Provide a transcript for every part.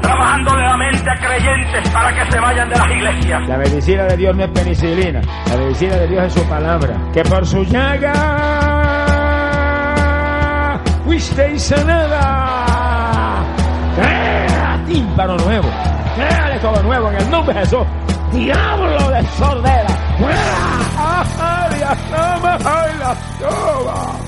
trabajándole la mente a creyentes para que se vayan de las iglesias. La medicina de Dios no es penicilina. La medicina de Dios es su palabra. Que por su llaga fuisteis sanada. Crea tímpano nuevo. Créale todo nuevo en el nombre de Jesús. Diablo de sordera. ¡Fuera! ¡Ay, la toma! ¡Ay, la toma!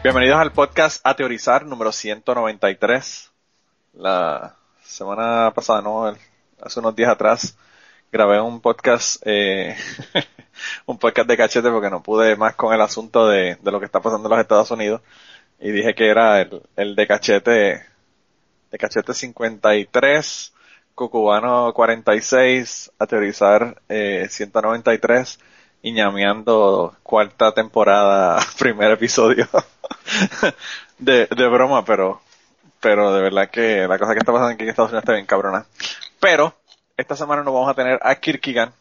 Bienvenidos al podcast A Teorizar número 193. La semana pasada, no, hace unos días atrás, grabé un podcast, eh, un podcast de cachete porque no pude más con el asunto de, lo que está pasando en los Estados Unidos. Y dije que era el, el de cachete, de cachete 53, Cucubano 46, A Teorizar eh, 193 y ñameando cuarta temporada, primer episodio de, de broma, pero, pero de verdad que la cosa que está pasando aquí en Estados Unidos está bien cabrona. Pero, esta semana nos vamos a tener a Kirkigan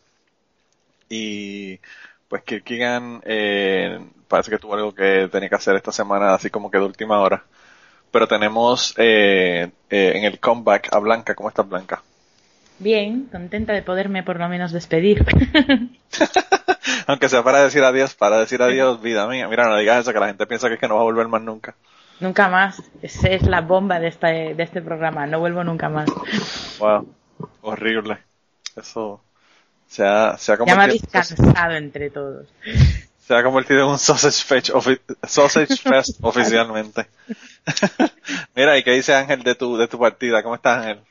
y pues Kirkigan eh, parece que tuvo algo que tenía que hacer esta semana así como que de última hora. Pero tenemos eh, eh, en el comeback a Blanca. ¿Cómo estás Blanca? Bien, contenta de poderme por lo menos despedir. Aunque sea para decir adiós, para decir adiós, vida mía. Mira, no digas eso, que la gente piensa que es que no va a volver más nunca. Nunca más. Esa es la bomba de este, de este programa. No vuelvo nunca más. Wow. Horrible. Eso se ha, se ha Ya me convertido, habéis cansado entre todos. se ha convertido en un sausage fest, ofi- sausage fest oficialmente. Mira, ¿y qué dice Ángel de tu, de tu partida? ¿Cómo estás Ángel?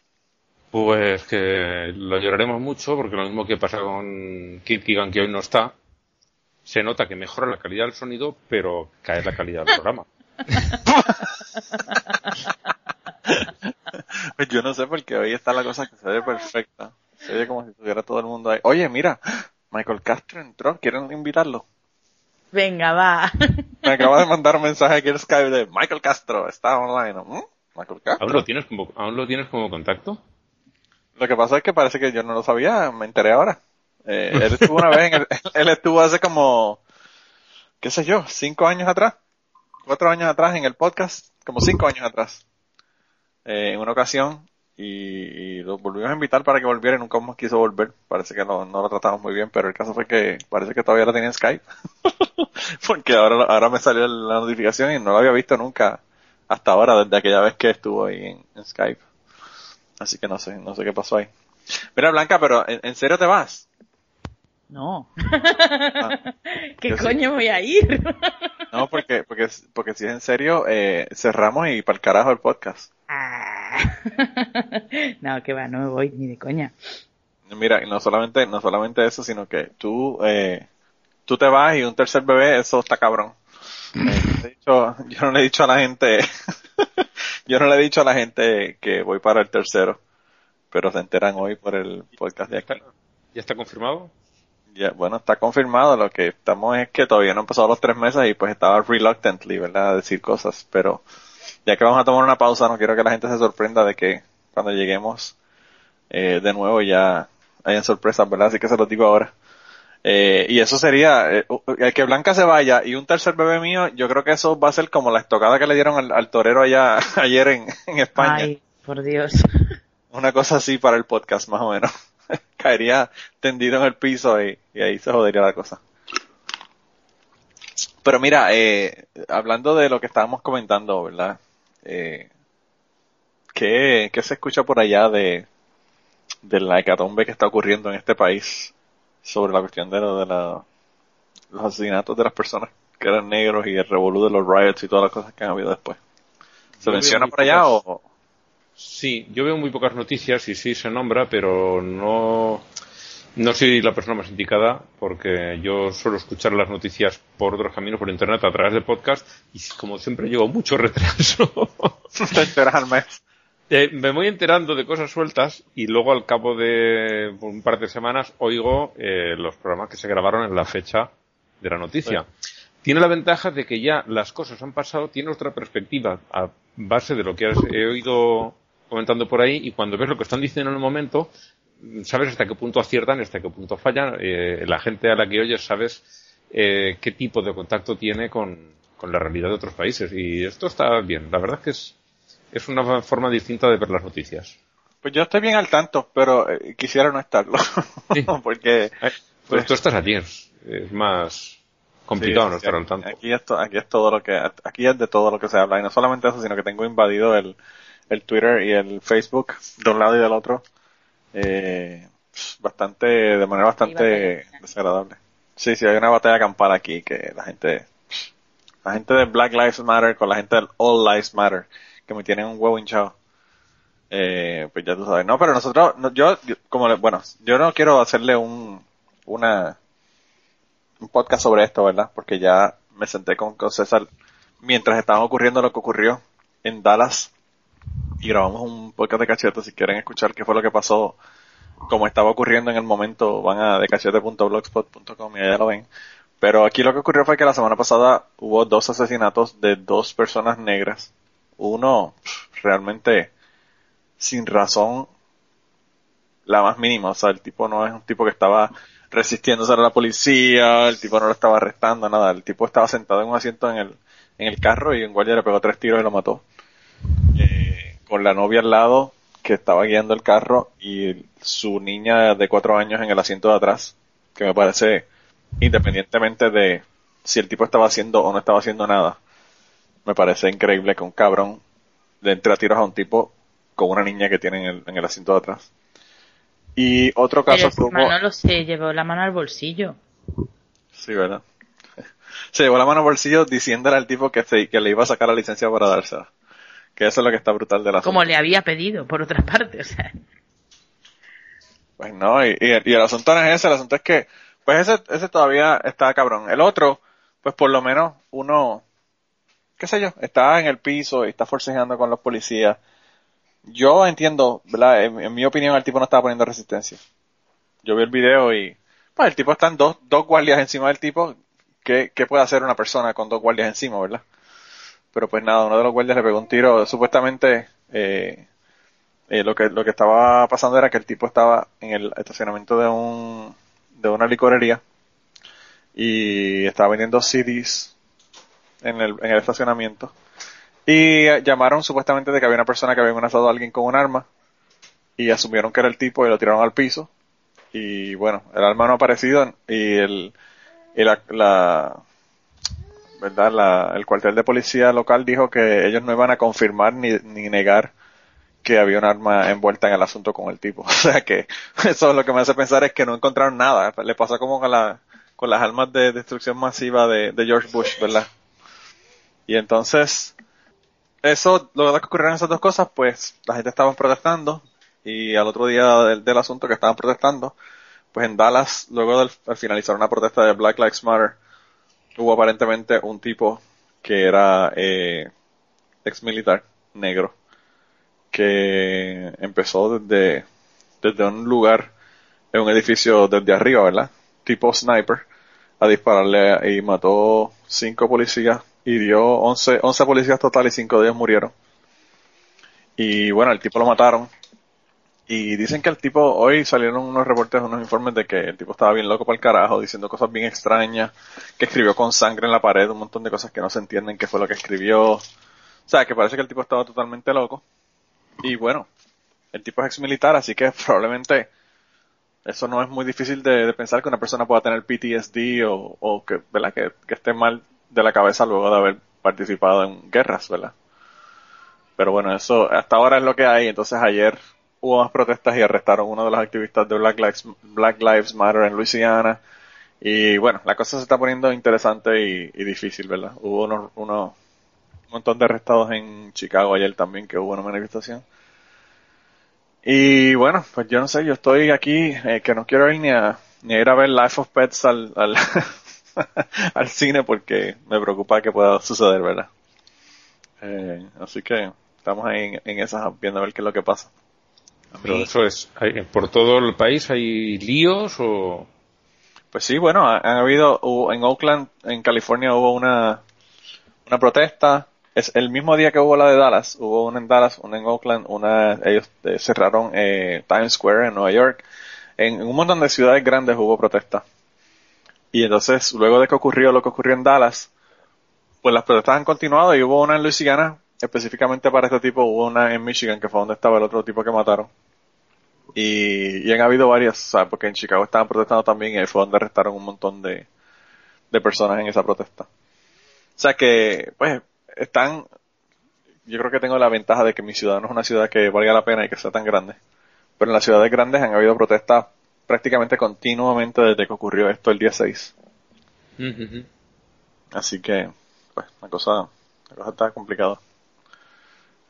Pues que lo lloraremos mucho porque lo mismo que pasa con Kirkigan que hoy no está, se nota que mejora la calidad del sonido, pero cae la calidad del programa. Pues yo no sé porque hoy está la cosa que se ve perfecta. Se ve como si estuviera todo el mundo ahí. Oye, mira, Michael Castro entró, ¿quieren invitarlo? Venga, va. Me acaba de mandar un mensaje aquí en Skype de Michael Castro, está online. ¿Mm? Michael Castro. ¿Aún lo tienes como, aún lo tienes como contacto? Lo que pasa es que parece que yo no lo sabía, me enteré ahora. Eh, él estuvo una vez en el- él estuvo hace como, qué sé yo, cinco años atrás, cuatro años atrás en el podcast, como cinco años atrás, eh, en una ocasión, y, y lo volvimos a invitar para que volviera y nunca más quiso volver. Parece que no, no lo tratamos muy bien, pero el caso fue que parece que todavía lo tenía en Skype. Porque ahora, ahora me salió la notificación y no lo había visto nunca hasta ahora, desde aquella vez que estuvo ahí en, en Skype. Así que no sé, no sé qué pasó ahí. Mira, Blanca, pero ¿en, en serio te vas? No. Ah. ¿Qué sí. coño voy a ir? No, porque, porque, porque si es en serio, eh, cerramos y para el carajo el podcast. Ah. no, que va, no me voy ni de coña. Mira, no solamente, no solamente eso, sino que tú, eh, tú te vas y un tercer bebé, eso está cabrón. Eh, yo no le he dicho a la gente, yo no le he dicho a la gente que voy para el tercero, pero se enteran hoy por el podcast de aquí. ¿Ya está confirmado? Ya, bueno, está confirmado. Lo que estamos es que todavía no han pasado los tres meses y pues estaba reluctantly, ¿verdad? A decir cosas. Pero ya que vamos a tomar una pausa, no quiero que la gente se sorprenda de que cuando lleguemos eh, de nuevo ya hayan sorpresas, ¿verdad? Así que se los digo ahora. Eh, y eso sería, eh, el que Blanca se vaya y un tercer bebé mío, yo creo que eso va a ser como la estocada que le dieron al, al torero allá ayer en, en España. Ay, por Dios. Una cosa así para el podcast, más o menos. Caería tendido en el piso y, y ahí se jodería la cosa. Pero mira, eh, hablando de lo que estábamos comentando, ¿verdad? Eh, ¿qué, qué se escucha por allá de, de la hecatombe que está ocurriendo en este país sobre la cuestión de, lo, de la- los asesinatos de las personas que eran negros y el revolú de los riots y todas las cosas que han habido después. ¿Se Yo menciona por allá pocas- o...? Sí, yo veo muy pocas noticias y sí se nombra, pero no, no soy la persona más indicada porque yo suelo escuchar las noticias por otros caminos, por internet, a través de podcast y como siempre llevo mucho retraso. Te enteras al mes. Eh, me voy enterando de cosas sueltas y luego al cabo de un par de semanas oigo eh, los programas que se grabaron en la fecha de la noticia. Tiene la ventaja de que ya las cosas han pasado, tiene otra perspectiva a base de lo que has- he oído comentando por ahí y cuando ves lo que están diciendo en el momento, sabes hasta qué punto aciertan y hasta qué punto fallan. Eh, la gente a la que oyes sabes eh, qué tipo de contacto tiene con, con la realidad de otros países y esto está bien. La verdad es que es, es una forma distinta de ver las noticias. Pues yo estoy bien al tanto, pero eh, quisiera no estarlo. Sí. Porque... Eh, Pues tú estás allí, es, es más complicado Sí, no estar aquí- al tanto. Aquí es, to- aquí es todo lo que, aquí es de todo lo que se habla. Y no solamente eso, sino que tengo invadido el, el Twitter y el Facebook de un lado y del otro. Eh, bastante, de manera bastante desagradable. Sí, sí, hay una batalla campal aquí que la gente, la gente de Black Lives Matter con la gente del All Lives Matter, que me tienen un huevo hinchado. Eh, pues ya tú sabes. No, pero nosotros, no, yo, como, le- bueno, yo no quiero hacerle un, una, un podcast sobre esto, ¿verdad? Porque ya me senté con, con César mientras estaba ocurriendo lo que ocurrió en Dallas y grabamos un podcast de cachete. Si quieren escuchar qué fue lo que pasó, como estaba ocurriendo en el momento, van a decachete.blogspot.com y allá lo ven. Pero aquí lo que ocurrió fue que la semana pasada hubo dos asesinatos de dos personas negras. Uno realmente sin razón la más mínima. O sea, el tipo no es un tipo que estaba resistiéndose a la policía, el tipo no lo estaba arrestando, nada. El tipo estaba sentado en un asiento en el, en el carro y un guardia le pegó tres tiros y lo mató. Eh, con la novia al lado que estaba guiando el carro y su niña de cuatro años en el asiento de atrás, que me parece, independientemente de si el tipo estaba haciendo o no estaba haciendo nada, me parece increíble que un cabrón le entre a tiros a un tipo con una niña que tiene en el, en el asiento de atrás. Y otro caso Pero hubo- Manolo no se llevó la mano al bolsillo. Sí, ¿verdad? Se llevó la mano al bolsillo diciéndole al tipo que, se- que le iba a sacar la licencia para dársela. Que eso es lo que está brutal de la Como le había pedido, por otra parte. O sea, Pues no, y, y- y el asunto no es ese, el asunto es que, pues ese, ese todavía está cabrón. El otro, pues por lo menos uno, qué sé yo, está en el piso y está forcejeando con los policías. Yo entiendo, ¿verdad? En, en mi opinión el tipo no estaba poniendo resistencia. Yo vi el video y, pues el tipo están dos, dos guardias encima del tipo. ¿Qué, ¿Qué puede hacer una persona con dos guardias encima, verdad? Pero pues nada, uno de los guardias le pegó un tiro, supuestamente, eh, eh, lo que lo que estaba pasando era que el tipo estaba en el estacionamiento de un de una licorería y estaba vendiendo CDs en el, en el estacionamiento y eh, llamaron supuestamente de que había una persona que había amenazado a alguien con un arma y asumieron que era el tipo y lo tiraron al piso y bueno el arma no ha aparecido y el y la, la verdad la, el cuartel de policía local dijo que ellos no iban a confirmar ni, ni negar que había un arma envuelta en el asunto con el tipo. O sea que eso es lo que me hace pensar es que no encontraron nada. Le pasó como con, la, con las armas de destrucción masiva de, de George Bush, ¿verdad? Y entonces, eso, lo que ocurrieron esas dos cosas, pues la gente estaba protestando y al otro día del, del asunto que estaban protestando, pues en Dallas, luego del, al finalizar una protesta de Black Lives Matter, hubo aparentemente un tipo que era eh, ex militar negro que empezó desde, desde un lugar en un edificio desde arriba, ¿verdad? Tipo sniper, a dispararle y mató cinco policías y dio 11, 11 policías total y cinco de ellos murieron. Y bueno, el tipo lo mataron. Y dicen que el tipo, hoy salieron unos reportes, unos informes de que el tipo estaba bien loco para el carajo, diciendo cosas bien extrañas, que escribió con sangre en la pared, un montón de cosas que no se entienden qué fue lo que escribió. O sea, que parece que el tipo estaba totalmente loco. Y bueno, el tipo es ex militar, así que probablemente eso no es muy difícil de, pensar que una persona pueda tener PTSD o, o que, ¿verdad? Que esté mal de la cabeza luego de haber participado en guerras, ¿verdad? Pero bueno, eso hasta ahora es lo que hay. Entonces ayer hubo más protestas y arrestaron a uno de los activistas de Black Lives, Black Lives Matter en Luisiana Y bueno, la cosa se está poniendo interesante y, y difícil, ¿verdad? Hubo unos, unos, un montón de arrestados en Chicago ayer también, que hubo una manifestación. Y bueno, pues yo no sé, yo estoy aquí, eh, que no quiero ir ni a, ni a ir a ver Life of Pets al, al, al cine porque me preocupa que pueda suceder, ¿verdad? Eh, así que estamos ahí en, en esas viendo a ver qué es lo que pasa. A Pero mí- eso es, hay- ¿por todo el país hay líos o...? Pues sí, bueno, ha- han habido, hubo- en Oakland, en California hubo una, una protesta. Es el mismo día que hubo la de Dallas, hubo una en Dallas, una en Oakland, una, ellos eh, cerraron eh, Times Square en Nueva York. En, en un montón de ciudades grandes hubo protesta. Y entonces, luego de que ocurrió lo que ocurrió en Dallas, pues las protestas han continuado y hubo una en Louisiana, específicamente para este tipo, hubo una en Michigan, que fue donde estaba el otro tipo que mataron. Y, y han habido varias, ¿sabes? Porque en Chicago estaban protestando también y ahí fue donde arrestaron un montón de, de personas en esa protesta. O sea que, pues, están, yo creo que tengo la ventaja de que mi ciudad no es una ciudad que valga la pena y que sea tan grande. Pero en las ciudades grandes han habido protestas prácticamente continuamente desde que ocurrió esto el día 6. Ujú. Así que, pues, la cosa, la cosa está complicada.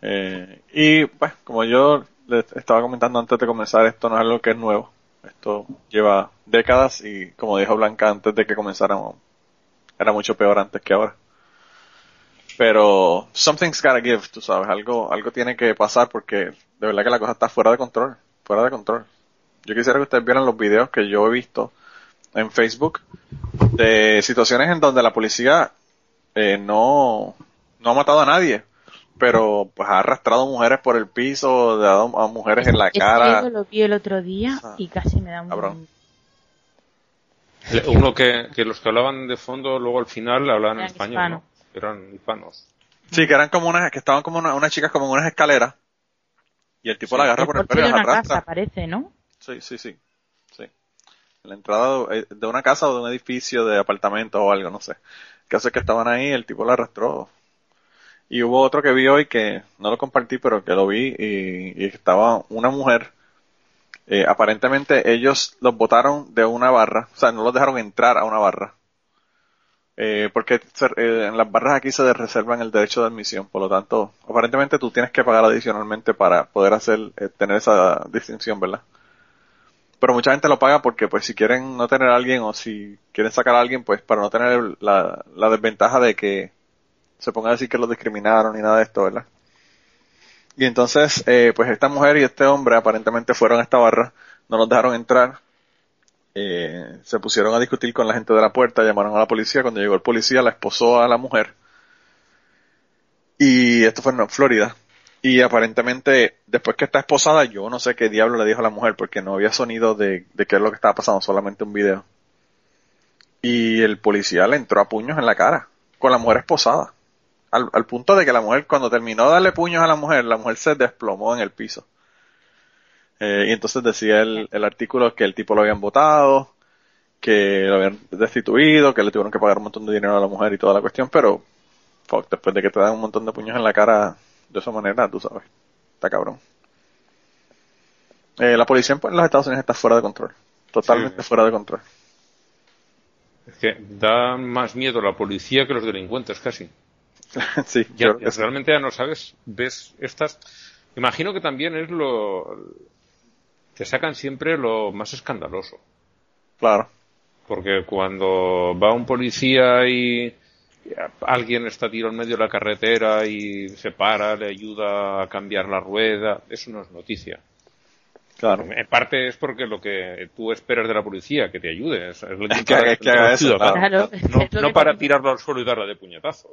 Eh, y, pues, como yo les estaba comentando antes de comenzar, esto no es algo que es nuevo. Esto lleva décadas y, como dijo Blanca antes de que comenzáramos, era mucho peor antes que ahora. Pero, something's gotta give, tú sabes, algo, algo tiene que pasar porque de verdad que la cosa está fuera de control, fuera de control. Yo quisiera que ustedes vieran los videos que yo he visto en Facebook de situaciones en donde la policía eh, no, no ha matado a nadie, pero pues ha arrastrado mujeres por el piso, ha dado a mujeres en la Este cara. video lo vi el otro día Ah. y casi me da un... Cabrón. Uno que, que los que hablaban de fondo luego al final hablaban en español, hispanos. ¿no? Eran hispanos. Sí, que eran como unas, que estaban como una- unas chicas como en unas escaleras y el tipo la agarra El por el pelo y las arrastra. casa, parece, ¿no? Sí, sí, sí. sí. La entrada de, de una casa o de un edificio de apartamento o algo, no sé. El caso es que estaban ahí, el tipo la arrastró. Y hubo otro que vi hoy que no lo compartí, pero que lo vi y, estaba una mujer. eh, aparentemente ellos los botaron de una barra, o sea, no los dejaron entrar a una barra. Eh, porque eh, en las barras aquí se reservan el derecho de admisión, por lo tanto, aparentemente tú tienes que pagar adicionalmente para poder hacer, eh, tener esa distinción, ¿verdad? Pero mucha gente lo paga porque, pues, si quieren no tener a alguien o si quieren sacar a alguien, pues, para no tener la, la desventaja de que se ponga a decir que los discriminaron y nada de esto, ¿verdad? Y entonces, eh, pues, esta mujer y este hombre aparentemente fueron a esta barra, no los dejaron entrar, eh, se pusieron a discutir con la gente de la puerta, llamaron a la policía, cuando llegó el policía la esposó a la mujer, y esto fue en Florida, y aparentemente, después que está esposada, yo no sé qué diablo le dijo a la mujer, porque no había sonido de, de qué es lo que estaba pasando, solamente un video. Y el policía le entró a puños en la cara, con la mujer esposada. Al, al punto de que la mujer, cuando terminó de darle puños a la mujer, la mujer se desplomó en el piso. Eh, y entonces decía el, el artículo que el tipo lo habían votado, que lo habían destituido, que le tuvieron que pagar un montón de dinero a la mujer y toda la cuestión, pero fuck, después de que te dan un montón de puños en la cara de esa manera, tú sabes, está cabrón. Eh, la policía en los Estados Unidos está fuera de control, totalmente Sí. fuera de control. Es que da más miedo la policía que los delincuentes casi. sí, Ya, sí. realmente ya no sabes, ves estas. Imagino que también es lo. Te sacan siempre lo más escandaloso. claro. Porque cuando va un policía y alguien está tirado en medio de la carretera y se para, le ayuda a cambiar la rueda, eso no es noticia. Claro. En parte es porque lo que tú esperas de la policía, que te ayude. Es, lo que haga- es que haga eso, ciudadano. claro. No, para tirarlo al suelo y darle de puñetazos.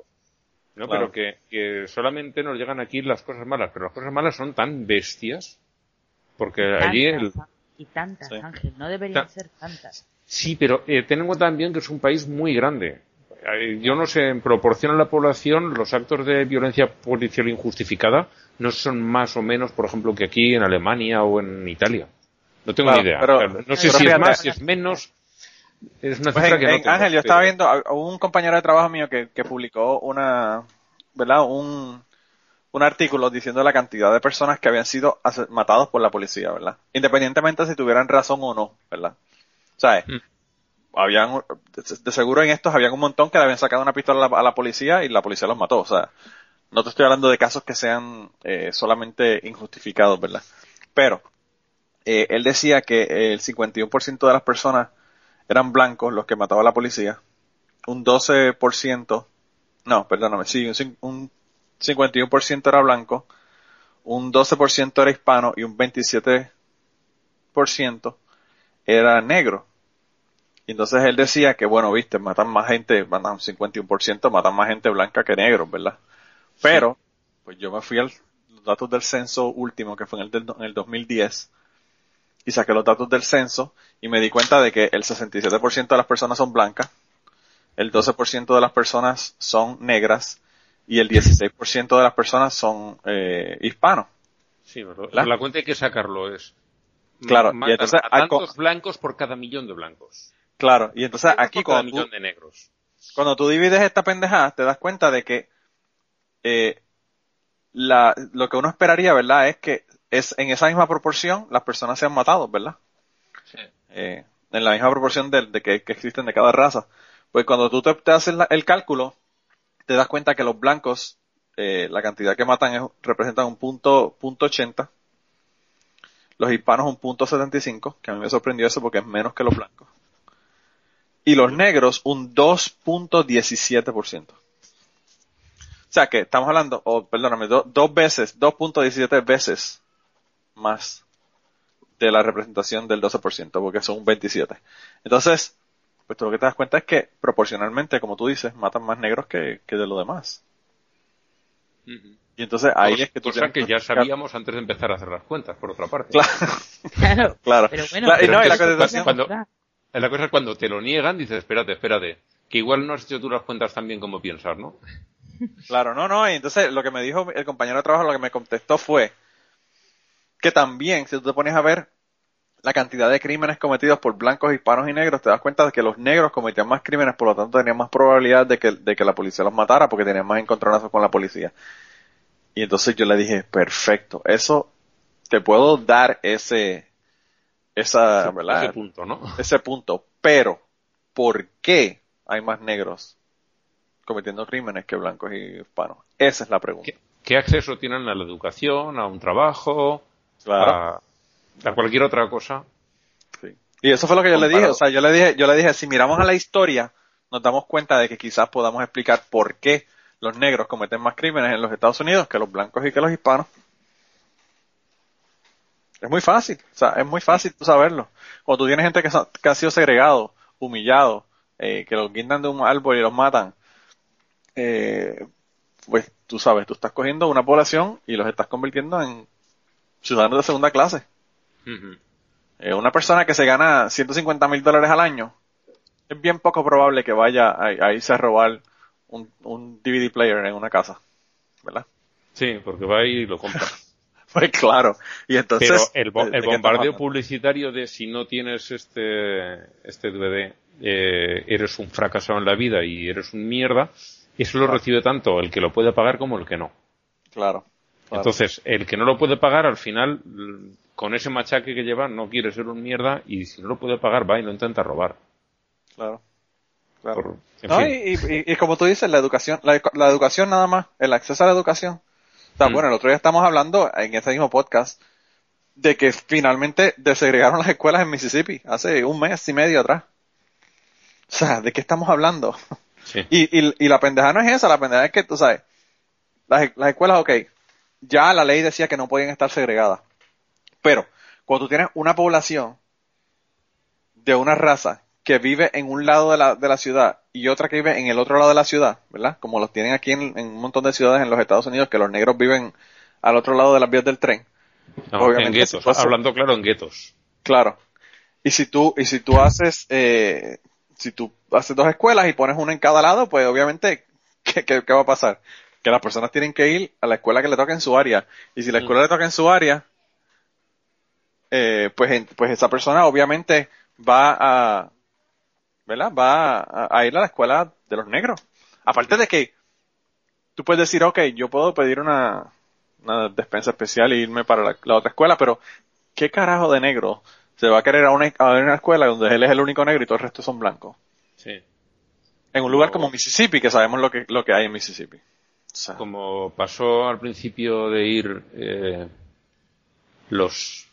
No, Claro. pero que, que solamente nos llegan aquí las cosas malas. Pero las cosas malas son tan bestias. Porque allí el, Tantas, Y tantas, Sí. Ángel, no deberían Ta- ser tantas. Sí, pero eh, ten en cuenta también que es un país muy grande. Eh, Yo no sé, en proporción a la población, los actos de violencia policial injustificada no son más o menos, por ejemplo, que aquí en Alemania o en Italia. No tengo Claro, ni idea. pero- no sé si es más, si es menos. Es una Pues en- que no en- Ángel, yo estaba viendo, a- hubo un compañero de trabajo mío que, que publicó una, ¿verdad? Un, un artículo diciendo la cantidad de personas que habían sido matados por la policía, ¿verdad? Independientemente si tuvieran razón o no, ¿verdad? ¿Sabes? Mm. Habían, de seguro en estos habían un montón que le habían sacado una pistola a la, a la policía y la policía los mató. O sea, no te estoy hablando de casos que sean eh, solamente injustificados, ¿verdad? Pero eh, él decía que el 51% de las personas eran blancos los que mataba a la policía, un 12%, no, perdóname, sí, un, un 51% era blanco, un 12% era hispano y un 27% era negro. Y entonces él decía que, bueno, viste, matan más gente, matan un 51%, matan más gente blanca que negros, ¿verdad? Pero, pues yo me fui a los datos del censo último, que fue en el, del, en el 2010, y saqué los datos del censo y me di cuenta de que el 67% de las personas son blancas, el 12% de las personas son negras y el 16% de las personas son eh, hispanos. Sí, pero la cuenta hay que sacarlo es. Claro, y entonces a tantos blancos por cada millón de blancos. Claro, y entonces aquí cuando tú, de negros. cuando tú divides esta pendejada, te das cuenta de que eh, la, lo que uno esperaría, ¿verdad? Es que es en esa misma proporción las personas sean matados, ¿verdad? Sí. Eh, en la misma proporción de, de que, que existen de cada raza. Pues cuando tú te, te haces la- el cálculo, te das cuenta que los blancos, eh, la cantidad que matan es, representan un punto, punto 80. Los hispanos un punto 75, que a mí me sorprendió eso porque es menos que los blancos. Y los negros un 2.17%. O sea que estamos hablando, o perdóname, do- dos veces, 2.17 veces más de la representación del 12%, porque son un 27. Entonces, pues tú lo que te das cuenta es que proporcionalmente, como tú dices, matan más negros que, que de lo demás. Y entonces ahí Cosa- es que tú cosa que ya sabíamos antes de empezar a hacer las cuentas, por otra parte. Claro, Claro. claro. Pero bueno, Claro, y Pero no, y la entonces, contestación- cuando- La cosa es cuando te lo niegan, dices, espérate, espérate, que igual no has hecho tú las cuentas tan bien como piensas, ¿no? Claro, no, no, y entonces lo que me dijo el compañero de trabajo, lo que me contestó fue que también, si tú te pones a ver la cantidad de crímenes cometidos por blancos, hispanos y negros, te das cuenta de que los negros cometían más crímenes, por lo tanto tenían más probabilidad de que, de que la policía los matara porque tenían más encontronazos con la policía. Y entonces yo le dije, perfecto, eso te puedo dar ese, esa, ¿verdad? Ese punto, ¿no? ese punto. Pero, ¿por qué hay más negros cometiendo crímenes que blancos y hispanos? Esa es la pregunta. ¿Qué, qué acceso tienen a la educación, a un trabajo, Claro. a, a cualquier otra cosa? Sí. Y eso fue lo que yo le dije. O sea, yo le dije, yo le dije, si miramos a la historia, nos damos cuenta de que quizás podamos explicar por qué los negros cometen más crímenes en los Estados Unidos que los blancos y que los hispanos. Es muy fácil, o sea, es muy fácil tú saberlo. Cuando tú tienes gente que, ha sido segregado, humillado, eh, que los guindan de un árbol y los matan, eh, pues tú sabes, tú estás cogiendo una población y los estás convirtiendo en ciudadanos de segunda clase. Eh, una persona que se gana 150 mil dólares al año, es bien poco probable que vaya a, a irse a robar un, un DVD player en una casa, ¿verdad? Sí, porque va ahí y lo compra. Pues claro. Y entonces... Pero el, bo- ¿de- de el bombardeo publicitario de si no tienes este, este DVD, eh, eres un fracasado en la vida y eres un mierda, eso lo recibe tanto el que lo puede pagar como el que no. Claro. claro. Entonces, el que no lo puede pagar, al final, l- con ese machaque que lleva, no quiere ser un mierda y si no lo puede pagar, va y lo intenta robar. Claro. Claro. Por- en No, fin. y, y- y como tú dices, la educación, la, la educación nada más, el acceso a la educación. O sea, Mm. bueno, el otro día estamos hablando en ese mismo podcast de que finalmente desegregaron las escuelas en Mississippi hace un mes y medio atrás. O sea, ¿de qué estamos hablando? Sí. Y, y, y la pendeja no es esa, la pendeja es que, tú sabes, las, las escuelas, ok, ya la ley decía que no podían estar segregadas. Pero, cuando tú tienes una población de una raza que vive en un lado de la, de la ciudad y otra que vive en el otro lado de la ciudad, ¿verdad? Como los tienen aquí en, en un montón de ciudades en los Estados Unidos, que los negros viven al otro lado de las vías del tren. No, obviamente, en guetos, hablando claro, en guetos. Claro. Y si tú, y si tú haces, eh, si tú haces dos escuelas y pones una en cada lado, pues obviamente, ¿qué, qué, qué va a pasar? Que las personas tienen que ir a la escuela que le toca en su área. Y si la escuela le toca en su área, eh, pues, pues esa persona obviamente va a, ¿verdad? Va a, a ir a la escuela de los negros. Aparte de que tú puedes decir, ok, yo puedo pedir una, una despensa especial e irme para la, la otra escuela, pero ¿qué carajo de negro se va a querer a una, a una escuela donde él es el único negro y todo el resto son blancos. Sí. En un lugar como Mississippi, que sabemos lo que, lo que hay en Mississippi. O sea, Como pasó al principio de ir eh, los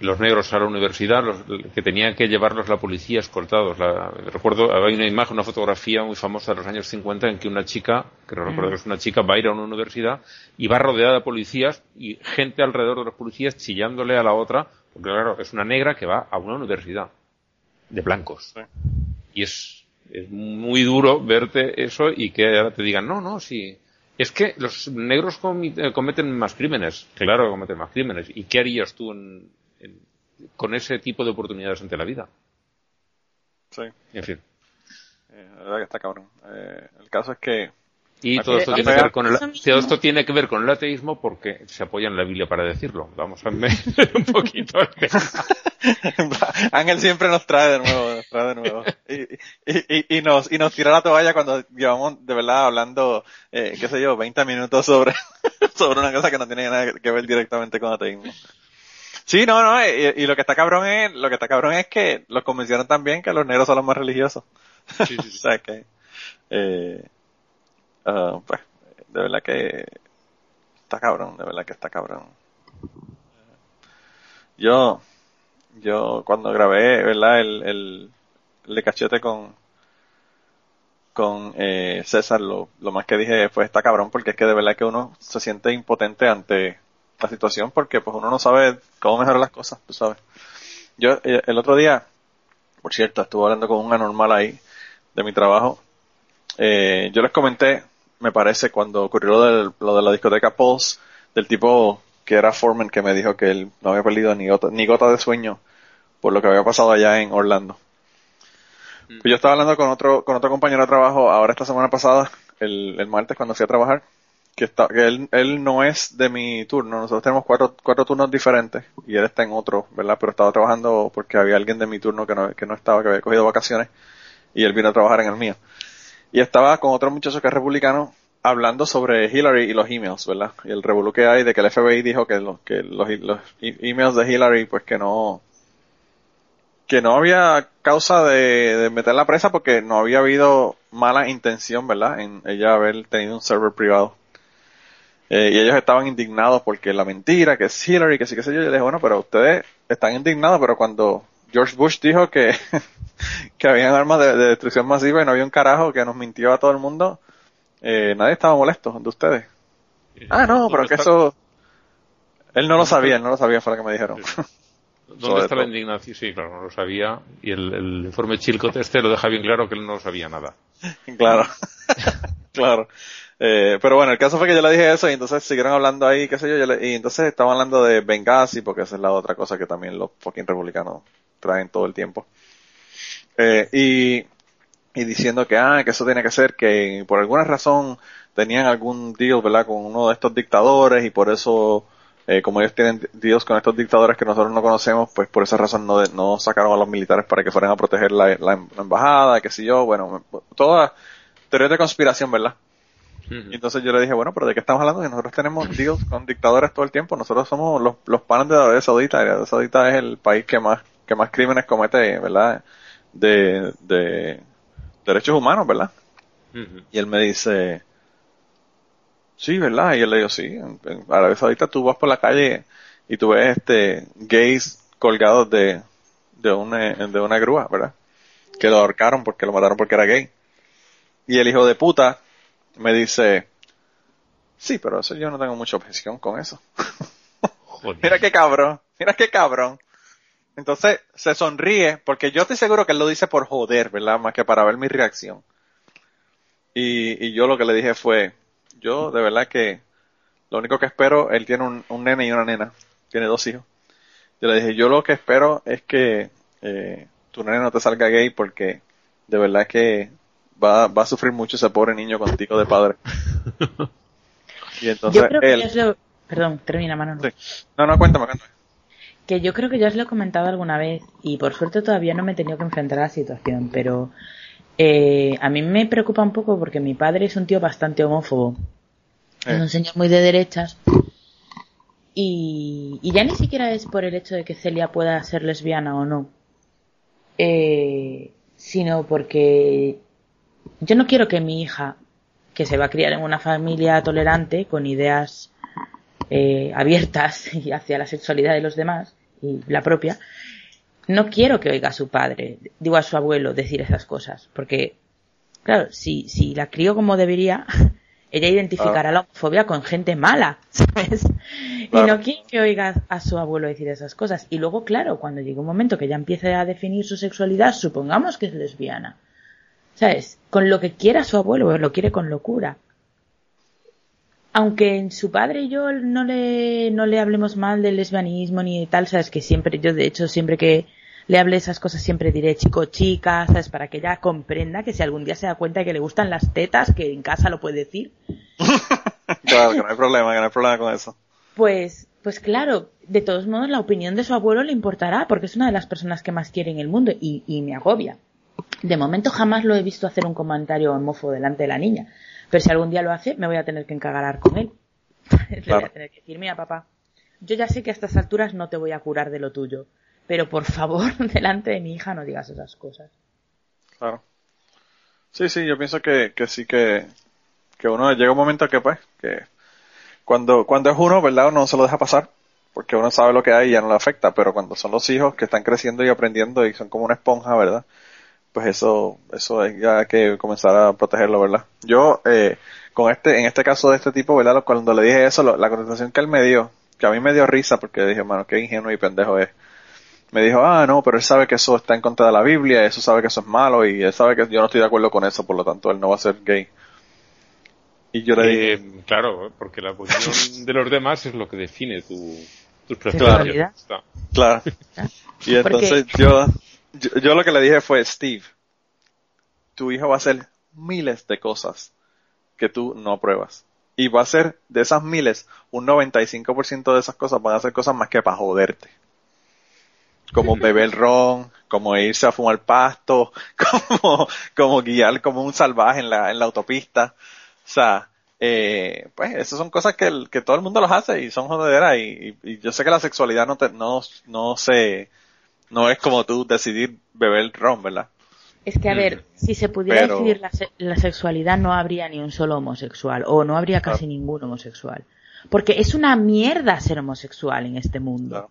los negros a la universidad, los, que tenían que llevarlos la policía escoltados. La- recuerdo, hay una imagen, una fotografía muy famosa de los años 50 en que una chica, que no recuerdo que es una chica, va a ir a una universidad y va rodeada de policías y gente alrededor de los policías chillándole a la otra, porque claro, es una negra que va a una universidad de blancos. Sí. Y es, es muy duro verte eso y que ahora te digan, no, no, sí. Es que los negros cometen más crímenes. Claro que cometen más crímenes. ¿Y qué harías tú en- con ese tipo de oportunidades ante la vida? sí, En fin. eh, la verdad que está cabrón. Eh, el caso es que, Y todo esto, tiene que ver con el, eso mismo. todo esto tiene que ver con el ateísmo porque se apoya en la Biblia para decirlo. Vamos a meter un poquito el tema. Ángel siempre nos trae de nuevo, nos trae de nuevo. Y, y, y, y nos, y nos tira la toalla cuando llevamos de verdad hablando, eh, qué sé yo, 20 minutos sobre, sobre una cosa que no tiene nada que ver directamente con ateísmo. Sí, no, no, y, y lo que está cabrón es, lo que está cabrón es que los convencieron también que los negros son los más religiosos. Sí, sí, o sí. sea que, eh, ah, pues, de verdad que está cabrón, de verdad que está cabrón. Yo, yo cuando grabé, ¿verdad? El, el, el de cachete con, con eh, César, lo, lo más que dije fue está cabrón porque es que de verdad que uno se siente impotente ante la situación porque pues uno no sabe cómo mejorar las cosas, tú sabes. Yo eh, el otro día, por cierto, estuve hablando con un anormal ahí de mi trabajo. Eh, yo les comenté, me parece, cuando ocurrió lo, del- lo de la discoteca Pulse, del tipo que era Foreman que me dijo que él no había perdido ni gota, ni gota de sueño por lo que había pasado allá en Orlando. Pues yo estaba hablando con otro, con otro compañero de trabajo ahora esta semana pasada, el, el martes cuando fui a trabajar, que está, que él, él no es de mi turno, nosotros tenemos cuatro, cuatro turnos diferentes y él está en otro, ¿verdad? Pero estaba trabajando porque había alguien de mi turno que no, que no estaba, que había cogido vacaciones y él vino a trabajar en el mío. Y estaba con otro muchacho que es republicano hablando sobre Hillary y los emails, ¿verdad? Y el revolú que hay de que el FBI dijo que los, que los, los e- emails de Hillary, pues que no, que no había causa de, de meterla presa porque no había habido mala intención, ¿verdad? En ella haber tenido un server privado. Eh, y ellos estaban indignados porque la mentira, que es Hillary, que sí que sé yo. Yo les dije, bueno, pero ustedes están indignados, pero cuando George Bush dijo que, que habían armas de, de destrucción masiva y no había un carajo que nos mintió a todo el mundo, eh, nadie estaba molesto de ustedes. Ah, no, pero que eso... Él no lo sabía, él no lo sabía, fue lo que me dijeron. ¿Dónde sobre está la indignación? Sí, claro, no lo sabía. Y el, el informe Chilcot este lo deja bien claro que él no sabía nada. claro, claro. Eh, pero bueno, el caso fue que yo le dije eso y entonces siguieron hablando ahí, qué sé yo, y entonces estaban hablando de Benghazi, porque esa es la otra cosa que también los fucking republicanos traen todo el tiempo. Eh, y, y diciendo que, ah, que eso tiene que ser que por alguna razón tenían algún deal, ¿verdad?, con uno de estos dictadores y por eso, eh, como ellos tienen deals con estos dictadores que nosotros no conocemos, pues por esa razón no, sacaron a los militares para que fueran a proteger la embajada, qué sé yo, bueno, toda teoría de conspiración, ¿verdad? Y entonces yo le dije, bueno, pero ¿de qué estamos hablando? Que nosotros tenemos deals con dictadores todo el tiempo. Nosotros somos los, los panes de Arabia Saudita. Arabia Saudita es el país que más, que más crímenes comete, ¿verdad? De, de derechos humanos, ¿verdad? Y él me dice, sí, ¿verdad? Y yo le digo, sí, en, en Arabia Saudita tú vas por la calle y tú ves este gays colgados de, de una, de una grúa, ¿verdad? Que lo ahorcaron porque lo mataron porque era gay. Y el hijo de puta me dice, sí, pero eso yo no tengo mucha objeción con eso. Joder. Mira qué cabrón, mira qué cabrón. Entonces se sonríe porque yo estoy seguro que él lo dice por joder, ¿verdad? Más que para ver mi reacción. Y, y yo lo que le dije fue, yo de verdad que lo único que espero, él tiene un, un nene y una nena, tiene dos hijos. Yo le dije, yo lo que espero es que eh, tu nene no te salga gay porque de verdad que va, va a sufrir mucho ese pobre niño contigo de padre. Y entonces Yo creo que él... ya os lo... Perdón, termina, Manolo. Sí. No, no, cuéntame, cuéntame. Que yo creo que ya os lo he comentado alguna vez y por suerte todavía no me he tenido que enfrentar a la situación, pero eh, a mí me preocupa un poco porque mi padre es un tío bastante homófobo. Es Eh. un señor muy de derechas Y, y ya ni siquiera es por el hecho de que Celia pueda ser lesbiana o no, eh, sino porque yo no quiero que mi hija, que se va a criar en una familia tolerante, con ideas eh, abiertas y hacia la sexualidad de los demás y la propia, no quiero que oiga a su padre, digo a su abuelo, decir esas cosas, porque, claro, si, si la crío como debería, ella identificará la homofobia con gente mala, ¿sabes? Y no quiere que oiga a su abuelo decir esas cosas. Y luego, claro, cuando llegue un momento que ya empiece a definir su sexualidad, supongamos que es lesbiana, ¿sabes? Con lo que quiera su abuelo, lo quiere con locura. Aunque en su padre y yo no le, no le hablemos mal del lesbianismo ni de tal, sabes que siempre, yo de hecho siempre que le hable esas cosas siempre diré chico, chica, sabes, para que ella comprenda que si algún día se da cuenta de que le gustan las tetas, que en casa lo puede decir. claro, que no hay problema, que no hay problema con eso. Pues, pues claro, de todos modos la opinión de su abuelo le importará porque es una de las personas que más quiere en el mundo y, y me agobia. De momento jamás lo he visto hacer un comentario homófobo delante de la niña. Pero si algún día lo hace, me voy a tener que encagar con él. Le voy a tener que decir, mira papá, yo ya sé que a estas alturas no te voy a curar de lo tuyo, pero por favor, delante de mi hija no digas esas cosas. Claro. Sí, sí, yo pienso que, que sí que, que uno llega un momento que pues, que cuando, cuando es uno, ¿verdad? Uno no se lo deja pasar, porque uno sabe lo que hay y ya no le afecta, pero cuando son los hijos que están creciendo y aprendiendo y son como una esponja, ¿verdad? Pues eso, eso ya hay que comenzar a protegerlo, ¿verdad? Yo, eh, con este, en este caso de este tipo, ¿verdad? Cuando le dije eso, la contestación que él me dio, que a mí me dio risa porque dije, mano, qué ingenuo y pendejo es. Me dijo, ah, no, pero él sabe que eso está en contra de la Biblia, eso sabe que eso es malo y él sabe que yo no estoy de acuerdo con eso, por lo tanto él no va a ser gay. Y yo le dije... Eh, claro, porque la posición de los demás es lo que define tu, tus preferencias. Claro. Y entonces yo, yo, yo, lo que le dije fue, Steve, tu hijo va a hacer miles de cosas que tú no apruebas. Y va a ser de esas miles, un 95% de esas cosas van a ser cosas más que para joderte. Como beber ron, como irse a fumar pasto, como, como guiar como un salvaje en la, en la autopista. O sea, eh, pues esas son cosas que, que todo el mundo los hace y son joderas y, y, yo sé que la sexualidad no te, no, no se, no es como tú decidir beber ron, ¿verdad? Es que, a ver, si se pudiera decidir la, la, sexualidad, no habría ni un solo homosexual, o no habría casi ningún homosexual. Porque es una mierda ser homosexual en este mundo.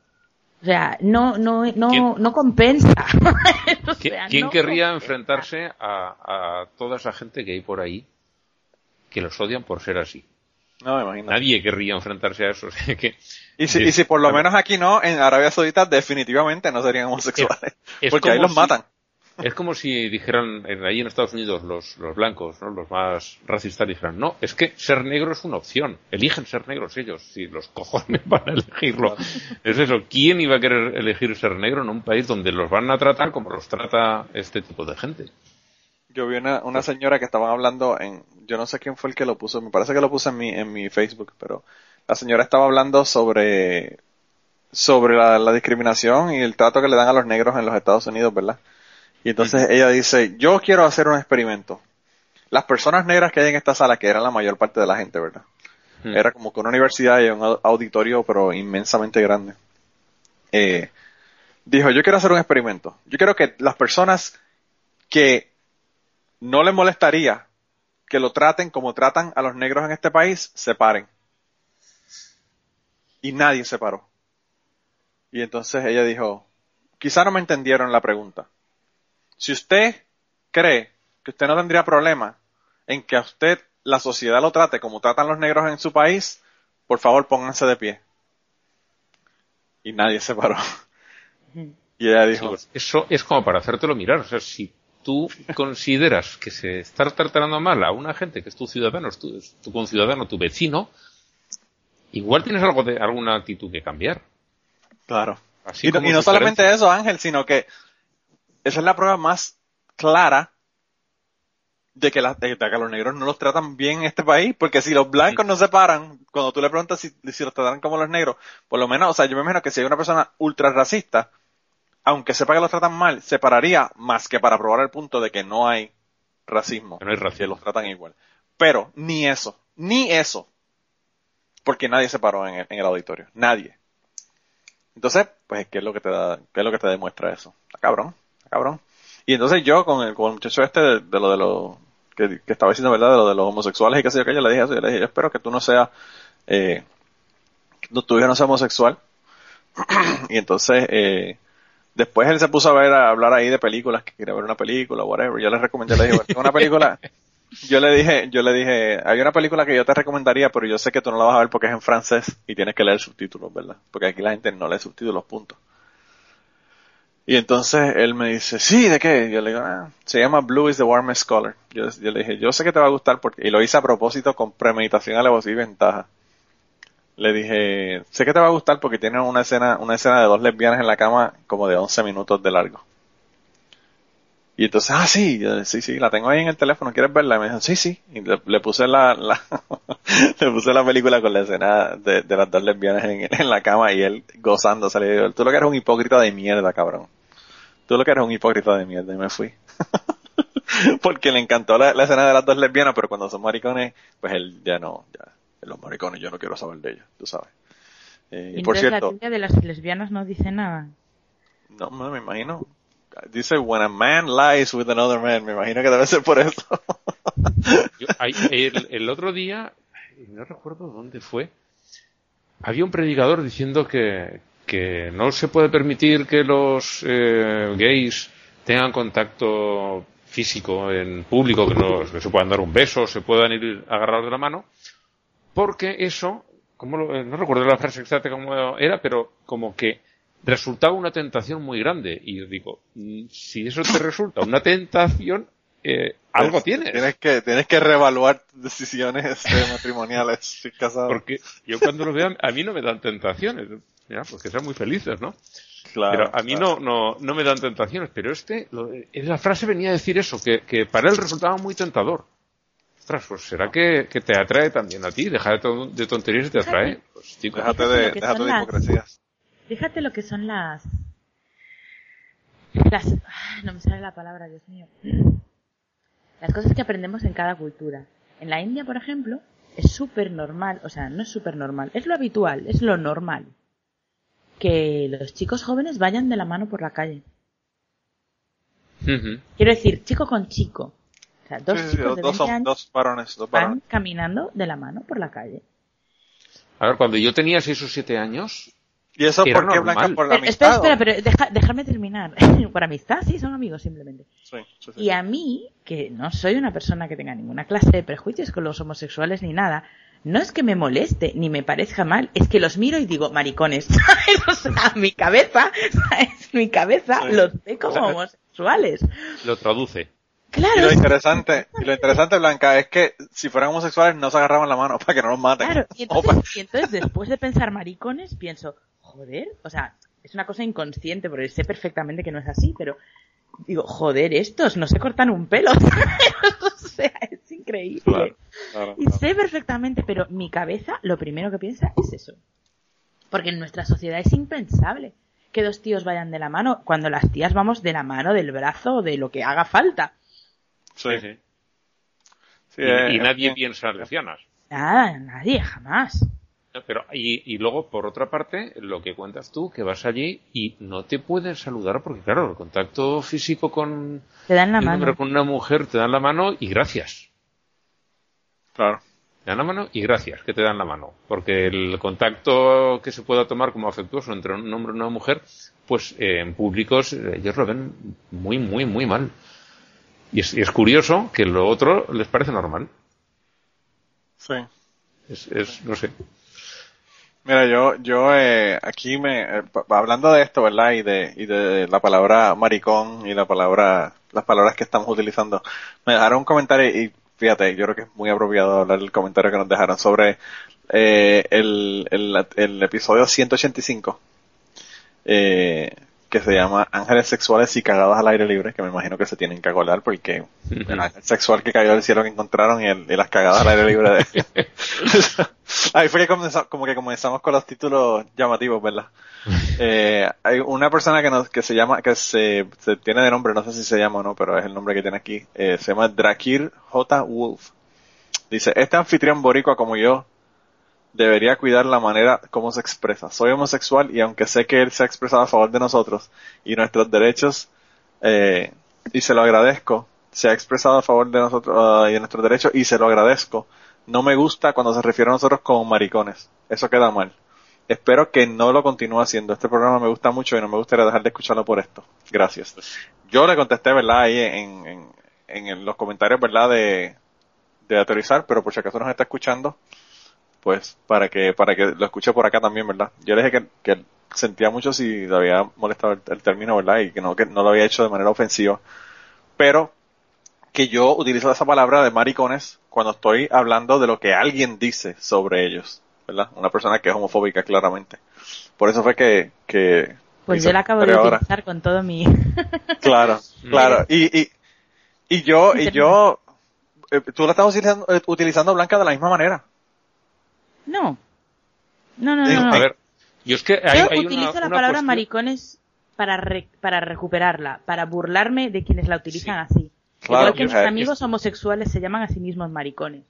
O sea, no, no, no, no compensa. o sea, ¿Quién no querría compensa? enfrentarse a, a, toda esa gente que hay por ahí que los odian por ser así? No, me imagino. Nadie querría enfrentarse a eso. O sea, que, y si, y si por lo menos aquí no, en Arabia Saudita definitivamente no serían homosexuales. Es, es porque ahí los si, matan. Es como si dijeran ahí en Estados Unidos los, los blancos, ¿no? los más racistas, dijeran, no, es que ser negro es una opción, eligen ser negros ellos, si los cojones van a elegirlo. Es eso, ¿quién iba a querer elegir ser negro en un país donde los van a tratar como los trata este tipo de gente? Yo vi una, una señora que estaban hablando en, yo no sé quién fue el que lo puso, me parece que lo puse en mi, en mi Facebook, pero la señora estaba hablando sobre, sobre la, la discriminación y el trato que le dan a los negros en los Estados Unidos, ¿verdad? Y entonces ella dice, yo quiero hacer un experimento. Las personas negras que hay en esta sala, que eran la mayor parte de la gente, ¿verdad? Era como que una universidad y un auditorio, pero inmensamente grande. Eh, dijo, yo quiero hacer un experimento. Yo quiero que las personas que no les molestaría que lo traten como tratan a los negros en este país, se paren. Y nadie se paró. Y entonces ella dijo, quizá no me entendieron la pregunta. Si usted cree que usted no tendría problema en que a usted la sociedad lo trate como tratan los negros en su país, por favor pónganse de pie. Y nadie se paró. Y ella dijo... Sí, eso es como para hacértelo mirar. O sea, si tú consideras que se está tratando mal a una gente que es tu ciudadano, es tu, es tu conciudadano, tu vecino, igual tienes algo de alguna actitud que cambiar. Claro. Así y, no, y no solamente eso, Ángel, sino que esa es la prueba más clara de que, la, de que los negros no los tratan bien en este país, porque si los blancos no se paran, cuando tú le preguntas si, si los tratan como los negros, por lo menos, o sea, yo me imagino que si hay una persona ultra racista, aunque sepa que los tratan mal, se pararía más que para probar el punto de que no hay racismo, que no hay racismo. que los tratan igual. Pero ni eso, ni eso. porque nadie se paró en el, en el auditorio, nadie. Entonces, pues, ¿qué es lo que te da, qué es lo que te demuestra eso? Está cabrón, está cabrón. Y entonces yo con el, con el muchacho este de, de lo de los, que, que estaba diciendo, ¿verdad? De lo de los homosexuales y qué sé yo, que yo le dije eso, yo le dije, yo espero que tú no seas, eh, que tu hijo no sea homosexual. y entonces, eh, después él se puso a ver, a hablar ahí de películas, que quería ver una película, whatever. Yo le recomendé, le dije, bueno, una película, yo le dije, yo le dije, hay una película que yo te recomendaría, pero yo sé que tú no la vas a ver porque es en francés y tienes que leer subtítulos, ¿verdad? Porque aquí la gente no lee subtítulos, punto. Y entonces él me dice, sí, ¿de qué? Yo le digo, ah, se llama Blue is the Warmest Color. Yo, yo le dije, yo sé que te va a gustar porque, y lo hice a propósito con premeditación, alevosía y ventaja. Le dije, sé que te va a gustar porque tiene una escena, una escena de dos lesbianas en la cama como de 11 minutos de largo. Y entonces, ah, sí, yo, sí, sí, la tengo ahí en el teléfono, ¿quieres verla? Y me dijo, sí, sí. Y le, puse la, le puse la película con la escena de, las dos lesbianas en, la cama y él gozándose. Le digo, tú lo que eres un hipócrita de mierda, cabrón. Tú lo que eres un hipócrita de mierda. Y me fui. Porque le encantó la, la, escena de las dos lesbianas, pero cuando son maricones, pues él ya no, ya, los maricones yo no quiero saber de ellos, tú sabes. Eh, y por cierto. la teoría de las lesbianas no dice nada. No, no me imagino dice when a man lies with another man, me imagino que debe ser por eso. Yo, el, el, otro día, no recuerdo dónde fue, había un predicador diciendo que, que no se puede permitir que los eh, gays tengan contacto físico en público, que, no, que se puedan dar un beso, se puedan ir agarrados de la mano, porque eso, como lo, no recuerdo la frase exacta cómo era, pero como que resultaba una tentación muy grande. Y yo digo, mm, si eso te resulta una tentación, eh, algo tienes. Tienes que, tienes que reevaluar decisiones eh, matrimoniales si casado. Porque yo cuando lo veo, a mí no me dan tentaciones. Ya, porque sean muy felices, ¿no? Claro, pero a mí claro. no, no, no me dan tentaciones. Pero este, lo, la frase venía a decir eso, que, que para él resultaba muy tentador. Ostras, pues será que, que te atrae también a ti. Deja de, to de tonterías y te atrae. Pues, chico, déjate de, déjate de hipocresías. Fíjate lo que son las. Las. No me sale la palabra, Dios mío. Las cosas que aprendemos en cada cultura. En la India, por ejemplo, es súper normal, o sea, no es súper normal, es lo habitual, es lo normal. Que los chicos jóvenes vayan de la mano por la calle. Uh -huh. Quiero decir, chico con chico. O sea, dos Sí, sí, chicos de dos, 20 años dos varones, dos van varones. caminando de la mano por la calle. A ver, cuando yo tenía 6 o 7 años, ¿Y eso por qué. Blanca? Por la Pero, espera, amistad. espera, o- pero deja, déjame terminar. por amistad, sí, son amigos simplemente. Sí, sí, sí. Y a mí, que no soy una persona que tenga ninguna clase de prejuicios con los homosexuales ni nada, no es que me moleste ni me parezca mal, es que los miro y digo, maricones, ¿sabes? O sea, mi cabeza, ¿sabes? Mi cabeza Sí. los ve como homosexuales. lo traduce. Y lo Claro, interesante, y lo interesante, Blanca, es que si fueran homosexuales no se agarraban la mano para que no los maten. claro. Y O entonces, y entonces, después de pensar maricones, pienso, joder, o sea, es una cosa inconsciente, porque sé perfectamente que no es así, pero digo, joder, estos no se cortan un pelo. o sea, es increíble. Claro, claro, Y claro. sé perfectamente, pero mi cabeza lo primero que piensa es eso. Porque en nuestra sociedad es impensable que dos tíos vayan de la mano cuando las tías vamos de la mano, del brazo, de lo que haga falta. Sí, Sí. sí, Y, eh, y eh, nadie eh, piensa en lesbianas. Nada, nadie, jamás. Pero, y, y luego, por otra parte, lo que cuentas tú, que vas allí y no te pueden saludar porque, claro, el contacto físico con, Te dan la un hombre mano. con una mujer te dan la mano y gracias. Claro. Te dan la mano y gracias que te dan la mano. Porque el contacto que se pueda tomar como afectuoso entre un hombre y una mujer, pues eh, en públicos ellos lo ven muy, muy, muy mal. Y es, y es curioso que lo otro les parece normal. Sí. Es, es no sé. Mira, yo, yo eh, aquí me, eh, hablando de esto, ¿verdad? Y de, y de la palabra maricón y la palabra, las palabras que estamos utilizando, me dejaron un comentario y fíjate, yo creo que es muy apropiado hablar del comentario que nos dejaron sobre eh, el, el, el episodio 185, eh, que se llama Ángeles sexuales y cagadas al aire libre, que me imagino que se tienen que acordar porque el ángel sexual que cayó del cielo que encontraron y, el- y las cagadas al aire libre de... Ahí fue que comenzamos, como que comenzamos con los títulos llamativos, ¿verdad? Eh, hay una persona que nos, que se llama, que se, se tiene de nombre, no sé si se llama o no, pero es el nombre que tiene aquí, eh, se llama Drakir J. Wolf. Dice, este anfitrión boricua como yo, debería cuidar la manera como se expresa. Soy homosexual y aunque sé que él se ha expresado a favor de nosotros y nuestros derechos, eh, y se lo agradezco, se ha expresado a favor de nosotros ah, y de nuestros derechos y se lo agradezco. No me gusta cuando se refiere a nosotros como maricones. Eso queda mal. Espero que no lo continúe haciendo. Este programa me gusta mucho y no me gustaría dejar de escucharlo por esto. Gracias. Yo le contesté, ¿verdad? Ahí en, en, en los comentarios, ¿verdad? De, de autorizar, pero por si acaso nos está escuchando, pues para que para que lo escuche por acá también, ¿verdad? Yo le dije que, que sentía mucho si le había molestado el, término, ¿verdad? Y que no que no lo había hecho de manera ofensiva. Pero que yo utilizo esa palabra de maricones cuando estoy hablando de lo que alguien dice sobre ellos, ¿verdad? Una persona que es homofóbica claramente. Por eso fue que, que pues yo la acabo de utilizar con todo mi Claro, claro. Y, y, y yo y yo eh, tú la estás utilizando, eh, utilizando Blanca de la misma manera. No. No, no, no. A ver, yo es que hay, utilizo la palabra maricones para, para recuperarla, para burlarme de quienes la utilizan así. Igual que mis amigos homosexuales se llaman a sí mismos maricones.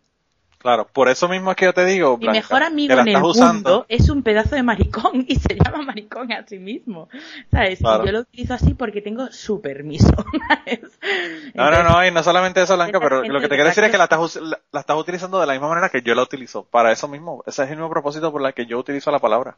Claro, por eso mismo es que yo te digo. Mi mejor amigo en el mundo es un pedazo de maricón y se llama maricón a sí mismo. ¿Sabes? Y yo lo utilizo así porque tengo su permiso. no, no, no, y no solamente eso, Blanca, pero lo que te quiero decir es que la estás, la, estás utilizando de la misma manera que yo la utilizo. Para eso mismo. Ese es el mismo propósito por el que yo utilizo la palabra.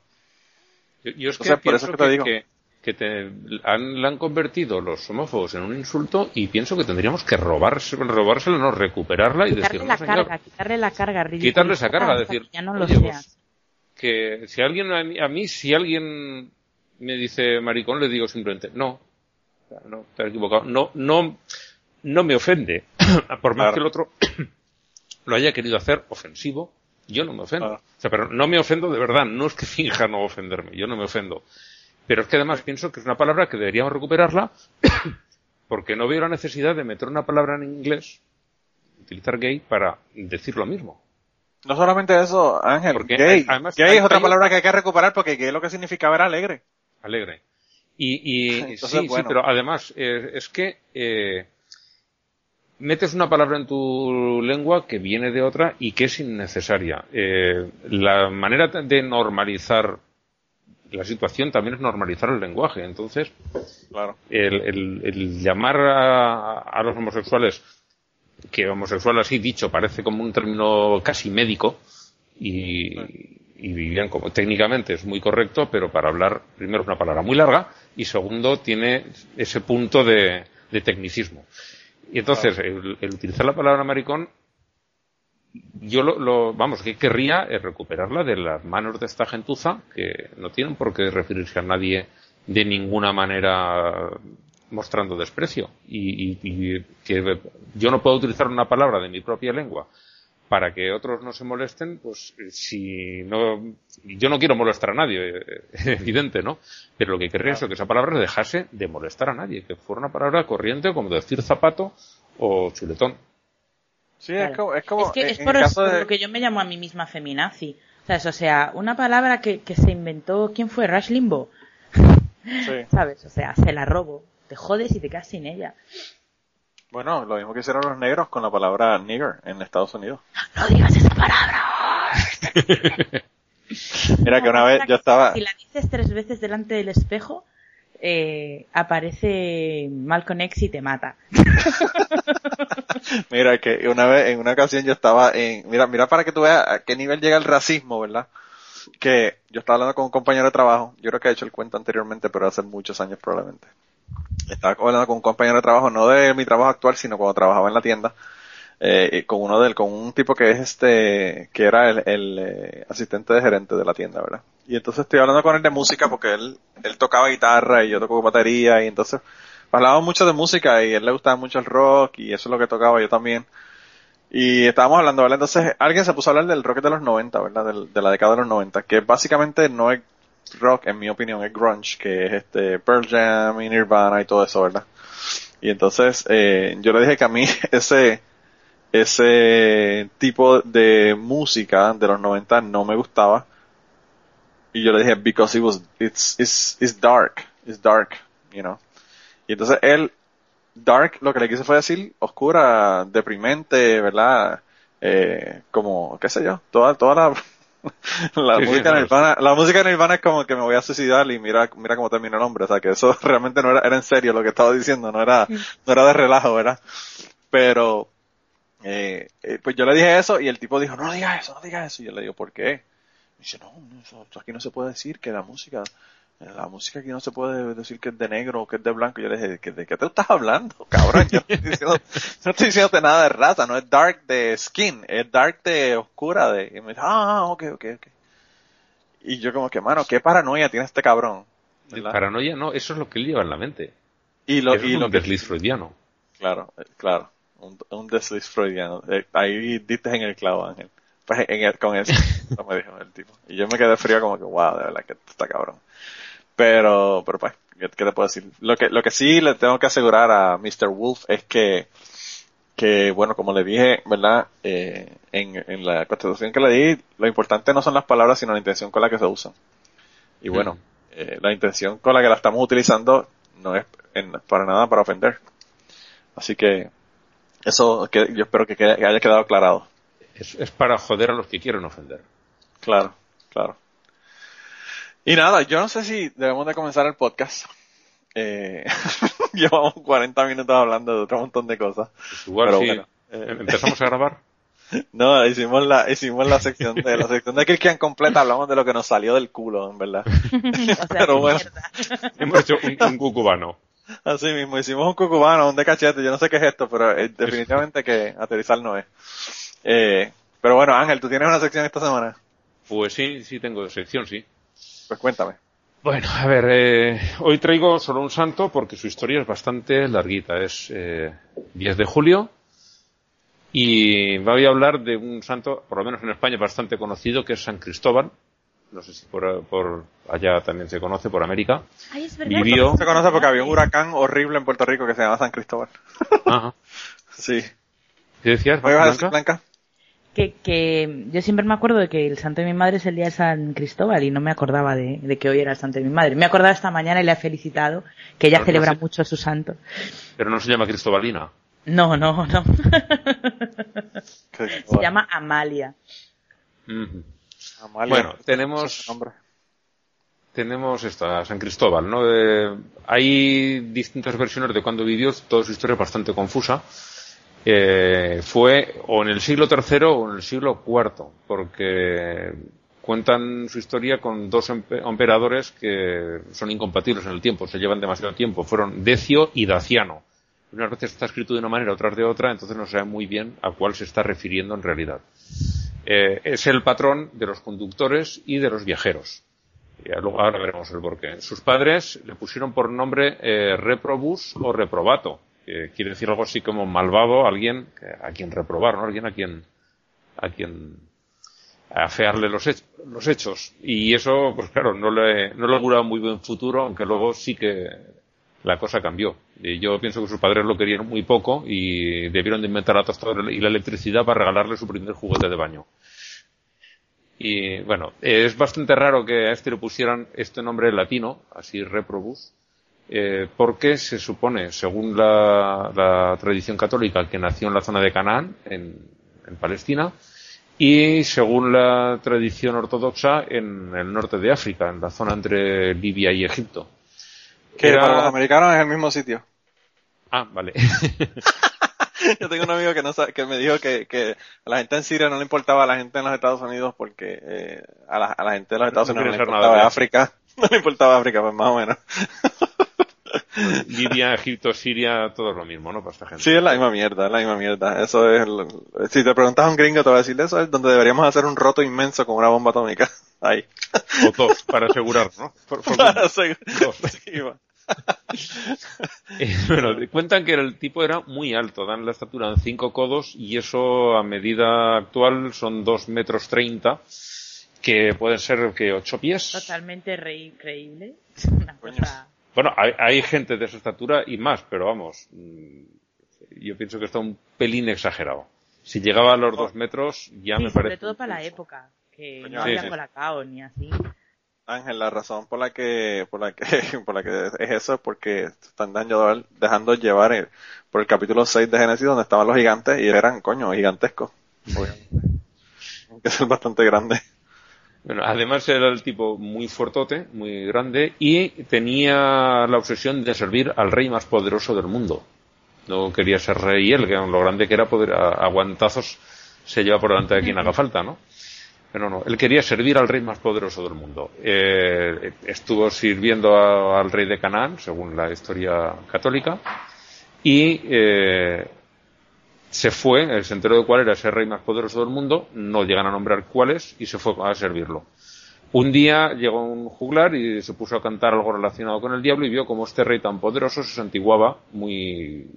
Yo, es que por eso que te digo que te han, la han convertido los homófobos en un insulto y pienso que tendríamos que robarse, robárselo, no, recuperarla y quitarle la carga, quitarle la carga, quitarle esa carga, decir, ya no lo pues, que si alguien a mí, si alguien me dice maricón le digo simplemente no, no, te has equivocado, no, no, no me ofende, por más que el otro lo haya querido hacer ofensivo, yo no me ofendo. O sea, pero no me ofendo de verdad, no es que finja no ofenderme, yo no me ofendo. Pero es que además pienso que es una palabra que deberíamos recuperarla porque no veo la necesidad de meter una palabra en inglés, utilizar gay, para decir lo mismo. No solamente eso, Ángel, porque gay. gay es otra palabra que hay que recuperar porque gay lo que significaba era alegre. Alegre. Y, y sí, sí, pero además eh, es que eh, metes una palabra en tu lengua que viene de otra y que es innecesaria. Eh, la manera de normalizar la situación también es normalizar el lenguaje. Entonces, claro. el, llamar a, los homosexuales, que homosexual así dicho parece como un término casi médico, y, y como técnicamente es muy correcto, pero para hablar, primero es una palabra muy larga, y segundo tiene ese punto de, tecnicismo. Y entonces, el, utilizar la palabra maricón yo lo, vamos, que querría es recuperarla de las manos de esta gentuza que no tienen por qué referirse a nadie de ninguna manera mostrando desprecio y, que yo no puedo utilizar una palabra de mi propia lengua para que otros no se molesten, pues si no, yo no quiero molestar a nadie, evidente, ¿no? Pero lo que querría es que esa palabra dejase de molestar a nadie, que fuera una palabra corriente como decir zapato o chuletón. Sí, es como, es como. que es por, lo que yo me llamo a mí misma feminazi. ¿Sabes? O sea, una palabra que, que se inventó, ¿quién fue? Rush Limbo. Sí. ¿Sabes? O sea, se la robo. Te jodes y te quedas sin ella. Bueno, lo mismo que hicieron los negros con la palabra nigger en Estados Unidos. No digas esa palabra. Mira que una vez yo estaba... Si la dices tres veces delante del espejo, eh, aparece Malcolm X y te mata. mira, que una vez, en una ocasión yo estaba en, mira, mira para que tú veas a qué nivel llega el racismo, ¿verdad? Que yo estaba hablando con un compañero de trabajo, yo creo que he hecho el cuento anteriormente, pero hace muchos años probablemente. Estaba hablando con un compañero de trabajo, no de mi trabajo actual, sino cuando trabajaba en la tienda, eh, con uno del, con un tipo que es este, que era el, el eh, asistente de gerente de la tienda, ¿verdad? Y entonces estoy hablando con él de música porque él, él tocaba guitarra y yo toco batería y entonces hablábamos mucho de música y él le gustaba mucho el rock y eso es lo que tocaba yo también. Y estábamos hablando, ¿verdad? Entonces alguien se puso a hablar del rock de los 90, ¿verdad? de la década de los 90, que básicamente no es rock, en mi opinión, es grunge, que es este Pearl Jam y Nirvana y todo eso, ¿verdad? Y entonces eh, yo le dije que a mí ese ese tipo de música de los 90 no me gustaba. Y yo le dije, because it was, it's, it's, it's dark, it's dark, you know. Y entonces él, dark, lo que le quise fue decir oscura, deprimente, ¿verdad? Eh, como, qué sé yo, toda, toda la, la, Sí, sí, música no, Nirvana, la música Nirvana es como que me voy a suicidar y mira, mira cómo termina el hombre. O sea, que eso realmente no era, era en serio lo que estaba diciendo, no era, no era de relajo, ¿verdad? Pero, eh, eh, pues yo le dije eso y el tipo dijo, no digas eso, no digas eso. Y yo le digo, ¿por qué? Y dice, no, no, eso, aquí no se puede decir que la música, la música aquí no se puede decir que es de negro o que es de blanco. Y yo le dije, ¿de, de qué te estás hablando, cabrón? Yo no estoy diciendo, no estoy diciéndote nada de raza, no es dark de skin, es dark de oscura de... Y me dice, ah, ok, ok, ok. Y yo como que, mano, qué paranoia tiene este cabrón. ¿verdad? Paranoia, no, eso es lo que él lleva en la mente. Y lo, Eso y es lo un que desliz freudiano. Claro, eh, claro. Un, un desliz freudiano. Eh, ahí diste en el clavo, Ángel. Pues en el, con eso, eso me dijo el tipo. Y yo me quedé frío como que, wow, de verdad que está cabrón. Pero, pero pues, ¿qué, qué te puedo decir? Lo que, lo que sí le tengo que asegurar a Mr. Wolf es que, que bueno, como le dije, ¿verdad? Eh, en, en la constitución que le di, lo importante no son las palabras, sino la intención con la que se usan. Y bueno, Mm. eh, la intención con la que la estamos utilizando no es en- para nada para ofender. Así que eso que yo espero que, quede- que haya quedado aclarado. Es, es para joder a los que quieren ofender. Claro, claro. Y nada, yo no sé si debemos de comenzar el podcast. Eh, llevamos 40 minutos hablando de otro montón de cosas. Pues igual Pero si bueno, eh. em- empezamos a grabar. No, hicimos la, hicimos la sección de la sección de Cristian completa, hablamos de lo que nos salió del culo, en verdad. O sea, Pero bueno. Hemos hecho un, un cucubano. Así mismo, hicimos un cucubano, un de cachete, yo no sé qué es esto, pero eh, definitivamente que aterrizar no es. Eh, pero bueno, Ángel, ¿tú tienes una sección esta semana? Pues sí, sí tengo sección, sí. Pues cuéntame. Bueno, a ver, eh, hoy traigo solo un santo porque su historia es bastante larguita. Es eh, 10 de julio y voy a hablar de un santo, por lo menos en España, bastante conocido, que es San Cristóbal. No sé si por, por allá también se conoce, por América. Ay, es verdad. Vivió- Se conoce porque había un huracán horrible en Puerto Rico que se llama San Cristóbal. Ajá. Sí. ¿Qué decías, ¿Me ibas a Blanca? Blanca? Que, que yo siempre me acuerdo de que el santo de mi madre es el día de San Cristóbal y no me acordaba de, de que hoy era el santo de mi madre. Me he acordado esta mañana y le he felicitado que ella Pero no celebra sé. mucho su santo. Pero no se llama Cristobalina. No, no, no. Que- Se llama Amalia. Ujú. Amalia. Bueno, tenemos- tenemos esta San Cristóbal, ¿no? Eh, hay distintas versiones de cuándo vivió, toda su historia es bastante confusa. Eh, fue o en el siglo III o en el siglo IV, porque cuentan su historia con dos empe- emperadores que son incompatibles en el tiempo, se llevan demasiado tiempo. Fueron Decio y Daciano. Unas veces está escrito de una manera, otras de otra, entonces no se sabe muy bien a cuál se está refiriendo en realidad. Eh, es el patrón de los conductores y de los viajeros. Y luego ahora veremos el porqué. Sus padres le pusieron por nombre eh, reprobus o reprobato, quiere decir algo así como malvado, alguien a quien reprobar, ¿no? Alguien a quien, a quien afearle los, hech- los hechos. Y eso, pues claro, no le, no le muy buen futuro, aunque luego sí que la cosa cambió. Y yo pienso que sus padres lo querían muy poco y debieron de inventar la tostadora y la electricidad para regalarle su primer juguete de baño. Y bueno, es bastante raro que a este le pusieran este nombre latino, así reprobus, eh, porque se supone, según la, tradición católica, que nació en la zona de Canaán, en Palestina, y según la tradición ortodoxa, en el norte de África, en la zona entre Libia y Egipto. Que Era- para los americanos es el mismo sitio. Ah, vale. Yo tengo un amigo que no sabe- que me dijo que, que a la gente en Siria no le importaba a la gente en los Estados Unidos porque eh, a, la, a la gente de los Estados No Unidos no le saber nada importaba de África. No le importaba África, pues más o menos. Libia, Egipto, Siria, todo es lo mismo, ¿no? Para esta gente. Sí, es la misma mierda, es la misma mierda. Eso es, el- si te preguntas a un gringo te va a decir eso es donde deberíamos hacer un roto inmenso con una bomba atómica. Ahí. O dos, para asegurar, ¿no? Por- por- Para. Sí, va. Eh, bueno, cuentan que el tipo era muy alto, dan la estatura en 5 codos y eso a medida actual son 2 metros 30, que pueden ser que 8 pies. Totalmente re increíble. Una cosa... Bueno, hay, hay gente de esa estatura y más, pero vamos, mm, yo pienso que está un pelín exagerado. Si llegaba a los 2 metros ya Sí, me sobre parece. todo para la época, que Coño, no sí, había sí. colacao ni así. Ángel, la razón por la que, por la que, por la que es eso es porque están dejando, dejando llevar el- por el capítulo 6 de Génesis donde estaban los gigantes y eran, coño, gigantescos. Obviamente. Aunque son bastante grandes. Bueno, además era el tipo muy fuertote, muy grande, y tenía la obsesión de servir al rey más poderoso del mundo. No quería ser rey él, que lo grande que era poder aguantazos se lleva por delante de quien haga falta, ¿no? Pero no, él quería servir al rey más poderoso del mundo. Eh, estuvo sirviendo al rey de Canaán, según la historia católica, y eh, se fue, se enteró de cuál era ese rey más poderoso del mundo, no llegan a nombrar cuál es, y se fue a servirlo. Un día llegó un juglar y se puso a cantar algo relacionado con el diablo y vio cómo este rey tan poderoso se santiguaba muy,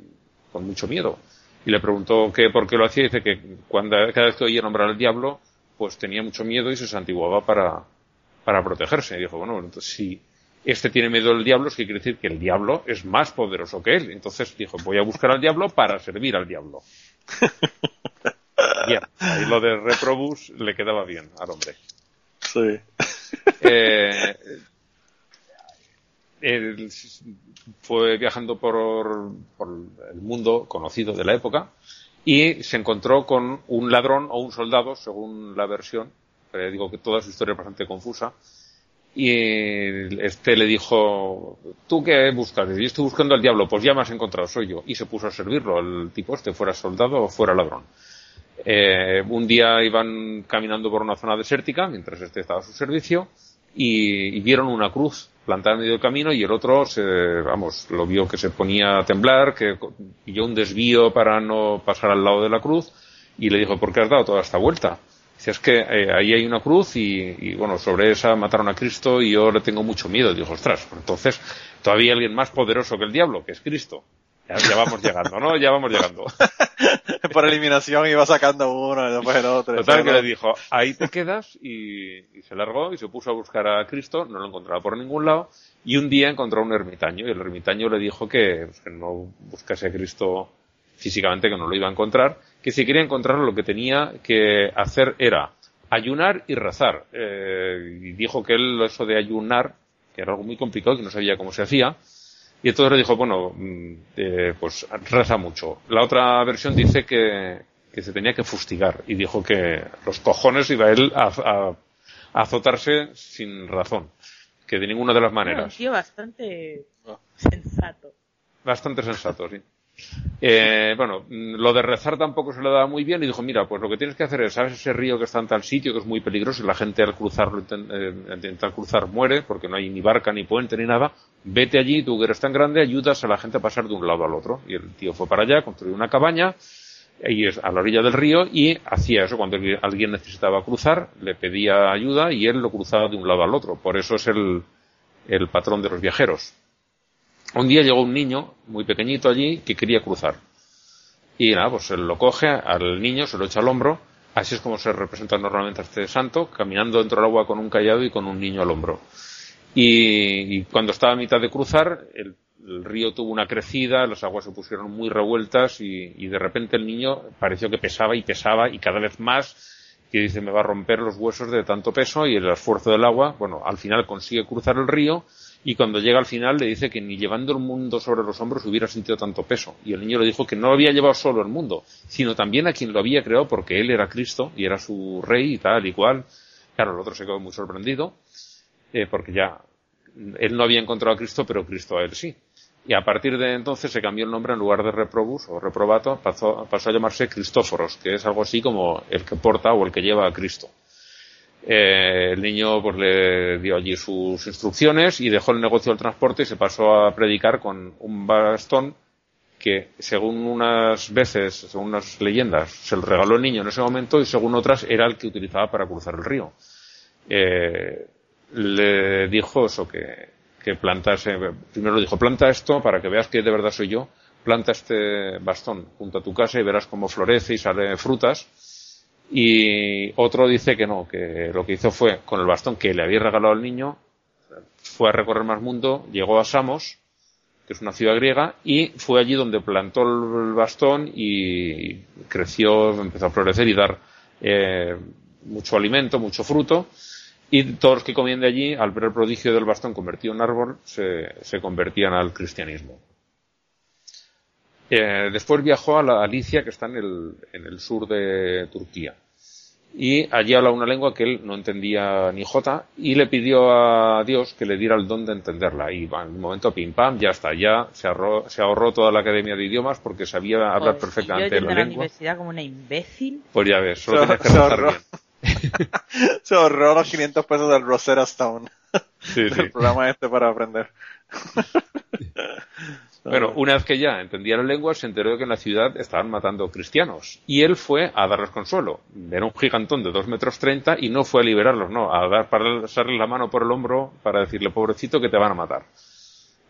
con mucho miedo. Y le preguntó que por qué lo hacía y dice que cuando, cada vez que oía nombrar al diablo, pues tenía mucho miedo y se santiguaba para, para protegerse. Y dijo, bueno, entonces si este tiene miedo del diablo, es que quiere decir que el diablo es más poderoso que él. Entonces dijo, voy a buscar al diablo para servir al diablo. bien, ahí lo de reprobus le quedaba bien al hombre. Sí. Eh, él fue viajando por, por, el mundo conocido de la época y se encontró con un ladrón o un soldado, según la versión. Eh, digo que toda su historia es bastante confusa. Y este le dijo, ¿tú qué buscas? Yo estoy buscando al diablo, pues ya me has encontrado, soy yo. Y se puso a servirlo, el tipo este, fuera soldado o fuera ladrón. Eh, un día iban caminando por una zona desértica, mientras este estaba a su servicio, y, vieron una cruz plantada en medio del camino y el otro se, vamos, lo vio que se ponía a temblar, que pilló un desvío para no pasar al lado de la cruz y le dijo, ¿por qué has dado toda esta vuelta? Dice, es que eh, ahí hay una cruz y, bueno, sobre esa mataron a Cristo y yo le tengo mucho miedo. Dijo, ostras, pues entonces todavía hay alguien más poderoso que el diablo, que es Cristo. Ya, vamos llegando, ¿no? Ya vamos llegando. Por eliminación iba sacando uno y después el otro. Total que le dijo, ahí te quedas y, se largó y se puso a buscar a Cristo, no lo encontraba por ningún lado y un día encontró a un ermitaño y el ermitaño le dijo que, pues, no buscase a Cristo físicamente, que no lo iba a encontrar, que si quería encontrarlo lo que tenía que hacer era ayunar y rezar. Eh, y dijo que él eso de ayunar, que era algo muy complicado, que no sabía cómo se hacía, y entonces le dijo, bueno, mm, eh, pues reza mucho. La otra versión dice que, que, se tenía que fustigar y dijo que los cojones iba él a, a, azotarse sin razón, que de ninguna de las maneras. un tío bastante sensato. Bastante sensato, sí. Eh, bueno, lo de rezar tampoco se le daba muy bien y dijo, mira, pues lo que tienes que hacer es, ¿sabes ese río que está en tal sitio que es muy peligroso y la gente al cruzarlo, eh, intentar cruzar muere porque no hay ni barca, ni puente, ni nada? Vete allí, tú que eres tan grande, ayudas a la gente a pasar de un lado al otro. Y el tío fue para allá, construyó una cabaña y es a la orilla del río y hacía eso cuando alguien necesitaba cruzar, le pedía ayuda y él lo cruzaba de un lado al otro. Por eso es el patrón de los viajeros. Un día llegó un niño muy pequeñito allí que quería cruzar. Y nada, pues él lo coge al niño, se lo echa al hombro. Así es como se representa normalmente a este santo, caminando dentro del agua con un callado y con un niño al hombro. Y, cuando estaba a mitad de cruzar, el, río tuvo una crecida, las aguas se pusieron muy revueltas y, y, de repente el niño pareció que pesaba y pesaba y cada vez más, que dice me va a romper los huesos de tanto peso y el esfuerzo del agua, bueno, al final consigue cruzar el río y cuando llega al final le dice que ni llevando el mundo sobre los hombros hubiera sentido tanto peso. Y el niño le dijo que no lo había llevado solo el mundo, sino también a quien lo había creado porque él era Cristo y era su rey y tal y cual. Claro, el otro se quedó muy sorprendido eh, porque ya él no había encontrado a Cristo, pero Cristo a él sí. Y a partir de entonces se cambió el nombre en lugar de reprobus o reprobato, pasó, pasó a llamarse Cristóforos, que es algo así como el que porta o el que lleva a Cristo. Eh, el niño pues le dio allí sus instrucciones y dejó el negocio del transporte y se pasó a predicar con un bastón que según unas veces, según unas leyendas, se lo regaló el niño en ese momento y según otras era el que utilizaba para cruzar el río. Eh, le dijo eso, que, que plantase, primero le dijo, planta esto para que veas que de verdad soy yo, planta este bastón junto a tu casa y verás cómo florece y sale frutas y otro dice que no, que lo que hizo fue, con el bastón que le había regalado al niño, fue a recorrer más mundo, llegó a Samos, que es una ciudad griega, y fue allí donde plantó el bastón y creció, empezó a florecer y dar eh, mucho alimento, mucho fruto. Y todos los que comían de allí, al ver el prodigio del bastón convertido en árbol, se, se convertían al cristianismo. Eh, después viajó a la Alicia, que está en el, en el sur de Turquía. y allí habla una lengua que él no entendía ni jota y le pidió a Dios que le diera el don de entenderla y en un momento pim pam ya está ya se ahorró, se ahorró toda la academia de idiomas porque sabía hablar Pues, perfectamente yo la yendo a la lengua universidad como una imbécil. pues ya ves solo Se- tenías que ahorró. bien Se ahorró los 500 pesos del Rosetta Stone. Sí, programa este para aprender. Bueno, una vez que ya entendía la lengua, se enteró de que en la ciudad estaban matando cristianos. Y él fue a darles consuelo. Era un gigantón de 2 metros 30 y no fue a liberarlos, no, a dar para pasarle la mano por el hombro para decirle, pobrecito, que te van a matar.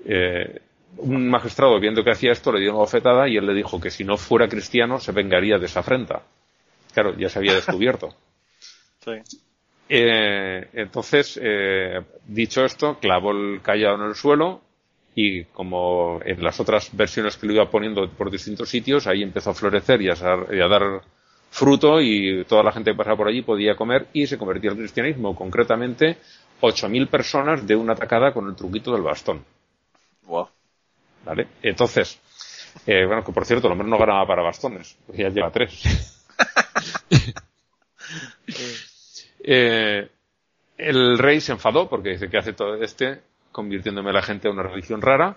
Eh, un magistrado, viendo que hacía esto, le dio una bofetada y él le dijo que si no fuera cristiano se vengaría de esa afrenta. Claro, ya se había descubierto. Sí. Eh, entonces, eh, dicho esto, clavó el callado en el suelo y como en las otras versiones que lo iba poniendo por distintos sitios, ahí empezó a florecer y a, sar- y a dar fruto y toda la gente que pasaba por allí podía comer y se convertía al cristianismo. Concretamente, 8.000 personas de una atacada con el truquito del bastón. Wow. ¿Vale? Entonces, eh, bueno, que por cierto, el hombre no ganaba para bastones, porque ya lleva tres. Eh, el rey se enfadó porque dice que hace todo este convirtiéndome a la gente a una religión rara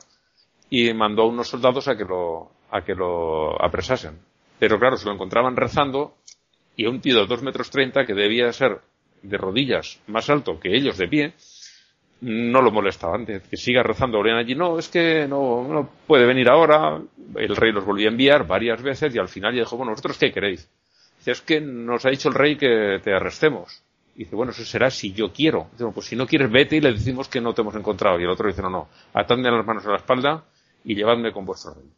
y mandó a unos soldados a que lo, a que lo apresasen. Pero claro, se lo encontraban rezando y un tío de dos metros treinta que debía ser de rodillas más alto que ellos de pie, no lo molestaban, que siga rezando, volvían allí, no, es que no, puede venir ahora, el rey los volvió a enviar varias veces y al final ya dijo, bueno, vosotros qué queréis. Es que nos ha dicho el rey que te arrestemos. Y dice, bueno, eso será si yo quiero. Dice, "Bueno, pues si no quieres, vete y le decimos que no te hemos encontrado. Y el otro dice, no, no, atadme las manos a la espalda y llevadme con vuestro rey.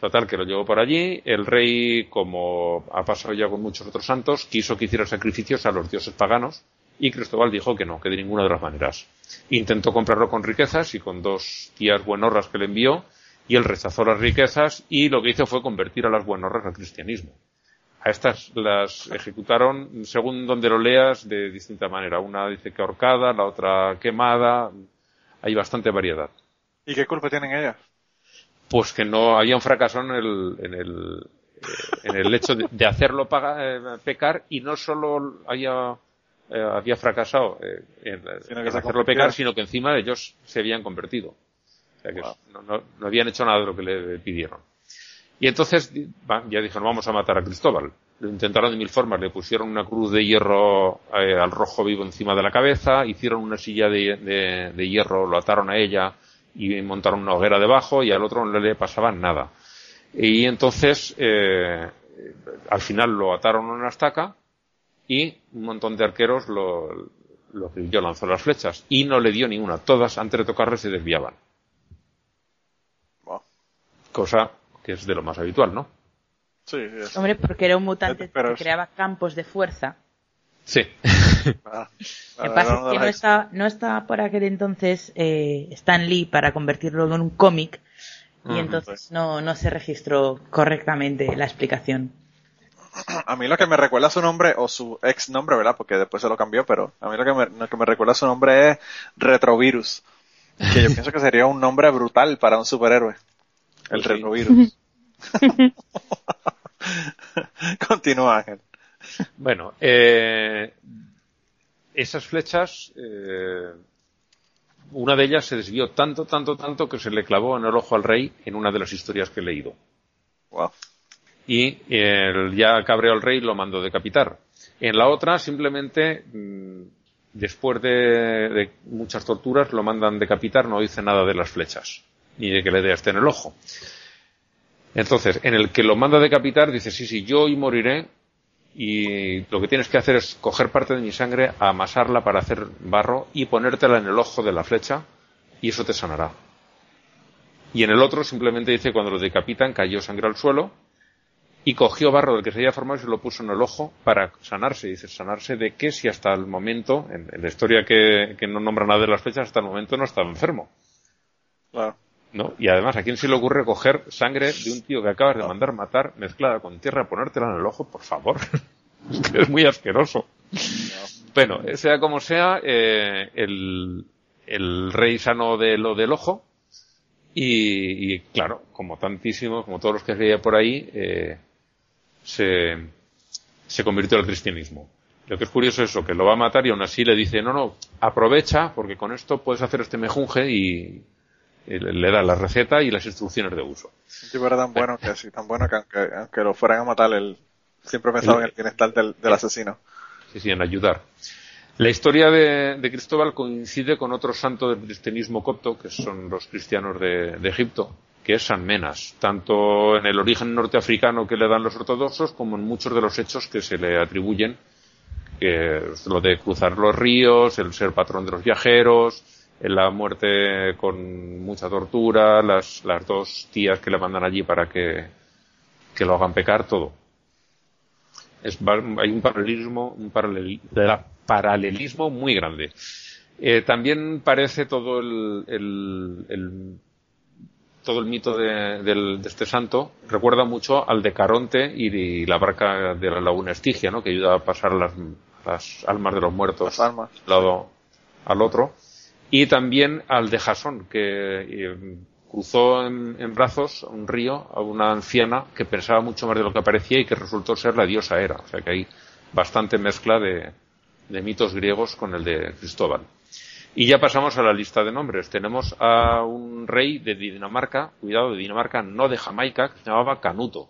Total, que lo llevó por allí. El rey, como ha pasado ya con muchos otros santos, quiso que hiciera sacrificios a los dioses paganos y Cristóbal dijo que no, que de ninguna de las maneras. Intentó comprarlo con riquezas y con dos tías buenorras que le envió y él rechazó las riquezas y lo que hizo fue convertir a las buenorras al cristianismo. A estas las ejecutaron, según donde lo leas, de distinta manera. Una dice que ahorcada, la otra quemada. Hay bastante variedad. ¿Y qué culpa tienen ellas? Pues que no habían fracasado en el, en el, eh, en el hecho de, de hacerlo paga- eh, pecar y no solo haya, eh, había fracasado eh, en, se hacerlo pecar, sino que encima ellos se habían convertido. O sea que Wow. no, no- no habían hecho nada de lo que le pidieron. Y entonces ya dijeron, vamos a matar a Cristóbal. Lo intentaron de mil formas, le pusieron una cruz de hierro eh, al rojo vivo encima de la cabeza, hicieron una silla de, de- de hierro, lo ataron a ella y montaron una hoguera debajo y al otro no le pasaba nada. Y entonces, eh, al final lo ataron a una estaca y un montón de arqueros lo, lo yo lanzó las flechas y no le dio ninguna. Todas antes de tocarle se desviaban. Cosa que es de lo más habitual, ¿no? Sí, es- Hombre, porque era un mutante que creaba campos de fuerza. Sí. ah, Lo que ah, pasa es que no estaba, no estaba por aquel entonces eh, Stan Lee para convertirlo en un cómic y entonces no, no se registró correctamente la explicación. A mí lo que me recuerda su nombre, o su ex nombre, ¿verdad? Porque después se lo cambió, pero a mí lo que me, lo que me recuerda su nombre es Retrovirus. Que yo pienso que sería un nombre brutal para un superhéroe. El Sí. Retrovirus. Continúa, Ángel. Bueno, eh, esas flechas, eh, una de ellas se desvió tanto, tanto, tanto que se le clavó en el ojo al rey en una de las historias que he leído. Wow. y el, ya cabreó al rey y lo mandó decapitar. En la otra, simplemente, mm, después de, de muchas torturas, lo mandan decapitar, no dice nada de las flechas, ni de que le dé hasta en el ojo. Entonces, en el que lo manda decapitar, dice, sí, sí, yo hoy moriré, y lo que tienes que hacer es coger parte de mi sangre, amasarla para hacer barro y ponértela en el ojo de la flecha, y eso te sanará. Y en el otro simplemente dice cuando lo decapitan cayó sangre al suelo y cogió barro del que se había formado y se lo puso en el ojo para sanarse. Dice, sanarse de qué si hasta el momento, en, en la historia que, que no nombra nada de las flechas, hasta el momento no estaba enfermo. Claro. ¿No? Y además, ¿a quién se le ocurre coger sangre de un tío que acabas de mandar matar mezclada con tierra, ponértela en el ojo? Por favor. es que es muy asqueroso. Bueno, sea como sea, eh, el, el rey sano de lo del ojo y, y, claro, como tantísimos, como todos los que veía por ahí, eh, se, se convirtió al cristianismo. Lo que es curioso es eso, que lo va a matar y aún así le dice, no, no, aprovecha porque con esto puedes hacer este mejunje y le, da la receta y las instrucciones de uso. Un tipo era tan bueno que sí, tan bueno que aunque, aunque lo fueran a matar, él siempre pensaba en el bienestar del, del asesino. Sí, sí, en ayudar. La historia de, de Cristóbal coincide con otro santo del cristianismo copto, que son los cristianos de, de Egipto, que es San Menas, tanto en el origen norteafricano que le dan los ortodoxos como en muchos de los hechos que se le atribuyen, que es lo de cruzar los ríos, el ser patrón de los viajeros, la muerte con mucha tortura, las, las dos tías que le mandan allí para que, que lo hagan pecar, todo. Es, hay un paralelismo, un paralel, paralelismo muy grande. Eh, también parece todo el, el, el todo el mito de, de, este santo recuerda mucho al de Caronte y, de, la barca de la laguna Estigia, ¿no? que ayuda a pasar las, las almas de los muertos Las almas. de un lado al otro. Y también al de Jasón, que eh, cruzó en, brazos un río a una anciana que pensaba mucho más de lo que parecía y que resultó ser la diosa Hera. O sea que hay bastante mezcla de, mitos griegos con el de Cristóbal. Y ya pasamos a la lista de nombres. Tenemos a un rey de Dinamarca, cuidado, de Dinamarca, no de Jamaica, que se llamaba Canuto.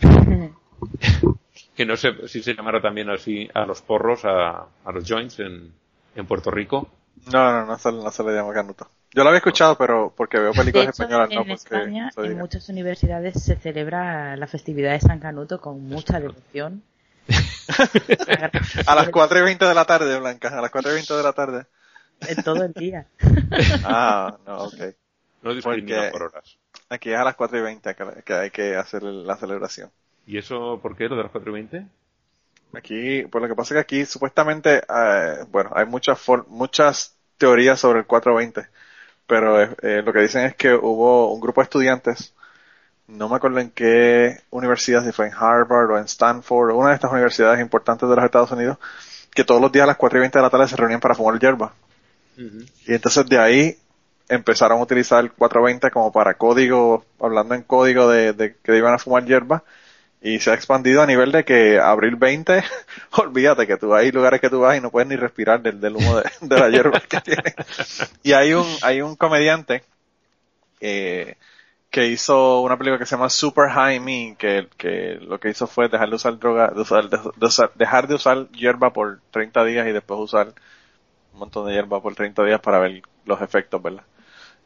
que no sé si se llamará también así a los porros, a, a los joints en, en, Puerto Rico. No, no, no se, no se le llama Canuto. Yo lo había escuchado, pero porque veo películas hecho, españolas, en no porque España, en muchas universidades se celebra la festividad de San Canuto con mucha devoción. a las 4 y 20 de la tarde, Blanca, a las 4 y 20 de la tarde. En todo el día. ah, no, ok. No discrimina por horas. Aquí es a las 4 y 20 que, que hay que hacer la celebración. ¿Y eso por qué, lo de las 4 y 20? Aquí, pues lo que pasa es que aquí supuestamente, eh, bueno, hay muchas muchas teorías sobre el 420, pero eh, lo que dicen es que hubo un grupo de estudiantes, no me acuerdo en qué universidad, si fue en Harvard o en Stanford, o una de estas universidades importantes de los Estados Unidos, que todos los días a las 4 y 20 de la tarde se reunían para fumar hierba. Uh -huh. Y entonces de ahí empezaron a utilizar el 420 como para código, hablando en código de, de que iban a fumar hierba, y se ha expandido a nivel de que abril 20, olvídate que tú hay lugares que tú vas y no puedes ni respirar del, del humo de, de, la hierba que tiene. Y hay un, hay un comediante, eh, que hizo una película que se llama Super High Me, que, que lo que hizo fue dejar de usar droga, dejar de usar hierba por 30 días y después usar un montón de hierba por 30 días para ver los efectos, ¿verdad?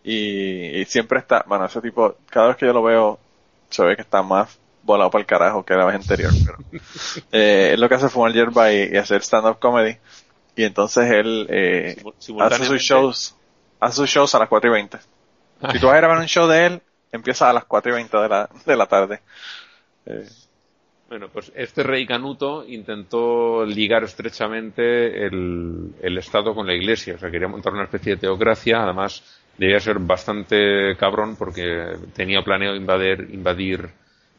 Y, y siempre está, bueno, ese tipo, cada vez que yo lo veo, se ve que está más volado para el carajo que la vez anterior, pero eh, es lo que hace fumar hierba y, y hacer stand-up comedy. Y entonces él eh, hace sus shows, hace sus shows a las 4 y 20. Si tú vas a grabar un show de él, empieza a las 4 y 20 de la, de la tarde. Eh. Bueno, pues este rey Canuto intentó ligar estrechamente el, el Estado con la Iglesia, o sea, quería montar una especie de teocracia, además debía ser bastante cabrón porque tenía planeado invadir, invadir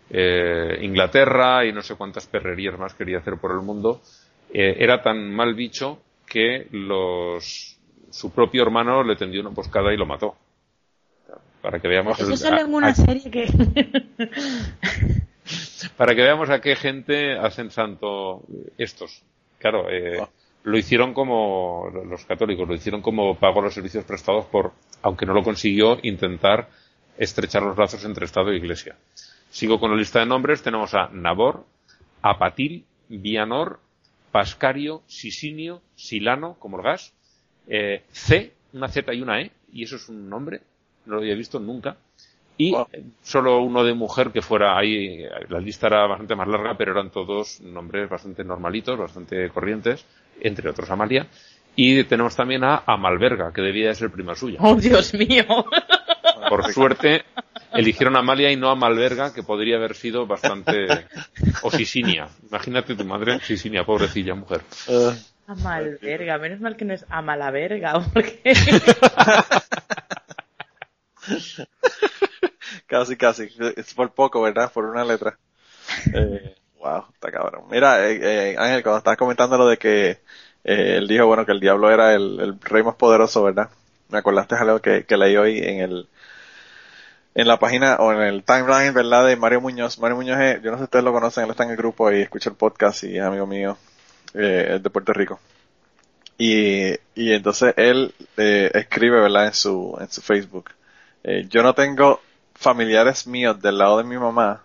eh, Inglaterra y no sé cuántas perrerías más quería hacer por el mundo. Eh, era tan mal bicho que los, su propio hermano le tendió una emboscada y lo mató para que veamos eso sale en una a, serie que para que veamos a qué gente hacen santo estos claro eh, oh. lo hicieron como los católicos lo hicieron como pago los servicios prestados por aunque no lo consiguió intentar estrechar los brazos entre Estado e Iglesia sigo con la lista de nombres tenemos a Nabor Apatil Vianor Pascario Sisinio Silano como el gas eh, C una Z y una E y eso es un nombre no lo había visto nunca. Y wow. solo uno de mujer que fuera ahí, la lista era bastante más larga, pero eran todos nombres bastante normalitos, bastante corrientes, entre otros Amalia. Y tenemos también a Amalberga, que debía de ser prima suya. ¡Oh, Dios mío! Por suerte, eligieron a Amalia y no a Malverga, que podría haber sido bastante... o Sisinia. Imagínate tu madre, Sisinia, pobrecilla mujer. Uh. Amalverga, menos mal que no es Amalaverga, porque... casi, casi. Es por poco, ¿verdad? Por una letra. Eh, wow, está cabrón. Mira, eh, eh, Ángel, cuando estabas comentando lo de que eh, él dijo, bueno, que el diablo era el, el rey más poderoso, ¿verdad? Me acordaste algo que, que leí hoy en el en la página o en el timeline, ¿verdad? De Mario Muñoz. Mario Muñoz, es, yo no sé si ustedes lo conocen, él está en el grupo y escucha el podcast y es amigo mío. eh, es de Puerto Rico. Y, y entonces él eh, escribe, ¿verdad? En su, en su Facebook. eh, yo no tengo familiares míos del lado de mi mamá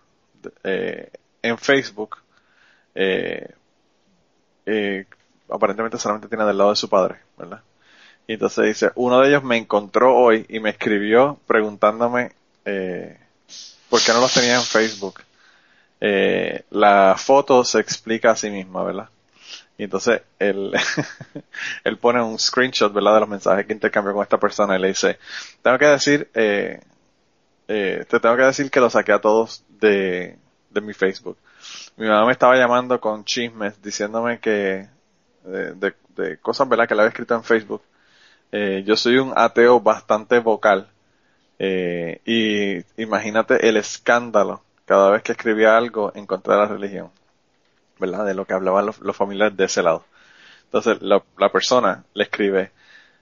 eh, en Facebook. Eh, aparentemente solamente tiene del lado de su padre, ¿verdad? Y entonces dice, uno de ellos me encontró hoy y me escribió preguntándome eh, por qué no los tenía en Facebook. Eh, la foto se explica a sí misma, ¿verdad? Y entonces él, él pone un screenshot, ¿verdad? De los mensajes que intercambió con esta persona y le dice, tengo que decir, eh, eh, te tengo que decir que lo saqué a todos de, de mi Facebook. Mi mamá me estaba llamando con chismes diciéndome que, de, de- de cosas, ¿verdad? Que le había escrito en Facebook. Eh, yo soy un ateo bastante vocal. Eh, y imagínate el escándalo cada vez que escribía algo en contra de la religión. ¿Verdad? De lo que hablaban los, familiares de ese lado. Entonces, la, la persona le escribe,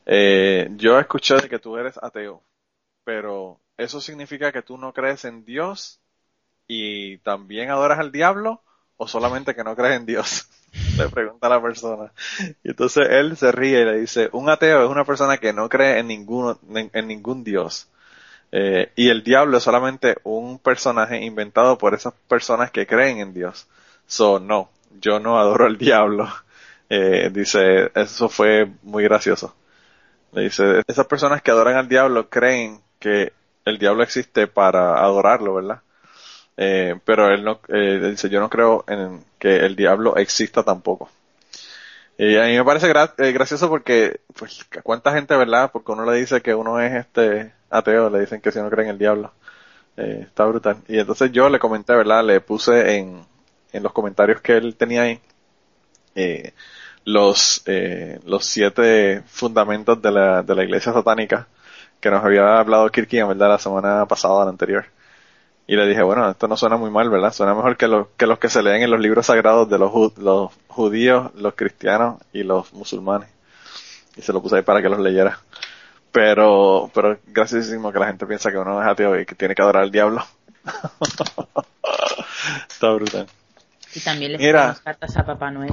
eh, yo escuché de que tú eres ateo, pero ¿eso significa que tú no crees en Dios y también adoras al diablo o solamente que no crees en Dios? Le pregunta la persona. Y entonces él se ríe y le dice, un ateo es una persona que no cree en ninguno, en ningún Dios. Eh, y el diablo es solamente un personaje inventado por esas personas que creen en Dios. So, no, yo no adoro al diablo. Eh, dice, eso fue muy gracioso. Dice, esas personas que adoran al diablo creen que el diablo existe para adorarlo, ¿verdad? Eh, pero él no, eh, dice, yo no creo en que el diablo exista tampoco. Y a mí me parece gra- gracioso porque, pues, cuánta gente, ¿verdad? Porque uno le dice que uno es este ateo, le dicen que si no cree en el diablo. Eh, está brutal. Y entonces yo le comenté, ¿verdad? Le puse en, en los comentarios que él tenía ahí, eh, los, eh, los siete fundamentos de la, de la iglesia satánica que nos había hablado Kirkian, ¿verdad? La semana pasada, la anterior. Y le dije, bueno, esto no suena muy mal, ¿verdad? Suena mejor que, que los que se leen en los libros sagrados de los, los judíos, los cristianos y los musulmanes. Y se lo puse ahí para que los leyera. Pero, pero graciosísimo que la gente piensa que uno es ateo y que tiene que adorar al diablo. Está brutal. Y también le Mira. cartas a Papá Noel.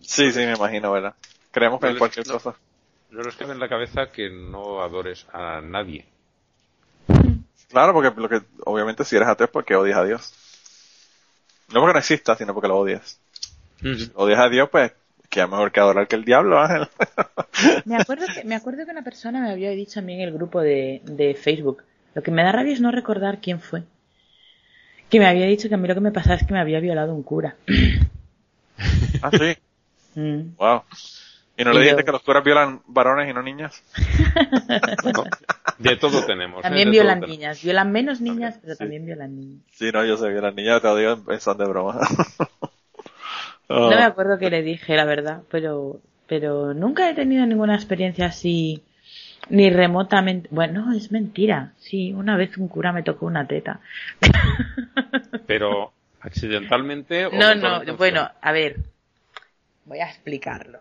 Sí, sí, me imagino, ¿verdad? Creemos que en les- cualquier no. cosa. No les cabe en la cabeza que no adores a nadie. Claro, porque lo que, obviamente si eres ateo es porque odias a Dios. No porque no exista, sino porque lo odias. Odias a Dios, pues, que es mejor que adorar que el diablo, Ángel. Me acuerdo que, me acuerdo que una persona me había dicho a mí en el grupo de, de Facebook. Lo que me da rabia es no recordar quién fue. Que me había dicho que a mí lo que me pasaba es que me había violado un cura. ah, sí. Mm. Wow. ¿Y no Y le dijiste yo- que los curas violan varones y no niñas? No, de todo tenemos. ¿eh? También De violan todo tenemos. niñas. Violan menos niñas, pero sí. también violan niños. Sí, no, yo sé, violan niñas, te lo digo en son de broma. No me Oh, acuerdo qué le dije, la verdad, pero, pero nunca he tenido ninguna experiencia así, ni remotamente. Bueno, no, es mentira. Sí, una vez un cura me tocó una teta. Pero, ¿accidentalmente o No, no, bueno, a ver, voy a explicarlo.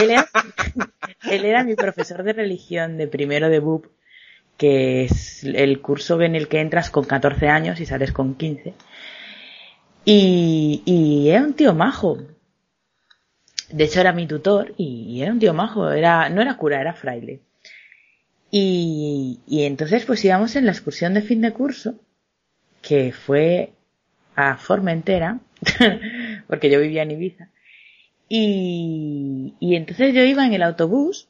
Él era, él era mi profesor de religión de primero de BUP, que es el curso en el que entras con 14 años y sales con 15. Y, y era un tío majo. De hecho era mi tutor y, era un tío majo. Era, no era cura, era fraile. Y, y entonces pues íbamos en la excursión de fin de curso, que fue a Formentera, porque yo vivía en Ibiza. Y, y entonces yo iba en el autobús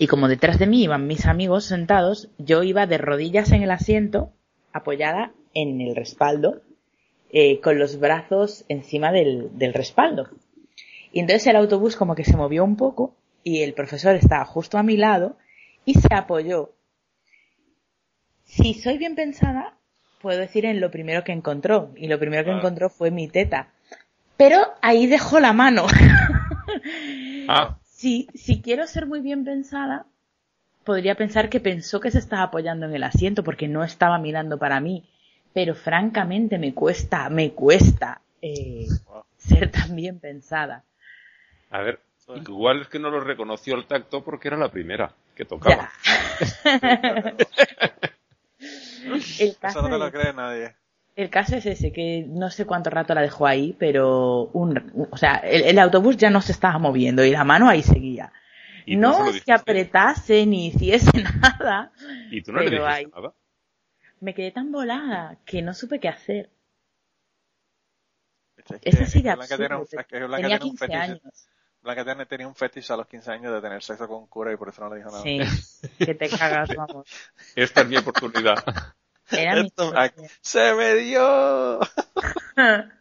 y como detrás de mí iban mis amigos sentados, yo iba de rodillas en el asiento, apoyada en el respaldo, eh, con los brazos encima del, del respaldo. Y entonces el autobús como que se movió un poco y el profesor estaba justo a mi lado y se apoyó. Si soy bien pensada, puedo decir en lo primero que encontró. Y lo primero que Ah. encontró fue mi teta. Pero ahí dejó la mano. Ah, si, si quiero ser muy bien pensada, podría pensar que pensó que se estaba apoyando en el asiento porque no estaba mirando para mí. Pero francamente me cuesta, me cuesta eh, ser tan bien pensada. a ver, igual es que no lo reconoció el tacto porque era la primera que tocaba. El, Eso caso no te lo es, cree nadie. El caso es ese, que no sé cuánto rato la dejó ahí, pero un, o sea, el, el autobús ya no se estaba moviendo y la mano ahí seguía. ¿Y tú no No es que apretase ni hiciese nada. ¿Y tú no le dijiste ahí- nada? Me quedé tan volada que no supe qué hacer. Es que- así de es que Blanca tiene un- absurdo. es que Blanca Tenía tiene un 15 fetiche- años. Blanca tiene- tenía un fetiche a los 15 años de tener sexo con un cura y por eso no le dijo nada. Sí, que te cagas, vamos. Esta es mi oportunidad. Era mi Esto- ay, ¡Se me dio!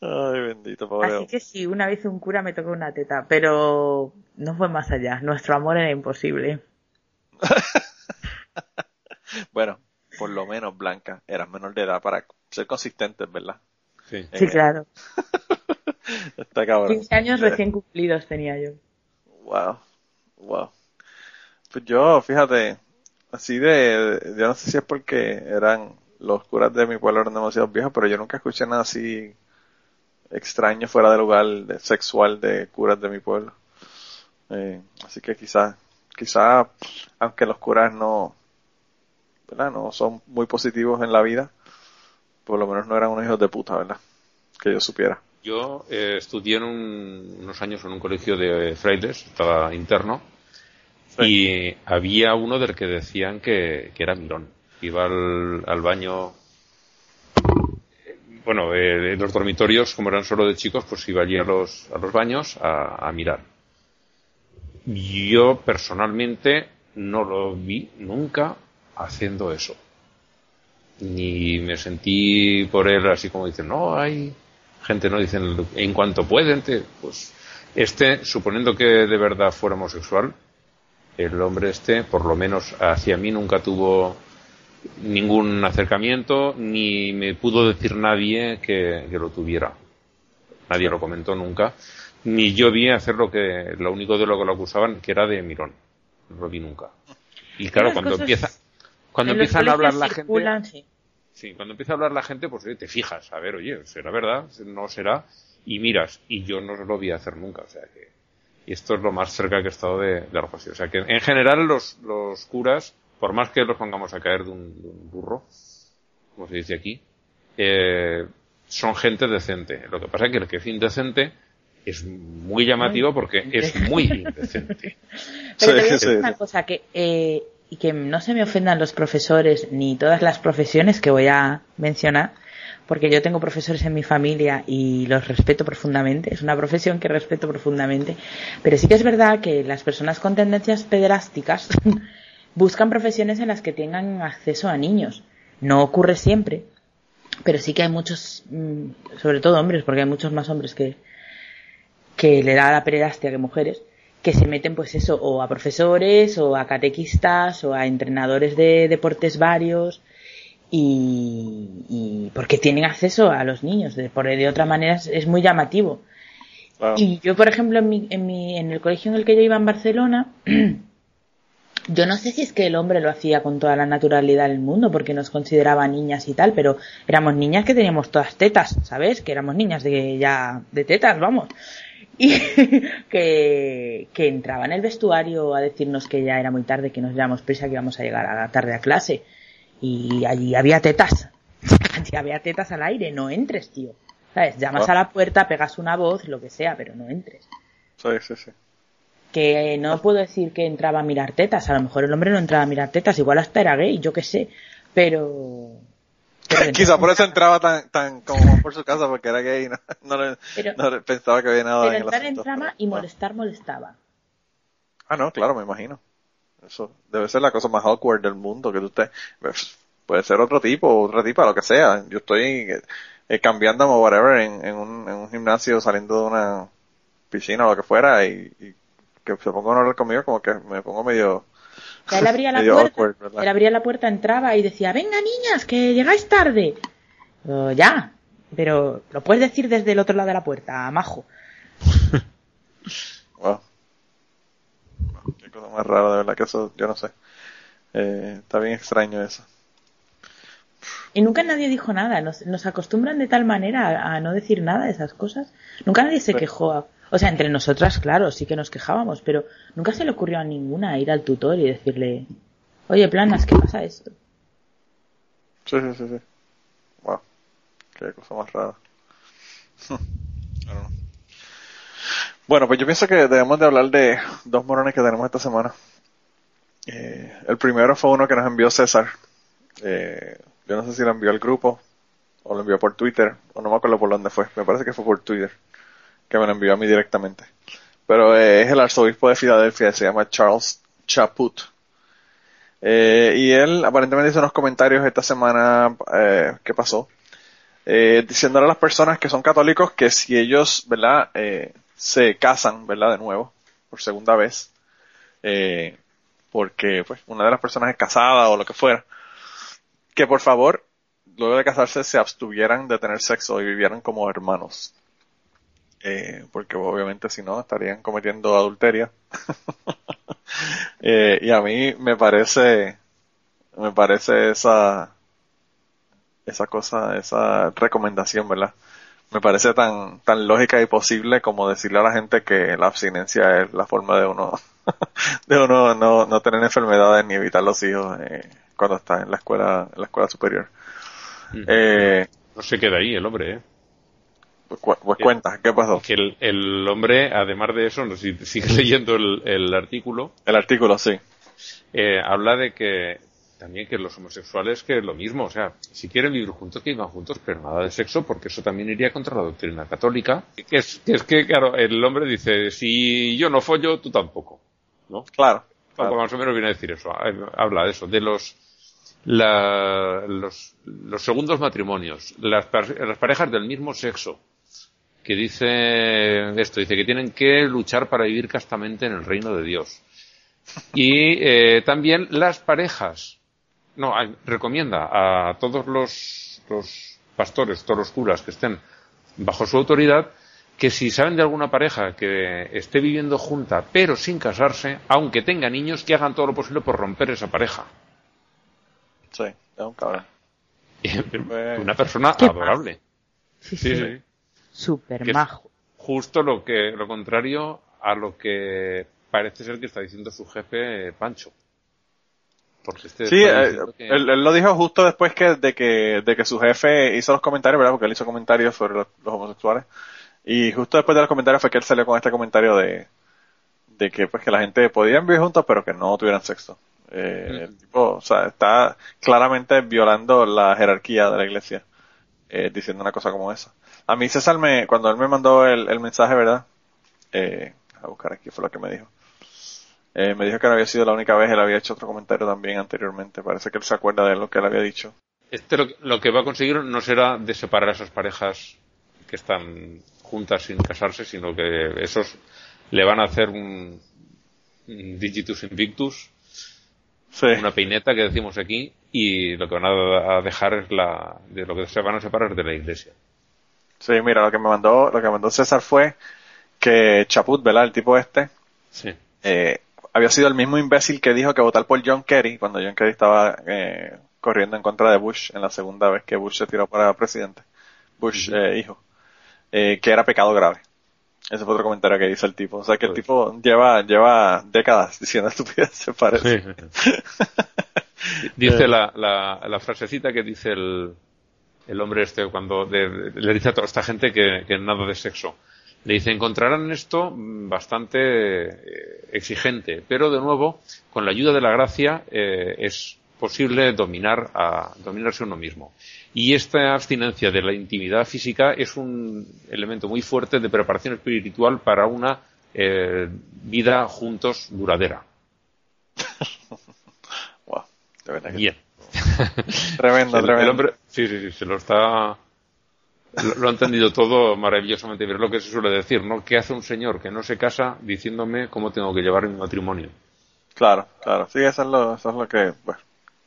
Ay, bendito, pobre Así que sí, una vez un cura me tocó una teta, pero no fue más allá. Nuestro amor era imposible. Bueno, por lo menos, Blanca, eras menor de edad para ser consistentes, ¿verdad? Sí. Sí, Eh, claro. Está cabrón. 15 años Eh, recién cumplidos tenía yo. Wow, wow. Pues yo, fíjate, así de, yo no sé si es porque eran los curas de mi pueblo eran demasiado viejos, pero yo nunca escuché nada así extraño fuera de lugar de, sexual de curas de mi pueblo. Eh, así que quizás, quizás, aunque los curas no, ¿verdad? No son muy positivos en la vida, por lo menos no eran unos hijos de puta, ¿verdad? Que yo supiera. Yo eh, estudié en un- unos años en un colegio de frailes, estaba interno, y había uno del que decían que, que era mirón. Iba al, al baño, eh, bueno, eh, en los dormitorios, como eran solo de chicos, pues iba allí a los, a los baños a, a mirar. Yo personalmente no lo vi nunca haciendo eso. Ni me sentí por él así como dicen, no, hay gente, no dicen, en cuanto pueden, te- pues este, suponiendo que de verdad fuera homosexual, el hombre este, por lo menos hacia mí nunca tuvo ningún acercamiento, ni me pudo decir nadie que, que lo tuviera. Nadie lo comentó nunca. Ni yo vi hacer lo que, lo único de lo que lo acusaban, que era de mirón. No lo vi nunca. Y claro, cuando cosas empieza, cuando En empiezan a hablar la gente, sí. Sí, cuando empieza a hablar la gente, pues oye, te fijas, a ver, oye, ¿será verdad? ¿No será? Y miras, y yo no lo vi hacer nunca, o sea que, y esto es lo más cerca que he estado de, de algo así. O sea que, en general, los, los curas, por más que los pongamos a caer de un, de un burro, como se dice aquí, eh, son gente decente. Lo que pasa es que el que es indecente es muy llamativo porque es muy indecente. Pero te voy a decir una cosa que eh, y que no se me ofendan los profesores ni todas las profesiones que voy a mencionar, porque yo tengo profesores en mi familia y los respeto profundamente. Es una profesión que respeto profundamente, pero sí que es verdad que las personas con tendencias pederásticas buscan profesiones en las que tengan acceso a niños. No ocurre siempre, pero sí que hay muchos, mm, sobre todo hombres, porque hay muchos más hombres que que le da la pederastia que mujeres, que se meten pues eso, o a profesores, o a catequistas, o a entrenadores de deportes varios, y, y porque tienen acceso a los niños, de, por, de otra manera es, es muy llamativo. Y yo, por ejemplo, en, mi, en, mi, en el colegio en el que yo iba en Barcelona, yo no sé si es que el hombre lo hacía con toda la naturalidad del mundo, porque nos consideraba niñas y tal, pero éramos niñas que teníamos todas tetas, ¿sabes? Que éramos niñas de ya de tetas, vamos. Y que, que entraba en el vestuario a decirnos que ya era muy tarde, que nos llevamos prisa, que íbamos a llegar a la tarde a clase. Y allí había tetas. Allí había tetas al aire, no entres, tío. ¿Sabes? Llamas Ah. a la puerta, pegas una voz, lo que sea, pero no entres Sí, sí, sí. que no puedo decir que entraba a mirar tetas, a lo mejor el hombre no entraba a mirar tetas, igual hasta era gay, yo qué sé, pero... Quizá por eso entraba tan, tan como por su casa, porque era gay y no, no, le- Pero- no pensaba que había nada Pero en el entrar asunto. entraba y molestar molestaba. Ah, no, claro, me imagino. Eso debe ser la cosa más awkward del mundo, que tú estés, pues, puede ser otro tipo, otra tipa, lo que sea. Yo estoy eh, eh, cambiándome o whatever en, en, un, en un gimnasio saliendo de una piscina o lo que fuera y, y que se ponga a hablar conmigo como que me pongo medio, O sea, él abría la puerta, él abría la puerta, entraba y decía, venga niñas, que llegáis tarde. Ya, pero lo puedes decir desde el otro lado de la puerta, majo. Wow. Qué cosa más rara, de verdad que eso, yo no sé. Eh, está bien extraño eso. Y nunca nadie dijo nada, nos, nos acostumbran de tal manera a, a no decir nada de esas cosas. Nunca nadie se Sí. quejó. O sea, entre nosotras, claro, sí que nos quejábamos, pero nunca se le ocurrió a ninguna ir al tutor y decirle, oye, planas, ¿qué pasa esto? Sí, sí, sí, sí. Wow. Qué cosa más rara. I don't know. Bueno, pues yo pienso que debemos de hablar de dos morones que tenemos esta semana. Eh, el primero fue uno que nos envió César. Eh, yo no sé si lo envió al grupo o lo envió por Twitter, o no me acuerdo por dónde fue. Me parece que fue por Twitter, que me lo envió a mí directamente. Pero eh, es el arzobispo de Filadelfia, se llama Charles Chaput. Eh, y él aparentemente hizo unos comentarios esta semana eh, que pasó, eh, diciéndole a las personas que son católicos que si ellos, ¿verdad?, eh, se casan, ¿verdad?, de nuevo, por segunda vez, eh, porque pues una de las personas es casada o lo que fuera, que por favor, luego de casarse se abstuvieran de tener sexo y vivieran como hermanos. Eh, porque obviamente si no estarían cometiendo adulteria. Eh, y a mí me parece, me parece esa, esa cosa, esa recomendación, ¿verdad? Me parece tan, tan lógica y posible como decirle a la gente que la abstinencia es la forma de uno, de uno no, no tener enfermedades ni evitar los hijos eh, cuando está en la escuela, en la escuela superior. Eh, No se queda ahí el hombre, ¿eh? Pues, pues cuenta, ¿qué pasó? Que el, el hombre, además de eso, no si sigue leyendo el, el artículo, El artículo, sí. eh, habla de que también que los homosexuales que es lo mismo, o sea, si quieren vivir juntos, que vivan juntos, pero nada de sexo, porque eso también iría contra la doctrina católica. Que es que, es que claro, el hombre dice, si yo no follo, tú tampoco, ¿no? Claro. Claro. más o menos viene a decir eso, habla de eso, de los la- los, los segundos matrimonios, las, las parejas del mismo sexo, que dice esto, dice que tienen que luchar para vivir castamente en el reino de Dios. Y eh, también las parejas, no, hay- recomienda a todos los, los pastores, todos los curas que estén bajo su autoridad, que si saben de alguna pareja que esté viviendo junta pero sin casarse, aunque tenga niños, que hagan todo lo posible por romper esa pareja. Sí, es un cabrón. Una persona adorable. Sí, Sí, sí. Súper majo. Justo lo que, lo contrario a lo que parece ser que está diciendo su jefe eh, Pancho. Porque este Sí, eh, que- él, él lo dijo justo después que de que de que su jefe hizo los comentarios, ¿verdad? Porque él hizo comentarios sobre los, los homosexuales. Y justo después de los comentarios fue que él salió con este comentario de, de que pues que la gente podía vivir juntos pero que no tuvieran sexo. Eh, El tipo, o sea, está claramente violando la jerarquía de la iglesia, eh, diciendo una cosa como esa. A mí César me, cuando él me mandó el, el mensaje, ¿verdad? Eh, a buscar aquí fue lo que me dijo. Eh, me dijo que no había sido la única vez, él había hecho otro comentario también anteriormente. Parece que él se acuerda de lo que él había dicho. Este lo, lo que va a conseguir no será de separar a esas parejas que están juntas sin casarse, sino que esos le van a hacer un, un digitus invictus, Sí, una peineta que decimos aquí, y lo que van a, a dejar es la, de lo que se van a separar de la iglesia. Sí, mira, lo que me mandó, lo que mandó César fue que Chaput, ¿verdad? El tipo este, Sí. eh, había sido el mismo imbécil que dijo que votar por John Kerry cuando John Kerry estaba eh, corriendo en contra de Bush en la segunda vez que Bush se tiró para presidente. Bush, eh, hijo. Eh, que era pecado grave. Ese fue otro comentario que hizo el tipo. O sea que el tipo lleva, lleva décadas diciendo estupideces, parece. Dice la, la, la frasecita que dice el, el hombre este cuando de- le dice a toda esta gente que, que nada de sexo. Le dice, encontrarán esto bastante eh, exigente, pero de nuevo, con la ayuda de la gracia, eh, es posible dominar a, dominarse uno mismo. Y esta abstinencia de la intimidad física es un elemento muy fuerte de preparación espiritual para una eh, vida juntos duradera. Wow, de verdad que Bien. Tremendo, el, tremendo. el hombre, sí, sí, sí, se lo está, lo, lo ha entendido todo maravillosamente bien. Es lo que se suele decir, ¿no? ¿Qué hace un señor que no se casa diciéndome cómo tengo que llevar mi matrimonio? Claro, claro. Sí, eso es lo, eso es lo que, bueno,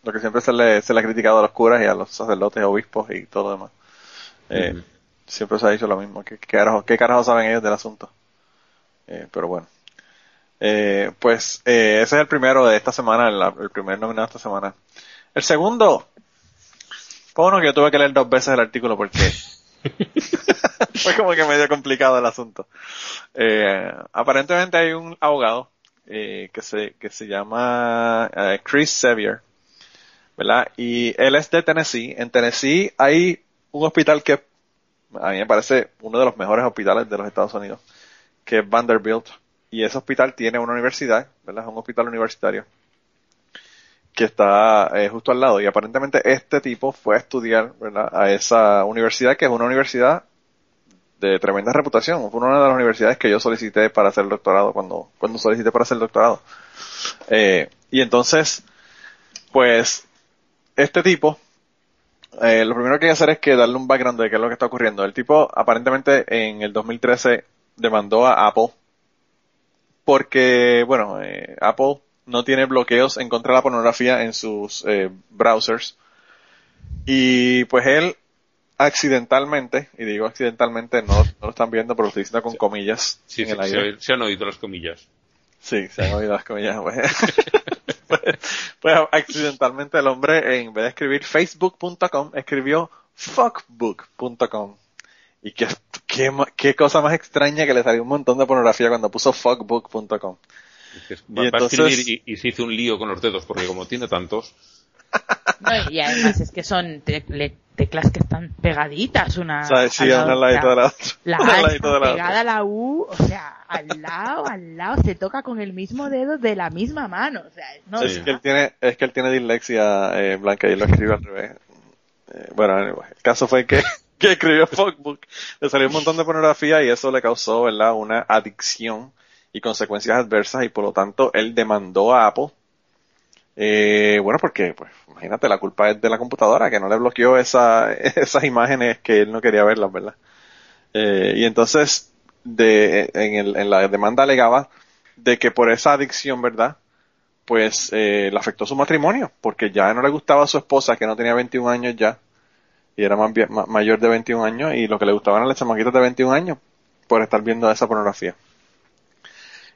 lo que siempre se le, se le ha criticado a los curas y a los sacerdotes, obispos y todo lo demás. Eh. Siempre se ha dicho lo mismo. ¿Qué, qué, carajo, qué carajo saben ellos del asunto? Eh, pero bueno. Eh, pues eh, ese es el primero de esta semana, el, el primer nominado de esta semana. El segundo, fue uno que yo tuve que leer dos veces el artículo porque fue como que medio complicado el asunto. Eh, aparentemente hay un abogado eh, que se que se llama eh, Chris Sevier, ¿verdad? Y él es de Tennessee. En Tennessee hay un hospital que a mí me parece uno de los mejores hospitales de los Estados Unidos, que es Vanderbilt. Y ese hospital tiene una universidad, ¿verdad? Es un hospital universitario que está eh, justo al lado. Y aparentemente este tipo fue a estudiar, ¿verdad? A esa universidad, que es una universidad de tremenda reputación. Fue una de las universidades que yo solicité para hacer el doctorado, cuando, cuando solicité para hacer el doctorado. Eh, y entonces, pues, este tipo, eh, lo primero que hay que hacer es que darle un background de qué es lo que está ocurriendo. El tipo, aparentemente, en el 2013 demandó a Apple porque, bueno, eh, Apple no tiene bloqueos en contra de la pornografía en sus eh, browsers. Y pues él accidentalmente, y digo accidentalmente, no, no lo están viendo, pero lo estoy diciendo con comillas. Sí, en sí, el se, aire. se han oído las comillas. Sí, se han oído las comillas. Pues, pues, pues, accidentalmente el hombre, en vez de escribir facebook.com, escribió fuckbook.com. Y qué, qué, qué cosa más extraña que le salió un montón de pornografía cuando puso fuckbook.com. Y Va, va a entonces- escribir y, y se hizo un lío con los dedos, porque como tiene tantos, No, y además es que son tecle- teclas que están pegaditas una O sea, sí, al lado una al ladito de la otra. La A está la otra. pegada a la U, o sea, al lado, al lado, se toca con el mismo dedo de la misma mano, o sea, no, Es que él tiene, es que él tiene dislexia eh, blanca y lo escribe al revés. Eh, bueno, anyway, el caso fue que, que escribió Fuckbook, le salió un montón de pornografía y eso le causó, ¿verdad?, una adicción y consecuencias adversas y por lo tanto él demandó a Apple. Eh, bueno, porque, pues, imagínate, la culpa es de la computadora que no le bloqueó esa, esas imágenes que él no quería verlas, ¿verdad? Eh, y entonces, de, en, el, en la demanda alegaba de que por esa adicción, ¿verdad? pues eh, le afectó su matrimonio, porque ya no le gustaba a su esposa, que no tenía 21 años ya, y era más, mayor de 21 años, y lo que le gustaban eran las chamaquitas de 21 años, por estar viendo esa pornografía.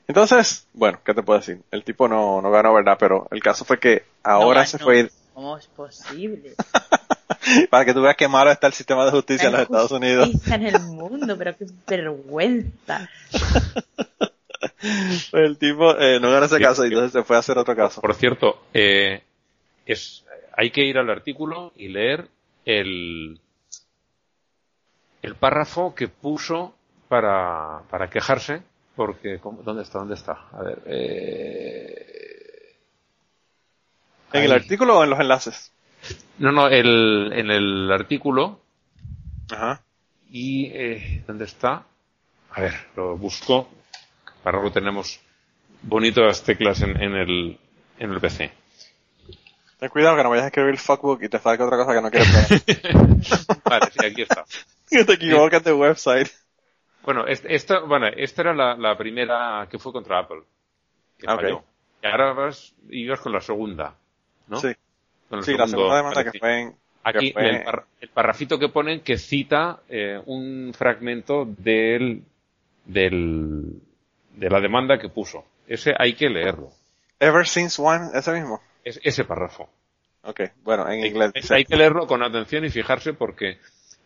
Entonces, bueno, ¿qué te puedo decir? El tipo no, no ganó, ¿verdad? Pero el caso fue que ahora No se fue, ¿Cómo es posible? para que tú veas qué malo está el sistema de justicia en los Estados Unidos. Justicia en el mundo, pero qué vergüenza. El tipo eh, no ganó ese caso y entonces se fue a hacer otro caso. por cierto, eh, es, hay que ir al artículo y leer el, el párrafo que puso para, para quejarse, porque, ¿cómo- ¿dónde está? ¿Dónde está? A ver, eh, ¿En el artículo o en los enlaces? No, no, el, en el artículo Ajá. y eh, ¿dónde está? A ver, lo busco. Para lo tenemos bonitas teclas en, en el en el PC. Ten cuidado que no vayas a escribir fuckbook y te salga otra cosa que no quieres ver. Vale, sí, aquí está. que te equivocas de website. Bueno, es- esta, bueno, esta era la, la primera que fue contra Apple. Que Ah, ok. falló. Y ahora vas, ibas con la segunda, ¿no? Sí. Con Sí, la segunda demanda que fue en... Aquí que fue- el, par- el parrafito que ponen que cita eh, un fragmento del, del, de la demanda que puso. Ese hay que leerlo. Ever Since One, ese mismo. Es, ese párrafo. Ok, bueno, en inglés. Hay que leerlo con atención y fijarse porque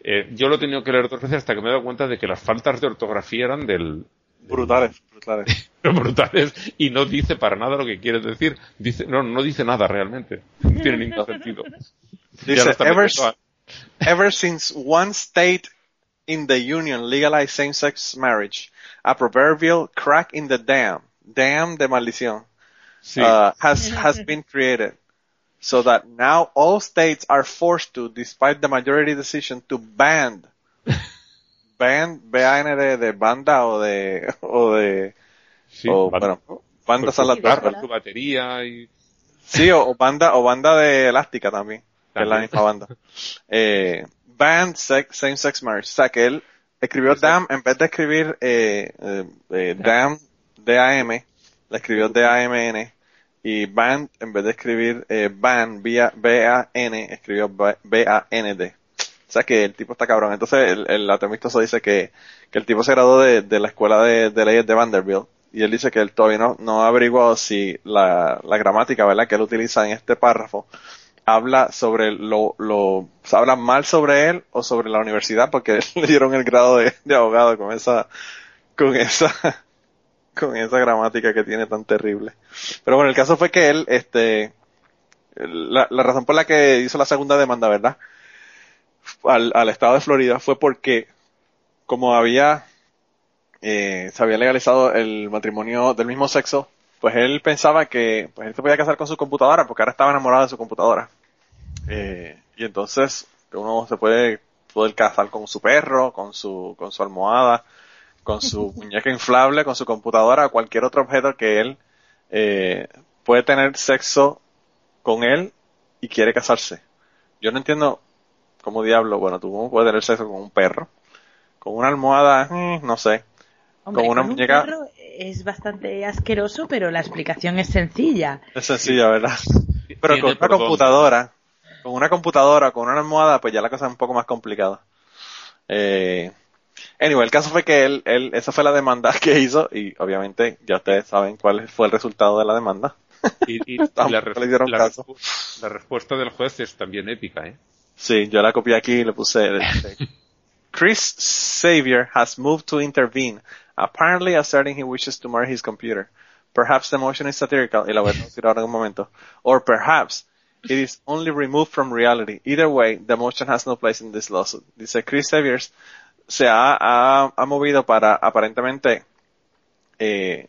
eh, yo lo he tenido que leer dos veces hasta que me he dado cuenta de que las faltas de ortografía eran del, Brutales, brutales. brutales y no dice para nada lo que quiere decir. Dice, no, no dice nada realmente. No tiene ningún sentido. Dice, ever, ever since one state in the union legalized same-sex marriage, a proverbial crack in the dam, dam de maldición, Sí. uh, has, has been created. So that now all states are forced to, despite the majority decision, to ban, ban, B-A-N-D, de de, banda o de, o de, sí, o, vale. bueno, banda Pues son las su su batería y... Sí, o, o banda, o banda de elástica también, que es la misma banda. Eh, band sex, same sex marriage. O sea que él escribió damn en vez de escribir eh, eh, eh, damn D-A-M, le escribió D-A-M-N. Y band en vez de escribir eh, ban vía B-A-N, escribió B-A-N-D. O sea que el tipo está cabrón. Entonces el, el amistoso dice que, que el tipo se graduó de, de la escuela de, de leyes de Vanderbilt. Y él dice que él todavía no, no ha averiguado si la, la gramática, ¿verdad?, que él utiliza en este párrafo habla sobre lo, lo, habla mal sobre él o sobre la universidad porque le dieron el grado de, de abogado con esa, con esa, con esa gramática que tiene tan terrible. Pero bueno, el caso fue que él, este, la, la razón por la que hizo la segunda demanda, ¿verdad? Al, estado de Florida fue porque como había eh, se había legalizado el matrimonio del mismo sexo, pues él pensaba que pues él se podía casar con su computadora porque ahora estaba enamorado de su computadora. Eh, y entonces uno se puede poder casar con su perro, con su, con su almohada, con su muñeca inflable, con su computadora, o cualquier otro objeto que él eh, puede tener sexo con él y quiere casarse. Yo no entiendo cómo diablo, bueno, tú puedes tener sexo con un perro, con una almohada, mm, no sé, Hombre, con una con un muñeca- perro es bastante asqueroso, pero la explicación es sencilla. Es sencilla, ¿verdad? Pero con una computadora, con una computadora, con una almohada, pues ya la cosa es un poco más complicada. Eh, anyway, el caso fue que él, él, esa fue la demanda que hizo y obviamente ya ustedes saben cuál fue el resultado de la demanda. Y, y- la, Tampoco le dieron la caso. la respuesta del juez es también épica, ¿eh? Sí, yo la copié aquí y le puse. Chris Xavier has moved to intervene, apparently asserting he wishes to marry his computer. Perhaps the motion is satirical, y la voy a traducir ahora en un momento. Or perhaps it is only removed from reality. Either way, the motion has no place in this lawsuit. Dice Chris Xavier se ha, ha, ha movido para aparentemente eh,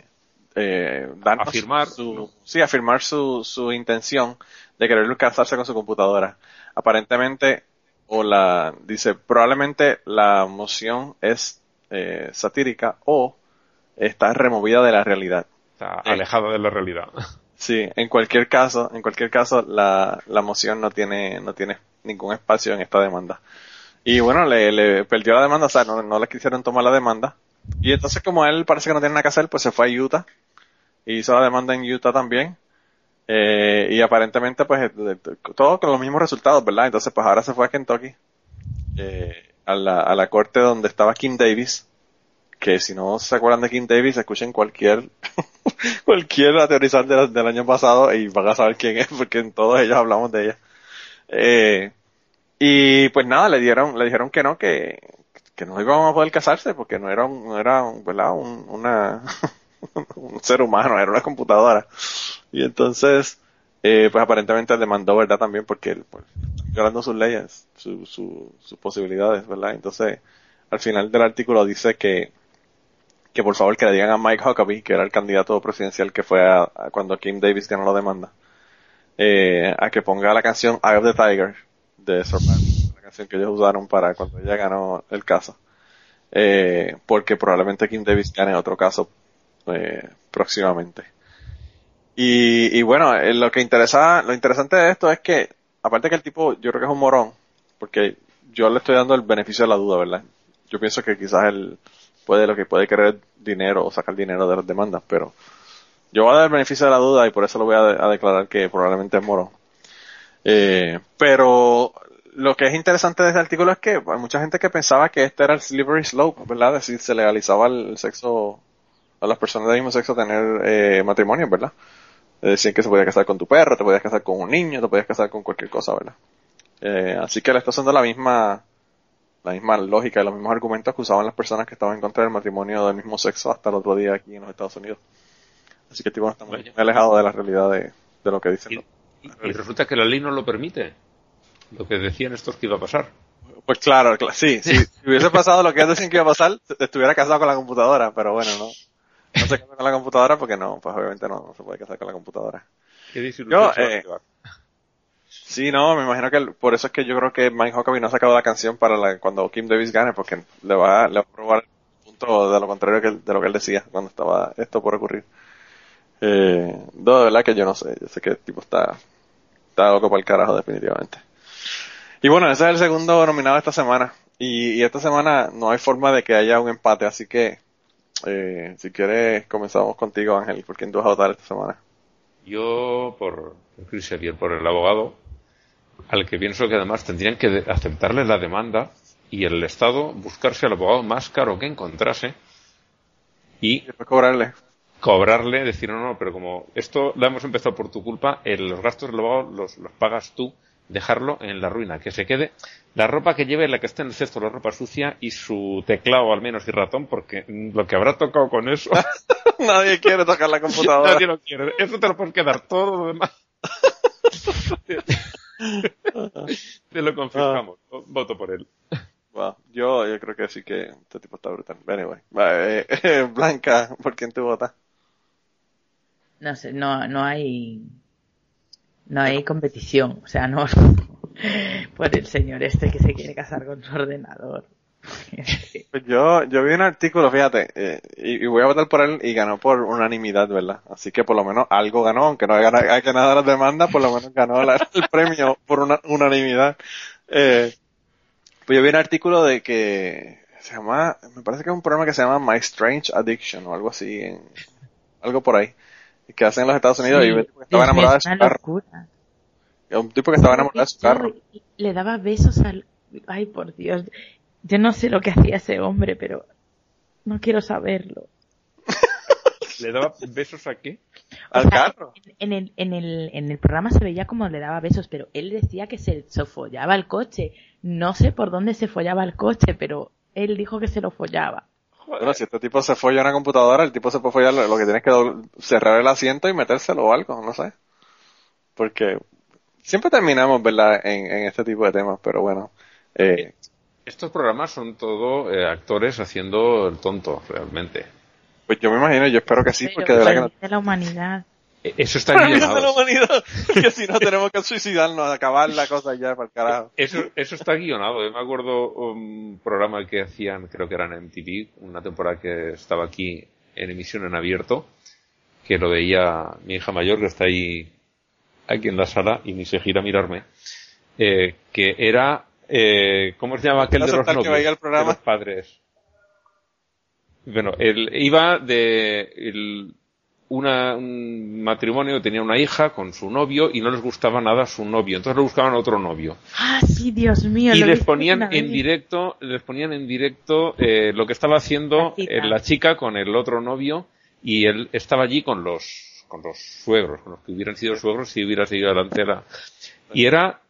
eh, darnos Afirmar, su, ¿no? sí, afirmar su, su intención de querer casarse con su computadora. Aparentemente, o la, dice, probablemente la moción es eh, satírica o está removida de la realidad. Está alejada de la realidad. Sí, en cualquier caso, en cualquier caso, la, la moción no tiene, no tiene ningún espacio en esta demanda. Y bueno, le, le perdió la demanda, o sea, no, no le quisieron tomar la demanda. Y entonces como él parece que no tiene nada que hacer, pues se fue a Utah. Y hizo la demanda en Utah también. Eh, y aparentemente pues todo con los mismos resultados, ¿verdad? Entonces pues ahora se fue a Kentucky. eh, a la, a la corte donde estaba Kim Davis. Que si no se acuerdan de Kim Davis, escuchen cualquier cualquier aterrizar del, del año pasado y van a saber quién es, porque en todos ellos hablamos de ella. Eh, y pues nada, le dieron, le dijeron que no, que, que no iban a poder casarse porque no era un, no era un, ¿verdad? Un, una, un ser humano, era una computadora. Y entonces, eh, pues aparentemente demandó, ¿verdad? También porque él, pues, violando sus leyes, su, su, sus posibilidades, ¿verdad? Entonces, al final del artículo dice que, que por favor que le digan a Mike Huckabee, que era el candidato presidencial que fue a, cuando Kim Davis ganó la demanda, eh, a que ponga la canción Eye of the Tiger de Survivor, la canción que ellos usaron para cuando ella ganó el caso, eh, porque probablemente Kim Davis gane otro caso eh, próximamente. Y, y bueno, eh, lo que interesa, lo interesante de esto es que, aparte que el tipo, yo creo que es un morón, porque yo le estoy dando el beneficio de la duda, ¿verdad? Yo pienso que quizás él puede lo que puede querer dinero o sacar dinero de las demandas, pero yo voy a dar el beneficio de la duda y por eso lo voy a declarar que probablemente es morón. Eh, pero lo que es interesante de este artículo es que hay mucha gente que pensaba que este era el slippery slope, ¿verdad? Es decir, se legalizaba el sexo a las personas del mismo sexo tener eh, matrimonio, ¿verdad? Decir, que se podía casar con tu perro, te podías casar con un niño, te podías casar con cualquier cosa, ¿verdad? Eh, así que le está usando la misma, la misma lógica y los mismos argumentos que usaban las personas que estaban en contra del matrimonio del mismo sexo hasta el otro día aquí en los Estados Unidos. Así que tipo está muy alejado de la realidad de, de lo que dicen. Y- y resulta que la ley no lo permite. Lo que decían estos que iba a pasar. Pues claro, cla- sí, sí. Si hubiese pasado lo que ellos decían que iba a pasar, estuviera casado con la computadora, pero bueno, no. No se casa con la computadora porque no, pues obviamente no, no se puede casar con la computadora. ¿Qué desilusión Yo, eh? Sí, no, me imagino que el- por eso es que yo creo que Mike Huckabee no ha sacado la canción para la, cuando Kim Davis gane, porque le va, le va a probar el punto de lo contrario que él- de lo que él decía cuando estaba esto por ocurrir. Eh, no, de verdad que yo no sé, yo sé que el tipo está, está loco para el carajo definitivamente. Y bueno, ese es el segundo nominado esta semana. Y, y esta semana no hay forma de que haya un empate, así que eh, si quieres comenzamos contigo Ángel, por quién tú vas a votar esta semana. Yo, por Chris Xavier, por el abogado, al que pienso que además tendrían que aceptarle la demanda y el Estado buscarse al abogado más caro que encontrase y Después cobrarle. Cobrarle, decir, no, no, pero como esto lo hemos empezado por tu culpa, eh, los gastos los, los pagas tú, dejarlo en la ruina, que se quede la ropa que lleve, la que esté en el cesto, la ropa sucia y su teclado al menos y ratón, porque mm, lo que habrá tocado con eso, Nadie quiere tocar la computadora. nadie lo quiere. Eso te lo puedes quedar todo lo demás. Te lo confirmamos. Voto por él. Wow, yo, yo creo que sí que este tipo está brutal. Anyway, eh, eh, Blanca, ¿por quién tú votas? No sé, no, no hay, no hay competición. O sea, no, por el señor este que se quiere casar con su ordenador. Yo, yo vi un artículo, fíjate, eh, y, voy a votar por él y ganó por unanimidad, ¿verdad? Así que por lo menos algo ganó, aunque no haya, ganado las demandas, por lo menos ganó el premio por una, unanimidad. Eh, pues yo vi un artículo de que se llama, me parece que es un programa que se llama My Strange Addiction o algo así, en, algo por ahí, que hacen en los Estados Unidos y Sí, un tipo que estaba enamorado de su carro. locura. Un tipo que estaba enamorado de su carro. Y Le daba besos al... Ay, por Dios. Yo no sé lo que hacía ese hombre, pero no quiero saberlo. ¿Le daba besos a qué? Al sea, carro. En el, en, el, en el programa se veía como le daba besos, pero él decía que se, se follaba el coche. No sé por dónde se follaba el coche, pero él dijo que se lo follaba. Bueno, si este tipo se folla una computadora, el tipo se puede follar, lo lo que tiene es que cerrar el asiento y metérselo o algo, no sé. Porque siempre terminamos, ¿verdad?, en, en este tipo de temas, pero bueno. Eh, Estos programas son todo eh, actores haciendo el tonto, realmente. pues yo me imagino, yo espero que sí, porque de verdad que no. de la humanidad. E- Eso está Para bien la humanidad, que si no tenemos que suicidarnos, acabar la cosa ya para el carajo. Eso, eso está guionado. Yo me acuerdo un programa que hacían, creo que era en MTV, una temporada que estaba aquí en emisión en abierto, que lo veía mi hija mayor, que está ahí aquí en la sala y ni se gira a mirarme, eh, que era, eh, ¿cómo se llama aquel de los que programa? De los padres. Bueno, él iba de el- una, un matrimonio tenía una hija con su novio y no les gustaba nada su novio, entonces le buscaban otro novio Ah, sí, Dios mío. y les ponían en vez. directo les ponían en directo eh, lo que estaba haciendo La chica. eh, la chica con el otro novio y él estaba allí con los con los suegros con los que hubieran sido suegros si hubiera seguido adelante la y era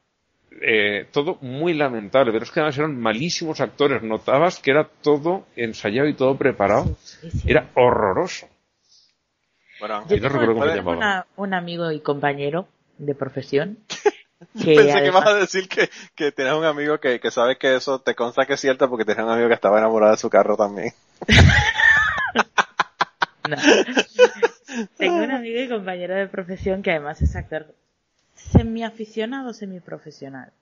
eh, todo muy lamentable pero es que además eran malísimos actores notabas que era todo ensayado y todo preparado Sí, sí. era horroroso Bueno, Yo no recuerdo cómo se llamaba. una- un amigo y compañero de profesión que pensé que ibas a decir que, que tienes un amigo que, que sabe que eso te consta que es cierto porque tienes un amigo que estaba enamorado de su carro también. No. Tengo un amigo y compañero de profesión que además es actor semiaficionado, semiprofesional.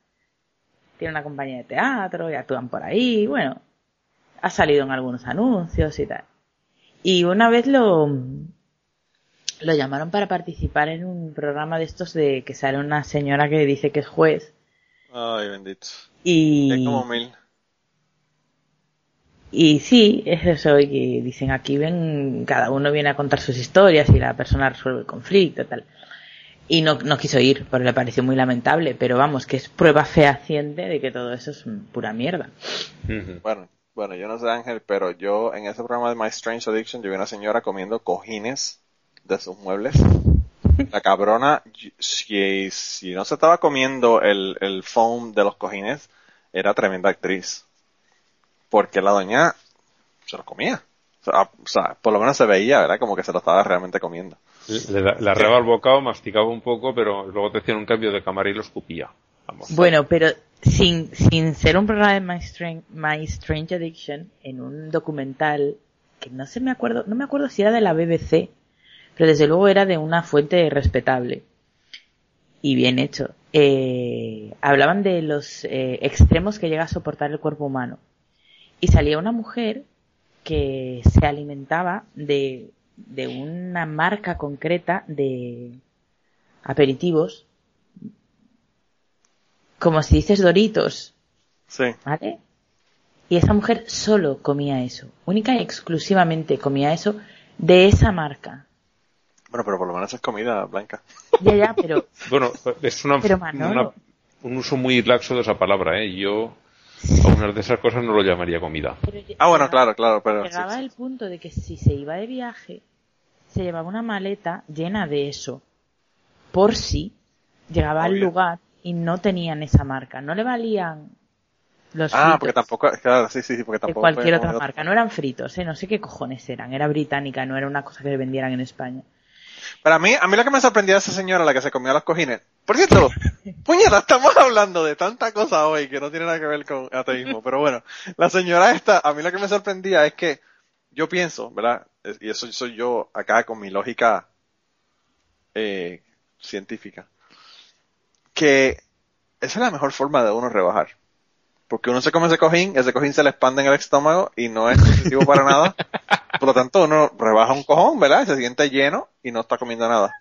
Tiene una compañía de teatro y actúan por ahí, bueno, ha salido en algunos anuncios y tal. Y una vez lo, lo llamaron para participar en un programa de estos de que sale una señora que dice que es juez Ay, bendito. y... Es como mil. Y sí, es eso, y dicen aquí ven, cada uno viene a contar sus historias y la persona resuelve el conflicto, tal. Y no, no quiso ir, porque le pareció muy lamentable, pero vamos, que es prueba fehaciente de que todo eso es pura mierda. Bueno, bueno, yo no sé Ángel, pero yo en ese programa de My Strange Addiction yo vi una señora comiendo cojines de sus muebles. La cabrona, si, si no se estaba comiendo el, el foam de los cojines, era tremenda actriz. Porque la doña se lo comía. O sea, o sea, por lo menos se veía, ¿verdad? Como que se lo estaba realmente comiendo. le, le arreaba el bocado masticaba un poco pero luego te hacían un cambio de cámara y lo escupía vamos Bueno, pero sin, sin ser un programa de My Strange, My Strange Addiction, en un documental, que no se me acuerdo, no me acuerdo si era de la BBC, pero desde luego era de una fuente respetable y bien hecho. Eh, hablaban de los eh, extremos que llega a soportar el cuerpo humano. Y salía una mujer que se alimentaba de, de una marca concreta de aperitivos como si dices Doritos, Sí. ¿vale? Y esa mujer solo comía eso, única y exclusivamente comía eso de esa marca. Bueno, pero por lo menos es comida blanca. Ya, ya, pero Bueno, es una, Pero, Manolo. una- un uso muy laxo de esa palabra, ¿eh? Yo a una de esas cosas no lo llamaría comida. pero Ah, bueno, llegaba- claro, claro, pero... Llegaba sí. el punto de que si se iba de viaje, se llevaba una maleta llena de eso, por si llegaba al lugar y no tenían esa marca. No le valían los Ah, fritos porque tampoco, claro, sí, sí, sí, porque de tampoco... cualquier fue otra marca. No eran fritos, ¿eh? no sé qué cojones eran. Era británica, no era una cosa que vendieran en España. Pero a mí, a mí lo que me sorprendía de esa señora, la que se comía los cojines, Por cierto, puñeta, estamos hablando de tanta cosa hoy que no tiene nada que ver con ateísmo, pero bueno, la señora esta, a mí lo que me sorprendía es que yo pienso, ¿verdad? Y eso soy yo acá con mi lógica eh, científica, que esa es la mejor forma de uno rebajar. Porque uno se come ese cojín, ese cojín se le expande en el estómago y no es nutritivo para nada. Por lo tanto, uno rebaja un cojón, ¿verdad? Se siente lleno y no está comiendo nada.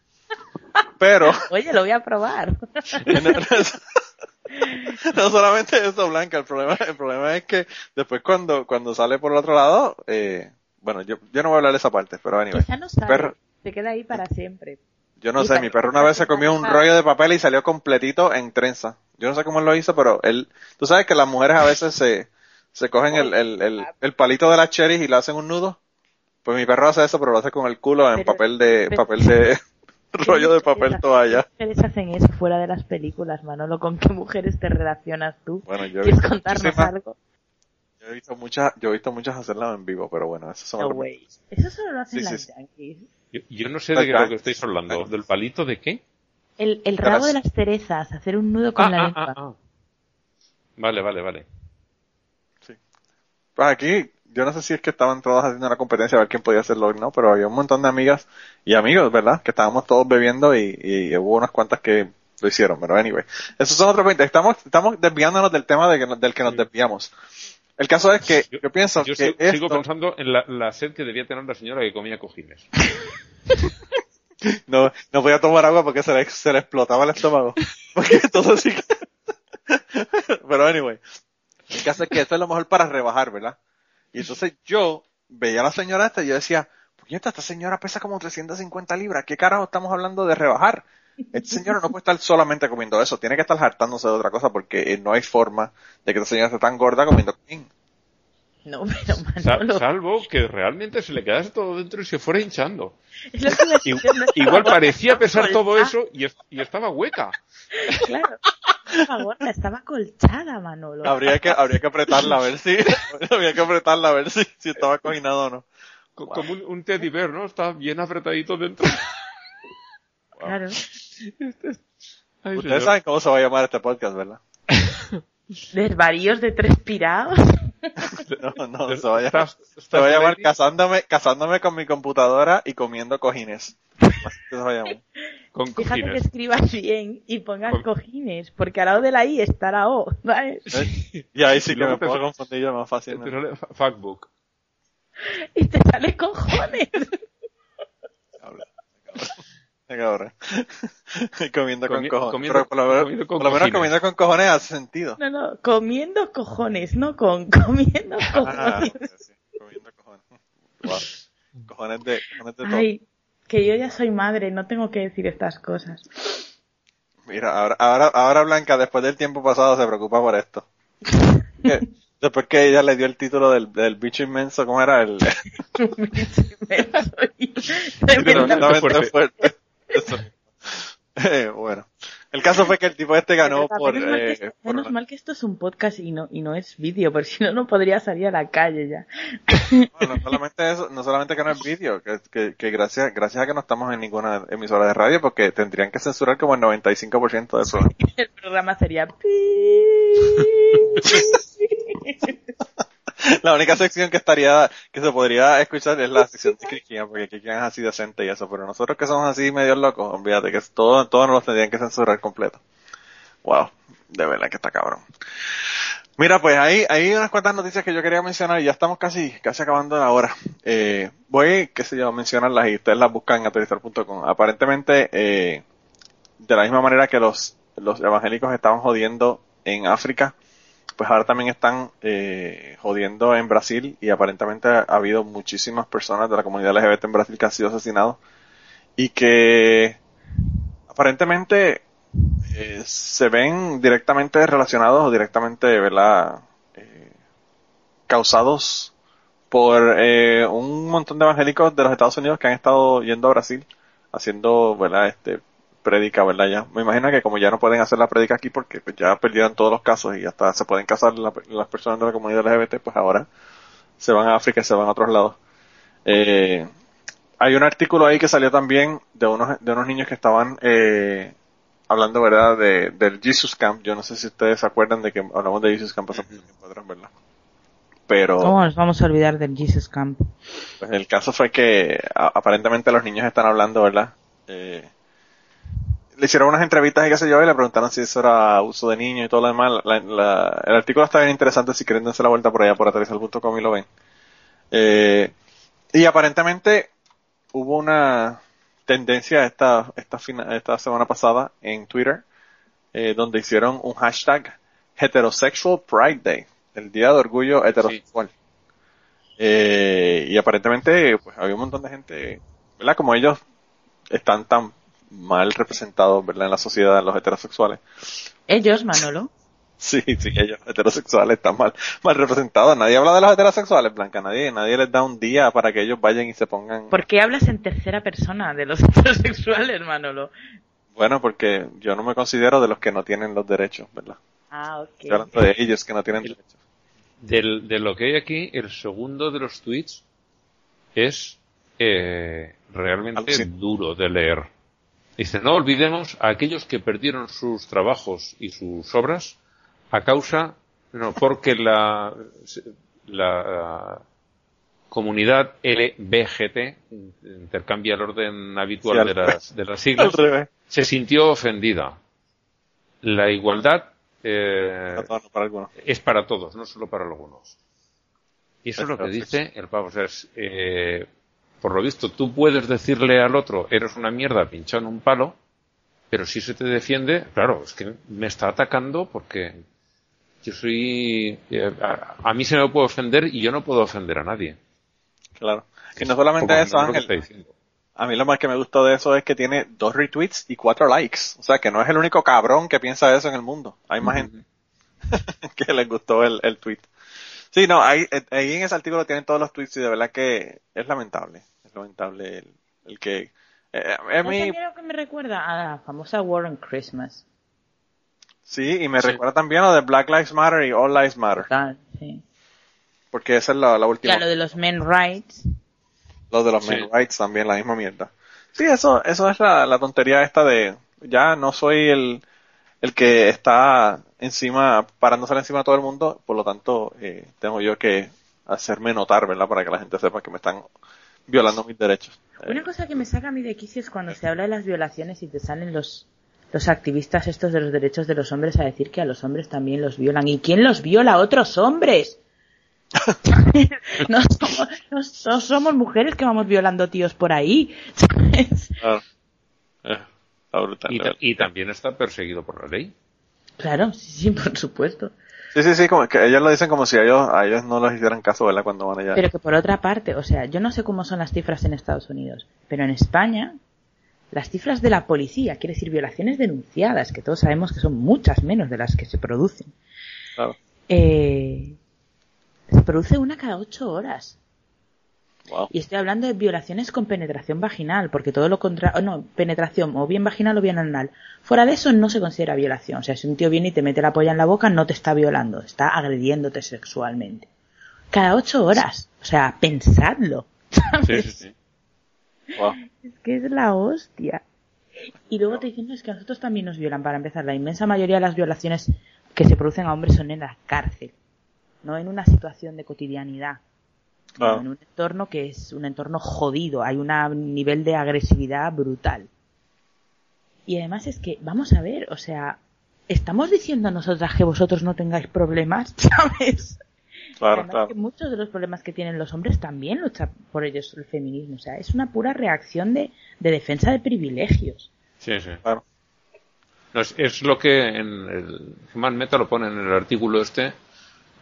Pero, Oye, lo voy a probar. no solamente eso, Blanca, el problema, el problema es que después cuando, cuando sale por el otro lado, eh, bueno, yo, yo no voy a hablar de esa parte, pero anyway. Quizá no sabe. Perro. Se queda ahí para siempre. Yo no Y sé, mi perro una vez se comió un rollo de papel y salió completito en trenza. Yo no sé cómo él lo hizo, pero él, tú sabes que las mujeres a veces se, se cogen el, el, el, el palito de las cherries y le hacen un nudo. Pues mi perro hace eso, pero lo hace con el culo en Pero- papel de, pero- papel de, rollo de papel toalla. mujeres hacen eso fuera de las películas, Manolo. ¿Con qué mujeres te relacionas tú? Bueno, yo he ¿Quieres visto contarnos algo? Yo he visto muchas, yo he visto muchas hacerla en vivo, pero bueno, eso son No way. Eso solo lo hacen Sí, sí, las sí. yankees. Yo, yo no sé de qué lo que estáis hablando. ¿Del palito de qué? El, el rabo de las cerezas, hacer un nudo con Ah, la ah, lengua. ah, ah. Vale, vale, vale. Pues aquí, yo no sé si es que estaban todos haciendo una competencia a ver quién podía hacerlo no, pero había un montón de amigas y amigos, ¿verdad? Que estábamos todos bebiendo y, y hubo unas cuantas que lo hicieron, pero anyway. Esos son otros 20. Estamos, estamos desviándonos del tema de que, del que nos desviamos. El caso es que yo, pienso Yo que sigo, esto, sigo pensando en la, la sed que debía tener la señora que comía cojines. no, no podía tomar agua porque se le, se le explotaba el estómago. Porque entonces sí que... Pero anyway. El caso es que esto es lo mejor para rebajar, ¿verdad? Y entonces yo veía a la señora esta y yo decía, puñeta, esta señora pesa como 350 libras. ¿Qué carajo estamos hablando de rebajar? Esta señora no puede estar solamente comiendo eso, tiene que estar hartándose de otra cosa porque eh, no hay forma de que esta señora esté tan gorda comiendo. No, pero Sa- Manolo. salvo que realmente se le quedase todo dentro y se fuera hinchando. Igual, parecía pesar todo eso y, es- y estaba hueca. Claro. Estaba gorda, estaba colchada, Manolo. Habría que, habría que apretarla a ver si, habría que apretarla a ver si, si estaba cocinado o no. Co- Como un, un teddy bear, ¿no? Está bien apretadito dentro. Claro. Ay, Ustedes señor. saben cómo se va a llamar este podcast, ¿verdad? Desvaríos de tres pirados. No, no, se va a llamar, Estás- se estás va a llamar ready? casándome, casándome con mi computadora y comiendo cojines. Se va a llamar. Con Fíjate que cojines. escribas bien y pongas Con- cojines, porque al lado de la I está la O, ¿sabes? Y ahí sí que me te puedo confundir yo más fa- Fuckbook. Y te sale cojones. Venga, ahora. comiendo con Comi- cojones. comiendo- Pero por lo, menos- comiendo con por lo menos comiendo con cojones hace sentido. No, no, comiendo cojones, no con comiendo Ah, cojones. sí, comiendo cojones. Wow. Cojones de, cojones de todo. Ay, que yo ya soy madre, no tengo que decir estas cosas. Mira, ahora, ahora, ahora Blanca, después del tiempo pasado, se preocupa por esto. Después que ella le dio el título del, del bicho inmenso, ¿cómo era? El, Soy Tremendamente tremenda. fuerte. fuerte. Eso. Eh, bueno, el caso fue que el tipo este ganó por... menos, mal que eh, esto, por menos mal que esto es un podcast y no, y no es vídeo, porque si no, no podría salir a la calle ya. no, no solamente eso, no solamente que no es vídeo, que, que, que gracias, gracias a que no estamos en ninguna emisora de radio, porque tendrían que censurar como el 95% del programa. El programa sería... La única sección que estaría, que se podría escuchar es la sección de Kikian, porque Kikian es así decente y eso, pero nosotros que somos así medio locos, olvídate que todo, todo nos tendrían que censurar completo. Wow, de verdad que está cabrón. Mira, pues hay, hay unas cuantas noticias que yo quería mencionar y ya estamos casi, casi acabando la hora. Eh, voy, qué sé yo, a mencionarlas y ustedes las buscan en aterrizar.com. Aparentemente, eh, de la misma manera que los, los evangélicos estaban jodiendo en África, pues ahora también están eh, jodiendo en Brasil y aparentemente ha habido muchísimas personas de la comunidad LGBT en Brasil que han sido asesinados y que aparentemente eh, se ven directamente relacionados o directamente, ¿verdad? Eh, causados por eh, un montón de evangélicos de los Estados Unidos que han estado yendo a Brasil haciendo, ¿verdad? Este, predica, ¿verdad? Ya, me imagino que como ya no pueden hacer la predica aquí porque pues, ya perdieron todos los casos y hasta se pueden casar la- las personas de la comunidad LGBT, pues ahora se van a África y se van a otros lados. Eh, hay un artículo ahí que salió también de unos, de unos niños que estaban eh, hablando, ¿verdad?, de, del Jesus Camp. Yo no sé si ustedes se acuerdan de que hablamos de Jesus Camp hace mucho tiempo atrás, ¿verdad? Pero ¿Cómo nos vamos a olvidar del Jesus Camp? pues, el caso fue que a- aparentemente los niños están hablando, ¿verdad? Eh, le hicieron unas entrevistas y qué sé yo, y le preguntaron si eso era uso de niños y todo lo demás. La- la- el artículo está bien interesante, si quieren darse la vuelta por allá por aterrizar.com y lo ven. Eh, y aparentemente hubo una tendencia esta, esta, fina- esta semana pasada en Twitter, eh, donde hicieron un hashtag Heterosexual Pride Day, el Día de Orgullo Heterosexual. Eh, y aparentemente, pues había un montón de gente, ¿verdad? Como ellos están tan mal representados, ¿verdad? En la sociedad, los heterosexuales. Ellos, Manolo. Sí, sí, ellos heterosexuales están mal, mal representados. Nadie habla de los heterosexuales, Blanca. Nadie, nadie les da un día para que ellos vayan y se pongan. ¿Por qué hablas en tercera persona de los heterosexuales, Manolo? Bueno, porque yo no me considero de los que no tienen los derechos, ¿verdad? Ah, Estoy hablando de ellos que no tienen El- derechos. Del, de lo que hay aquí, el segundo de los tweets es eh, realmente Alucin- duro de leer. Dice, no olvidemos a aquellos que perdieron sus trabajos y sus obras a causa, no, porque la, la comunidad LBGT, intercambia el orden habitual Sí, de, las, de las Al siglas, se sintió ofendida. La igualdad eh, Para para es para todos, no solo para algunos. Y eso es lo que dice el pavo. O sea, es, eh, por lo visto, tú puedes decirle al otro, eres una mierda pinchado en un palo, pero si se te defiende, claro, es que me está atacando porque yo soy... eh, a, a mí se me puede ofender y yo no puedo ofender a nadie. Claro. Y no solamente eso, Ángel. A mí lo más que me gustó de eso es que tiene dos retweets y cuatro likes. O sea, que no es el único cabrón que piensa eso en el mundo. Hay más gente que les gustó el, el tweet. Sí, no, ahí, eh, ahí en ese artículo tienen todos los tweets y de verdad que es lamentable. Lamentable el, el que... eh, a ¿Sabes mí, a lo que me recuerda? A la famosa War on Christmas. sí, y me Sí. recuerda también lo de Black Lives Matter y All Lives Matter. Tal, sí. Porque esa es la, la última. Ya, lo de los men rights. Los de los Sí. men rights también, la misma mierda. Sí, eso, eso es la, la tontería esta de, ya no soy el, el que está encima, parándose encima de todo el mundo, por lo tanto, eh, tengo yo que hacerme notar, ¿verdad? Para que la gente sepa que me están violando mis derechos. Eh, Una cosa que me saca a mí de quicio es cuando se habla de las violaciones y te salen los, los activistas estos de los derechos de los hombres a decir que a los hombres también los violan. ¿Y quién los viola? a Otros hombres. no, somos, no so- somos mujeres que vamos violando tíos por ahí. ¿sabes? claro. Eh, brutal, ta- y también está perseguido por la ley. Claro, sí, sí, por supuesto. Sí, sí, sí, como que ellos lo dicen como si a ellos, a ellos no les hicieran caso, ¿verdad? Cuando van allá. Pero que por otra parte, o sea, yo no sé cómo son las cifras en Estados Unidos, pero en España, las cifras de la policía, quiere decir violaciones denunciadas, que todos sabemos que son muchas menos de las que se producen, Claro. eh, se produce una cada ocho horas. Wow. Y estoy hablando de violaciones con penetración vaginal, porque todo lo contrario, no, penetración o bien vaginal o bien anal. Fuera de eso no se considera violación. O sea, si un tío viene y te mete la polla en la boca, no te está violando, está agrediéndote sexualmente. Cada ocho horas. O sea, pensadlo. Sí, sí, sí. Wow. Es que es la hostia. Y luego te dicen, "No, es que a nosotros también nos violan. Para empezar, la inmensa mayoría de las violaciones que se producen a hombres son en la cárcel, no en una situación de cotidianidad. Claro. En un entorno que es un entorno jodido, hay un nivel de agresividad brutal. Y además es que, vamos a ver, o sea, estamos diciendo nosotras que vosotros no tengáis problemas, ¿sabes? Claro, Además claro. que muchos de los problemas que tienen los hombres también lucha por ellos el feminismo. O sea, es una pura reacción de, de defensa de privilegios. Sí, sí. Claro. No, es, es lo que en el Human Meta lo pone en el artículo este,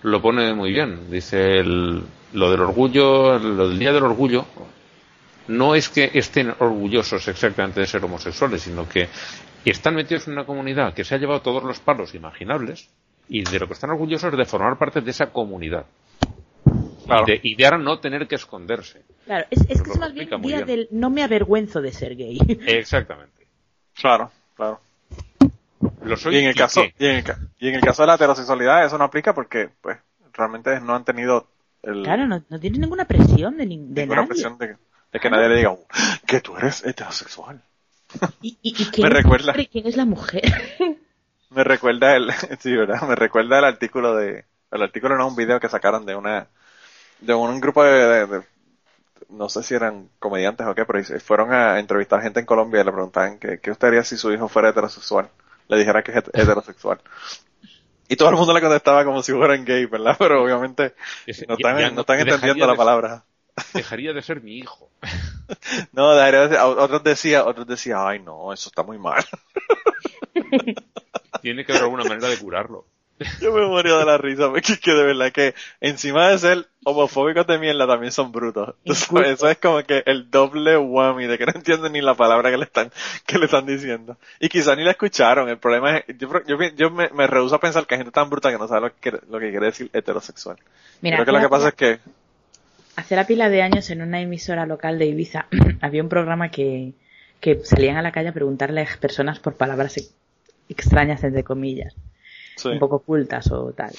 lo pone muy bien. Dice el- lo del orgullo, lo del Día del Orgullo, no es que estén orgullosos exactamente de ser homosexuales, sino que están metidos en una comunidad que se ha llevado todos los palos imaginables y de lo que están orgullosos es de formar parte de esa comunidad. Claro. Y, de, y de ahora no tener que esconderse. Claro, es, es que Lo es más bien día bien. del no me avergüenzo de ser gay. Exactamente. Claro, claro. Lo soy Y en el y caso, y en el, ca- y en el caso de la heterosexualidad eso no aplica porque, pues, realmente no han tenido el, Claro, no, no tienes ninguna presión de, ni- de ninguna nadie. presión de, de que nadie le diga "Uh, que tú eres heterosexual. ¿Y, y, y quién Me recuerda. quién es la mujer? Me recuerda el, sí, ¿verdad? Me recuerda el artículo de, el artículo no, un video que sacaron de una, de un grupo de, de- de- no sé si eran comediantes o qué, pero fueron a entrevistar gente en Colombia y le preguntaban que, qué usted haría si su hijo fuera heterosexual. Le dijera que es het- heterosexual. Y todo el mundo le contestaba como si fueran gay, ¿verdad? Pero obviamente Ese- no están, ya no están dejaría entendiendo la de- palabra. Dejaría de ser mi hijo. No, de ser- otros decían, otros decían, ay no, eso está muy mal. Tiene que haber alguna manera de curarlo. Yo me moría de la risa, porque es que de verdad que encima de ser homofóbicos de mierda también son brutos. Sabes, Eso es como que el doble whammy de que no entienden ni la palabra que le están, que le están diciendo. Y quizá ni la escucharon. El problema es, yo, yo, yo me, me rehuso a pensar que hay gente tan bruta que no sabe lo que, quiere- lo que quiere decir heterosexual. Mira, Creo que lo que pasa es que, Hace la pila de años en una emisora local de Ibiza había un programa que, que salían a la calle a preguntarle a personas por palabras ex- extrañas, entre comillas, sí. un poco ocultas o tal.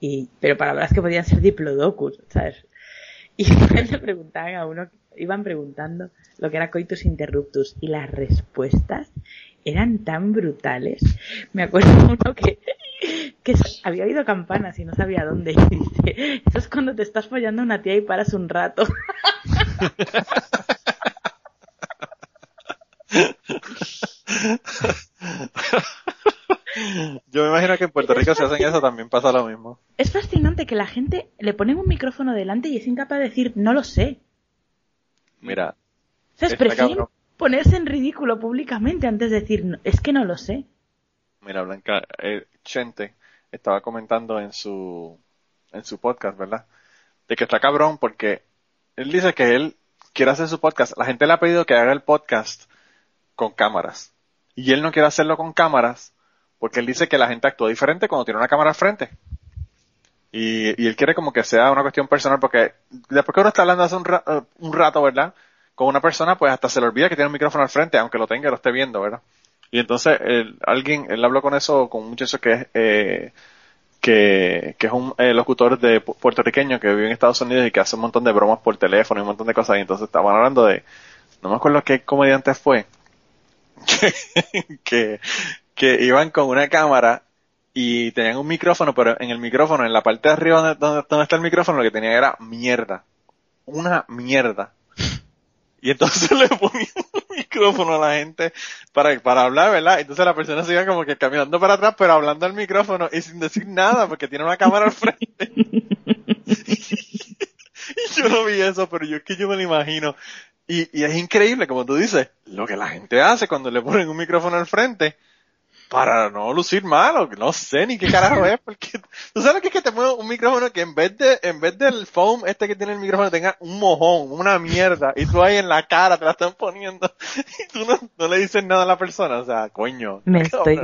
Y, pero palabras que podían ser diplodocus, ¿sabes? Y le preguntaban a uno, iban preguntando lo que era coitus interruptus y las respuestas eran tan brutales. Me acuerdo uno que, que había oído campanas y no sabía dónde. Y dice, eso es cuando te estás follando a una tía y paras un rato. Yo me imagino que en Puerto Rico si hacen eso también pasa lo mismo. Es fascinante que la gente le ponen un micrófono delante y es incapaz de decir, no lo sé. Mira, Prefieren cabrón. ponerse en ridículo públicamente antes de decir, "No, es que no lo sé. Mira, Blanca, eh, Chente estaba comentando en su, en su podcast, ¿verdad? De que está cabrón porque él dice que él quiere hacer su podcast. La gente le ha pedido que haga el podcast con cámaras. Y él no quiere hacerlo con cámaras porque él dice que la gente actúa diferente cuando tiene una cámara al frente. Y, y él quiere como que sea una cuestión personal porque después que uno está hablando hace un, ra- un rato, ¿verdad? Con una persona, pues hasta se le olvida que tiene un micrófono al frente, aunque lo tenga y lo esté viendo, ¿verdad? Y entonces él- alguien, él habló con eso, con un muchacho que es, eh, que, es un eh, locutor de pu- puertorriqueño que vive en Estados Unidos y que hace un montón de bromas por teléfono y un montón de cosas. Y entonces estaban hablando de, no me acuerdo qué comediante fue, que, que iban con una cámara y tenían un micrófono, pero en el micrófono, en la parte de arriba donde, donde, está el micrófono, lo que tenía era mierda. Una mierda. Y entonces le ponían el micrófono a la gente para, para hablar, ¿verdad? Entonces la persona se como que caminando para atrás, pero hablando al micrófono y sin decir nada, porque tiene una cámara al frente. y yo no vi eso, pero yo es que yo me lo imagino. Y, y es increíble, como tú dices, lo que la gente hace cuando le ponen un micrófono al frente para no lucir mal, o que no sé ni qué carajo es, porque tú sabes que es que te ponen un micrófono que en vez de, en vez del foam este que tiene el micrófono tenga un mojón, una mierda, y tú ahí en la cara te la están poniendo, y tú no, no le dices nada a la persona, o sea, coño. Me estoy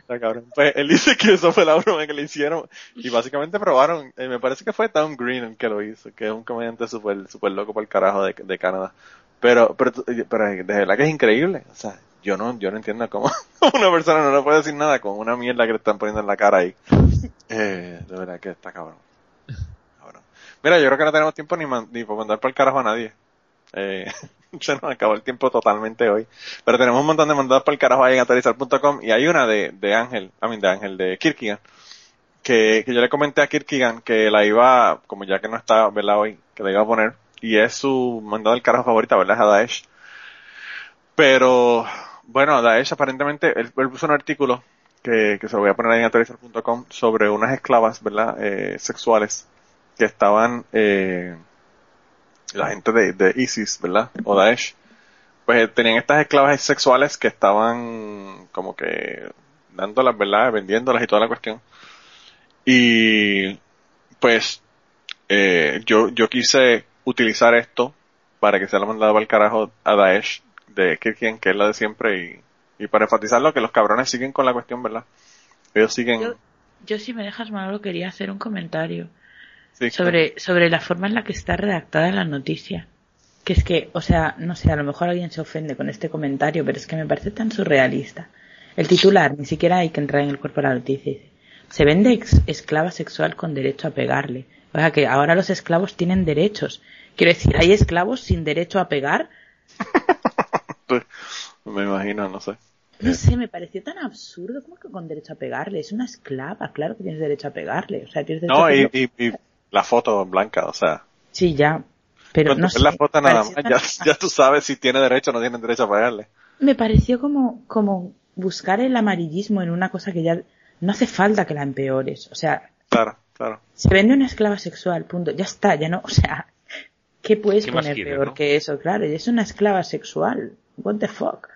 está cabrón. Pues él dice que eso fue la broma que le hicieron, y básicamente probaron, eh, me parece que fue Tom Green el que lo hizo, que es un comediante súper, súper loco por el carajo de, de Canadá. Pero, pero, pero de verdad que es increíble, o sea, yo no, yo no entiendo cómo una persona no le puede decir nada con una mierda que le están poniendo en la cara ahí. Eh, de verdad que está cabrón. Cabrón. Mira, yo creo que no tenemos tiempo ni, man- ni para mandar para el carajo a nadie. Eh, se nos acabó el tiempo totalmente hoy. Pero tenemos un montón de mandadas para el carajo ahí en aterrizar.com y hay una de, de Ángel, a mí de Ángel, de Kirkigan, que, que yo le comenté a Kirkigan que la iba, como ya que no está, ¿verdad? Hoy, que la iba a poner. Y es su mandado del carajo favorita, ¿verdad? Es a Daesh. Pero, bueno, Daesh aparentemente, él, puso un artículo que, que se lo voy a poner ahí en aterrizar.com sobre unas esclavas, ¿verdad? Eh, sexuales que estaban, eh, la gente de, de ISIS, ¿verdad? O Daesh. Pues eh, tenían estas esclavas sexuales que estaban como que dándolas, ¿verdad? Vendiéndolas y toda la cuestión. Y pues eh, yo, yo quise utilizar esto para que sea lo mandado al carajo a Daesh de Kirkian, que es la de siempre, y, y para enfatizarlo que los cabrones siguen con la cuestión, ¿verdad? Ellos siguen... Yo, yo si me dejas, Manolo, quería hacer un comentario sí, sobre, sobre la forma en la que está redactada la noticia. Que es que, o sea, no sé, a lo mejor alguien se ofende con este comentario, pero es que me parece tan surrealista. El titular, ni siquiera hay que entrar en el cuerpo de la noticia. Dice, se vende ex- esclava sexual con derecho a pegarle. O sea que ahora los esclavos tienen derechos. Quiero decir, ¿hay esclavos sin derecho a pegar? Pues, me imagino, no sé. No sé, me pareció tan absurdo. ¿Cómo que con derecho a pegarle? Es una esclava, claro que tienes derecho a pegarle. O sea, tienes derecho No, a y, pegarle. y, y la foto blanca, o sea, Sí, ya. Pero cuando no sé. la foto nada más, ya, ya tú sabes si tiene derecho o no tiene derecho a pagarle. Me pareció como, como buscar el amarillismo en una cosa que ya no hace falta que la empeores. O sea, Claro, claro. se vende una esclava sexual, punto. Ya está, ya no. O sea, ¿qué puedes ¿Qué más poner peor no? que eso? Claro, es una esclava sexual. What the fuck.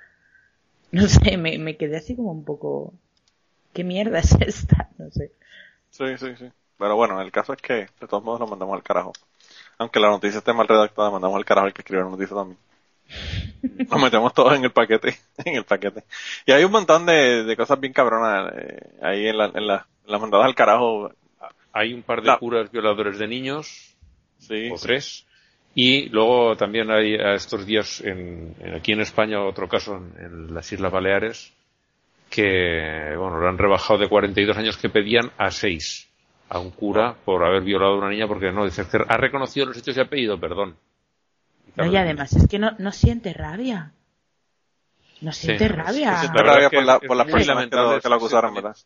No sé, me, me quedé así como un poco. ¿Qué mierda es esta? No sé. Sí, sí, sí. Pero bueno, el caso es que de todos modos lo mandamos al carajo. Aunque la noticia esté mal redactada, mandamos al carajo al que escribió la noticia también. Nos metemos todos en el paquete, en el paquete. Y hay un montón de, de cosas bien cabronas eh, ahí en, la, en, la, en las mandadas al carajo. Hay un par de curas violadores de niños, Sí, o tres. Y luego también hay a estos días en, en- aquí en España otro caso en, en las Islas Baleares que, bueno, lo han rebajado de 42 años que pedían a 6 a un cura por haber violado a una niña porque no, dice que ha reconocido los hechos y ha pedido perdón. No, y además es que no, no siente rabia. No siente Sí, rabia. verdad rabia por la- por las personas que lo- lamentable que lo ese acusaron, ¿verdad?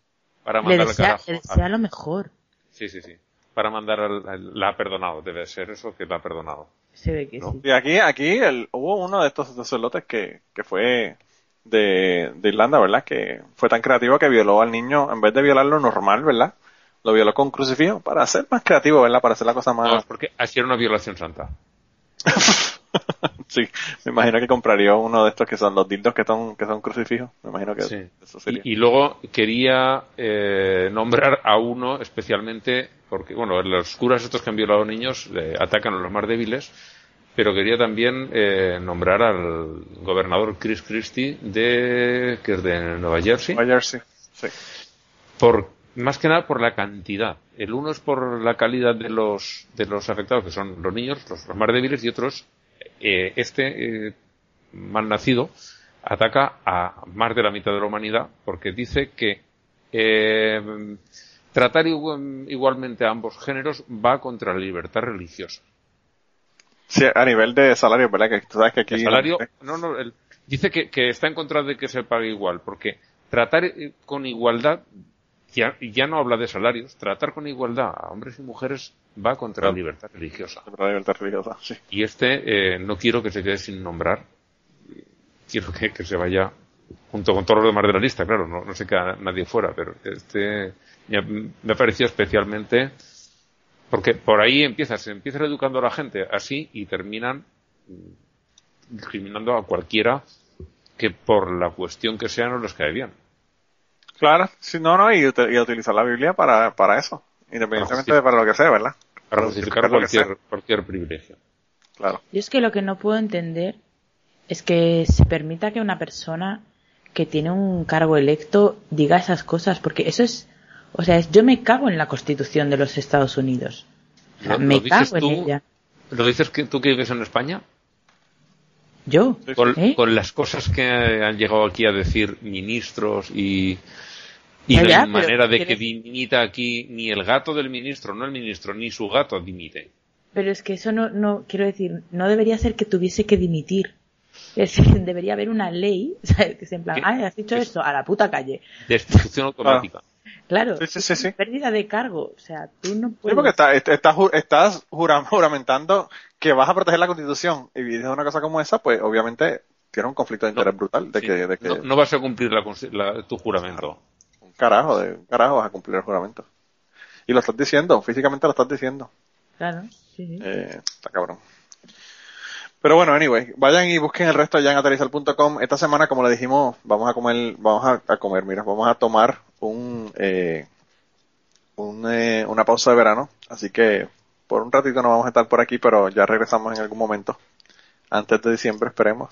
Para le mandar al desea, carajo. le desea lo mejor. Sí, sí, sí. Para mandar al, al- la ha perdonado, debe ser eso que la ha perdonado. Se ve que No. sí. Y aquí, aquí el- hubo uno de estos sacerdotes que, que fue de, de Irlanda, ¿verdad? Que fue tan creativo que violó al niño, en vez de violarlo normal, ¿verdad? Lo violó con crucifijo para ser más creativo, ¿verdad? Para hacer la cosa No, más... porque así era una violación santa. sí, me imagino que compraría uno de estos que son los dildos que son, que son crucifijos. Me imagino que Sí. eso sería. Y, y luego quería eh, nombrar a uno especialmente, porque, bueno, los curas estos que han violado niños eh, atacan a los más débiles, pero quería también eh, nombrar al gobernador Chris Christie de, que es de Nueva Jersey, Nueva Jersey, sí. por, más que nada por la cantidad. El uno es por la calidad de los, de los afectados, que son los niños, los, los más débiles, y otros, eh, este eh, mal nacido, ataca a más de la mitad de la humanidad porque dice que eh, tratar igu- igualmente a ambos géneros va contra la libertad religiosa. Sí, a nivel de salario, ¿verdad? Que tú sabes que aquí... El salario, no, no, el- dice que, que está en contra de que se pague igual, porque tratar eh, con igualdad, ya, ya no habla de salarios, tratar con igualdad a hombres y mujeres va contra la libertad religiosa. La libertad religiosa, sí. Y este eh, no quiero que se quede sin nombrar, quiero que, que se vaya junto con todos los demás de la lista, claro, no, no se queda nadie fuera, pero este me ha, me ha parecido especialmente porque por ahí empiezas, se empieza educando a la gente así y terminan mm, discriminando a cualquiera que por la cuestión que sea no les cae bien. Claro, sí, no, no, y, y utilizar la Biblia para, para eso, independientemente Para de para lo que sea, ¿verdad? Sea. cualquier, cualquier privilegio. Claro. Yo es que lo que no puedo entender es que se permita que una persona que tiene un cargo electo diga esas cosas, porque eso es, o sea, es, yo me cago en la Constitución de los Estados Unidos. O sea, ¿Lo- me cago en tú? ella. ¿Lo dices que tú que vives en España? Yo, con, ¿Eh? con las cosas que han llegado aquí a decir ministros y, y Ya, no hay manera de que dimita aquí ni el gato del ministro, no el ministro, ni su gato dimite. pero es que eso no, no, quiero decir, no debería ser que tuviese que dimitir. Es decir, debería haber una ley, ¿sabes? que es en plan, ¿Qué? ay, has dicho Es- esto, a la puta calle. Destitución automática. Claro, Sí, sí, sí, sí. pérdida de cargo, o sea, tú no Sí, puedes... porque está- est- estás, jura- juramentando que vas a proteger la Constitución y dices una cosa como esa, pues obviamente tiene un conflicto de No, interés brutal de Sí. que, de que no, no vas a cumplir la tu juramento. Carajo, de un carajo vas a cumplir el juramento. Y lo estás diciendo, físicamente lo estás diciendo. Claro, sí, sí. Eh, está cabrón. Pero bueno, anyway, vayan y busquen el resto allá en aterrizar.com. Esta semana, como le dijimos, vamos a comer, vamos a, a comer, mira, vamos a tomar un, eh, un, eh, una pausa de verano. Así que por un ratito no vamos a estar por aquí, pero ya regresamos en algún momento. Antes de diciembre, esperemos.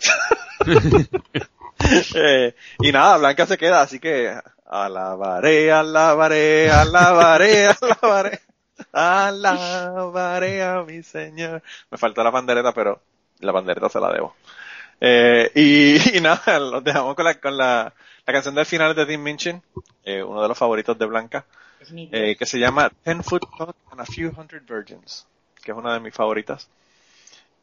Eh, y nada, Blanca se queda, así que alabaré, alabaré, alabaré, alabaré, alabaré a mi Señor. Me faltó la pandereta, pero la pandereta se la debo. Eh, y, y nada, los dejamos con la, con la, la canción del final de Tim Minchin, eh, uno de los favoritos de Blanca, eh, que se llama Ten Foot Cut and a Few Hundred Virgins, que es una de mis favoritas.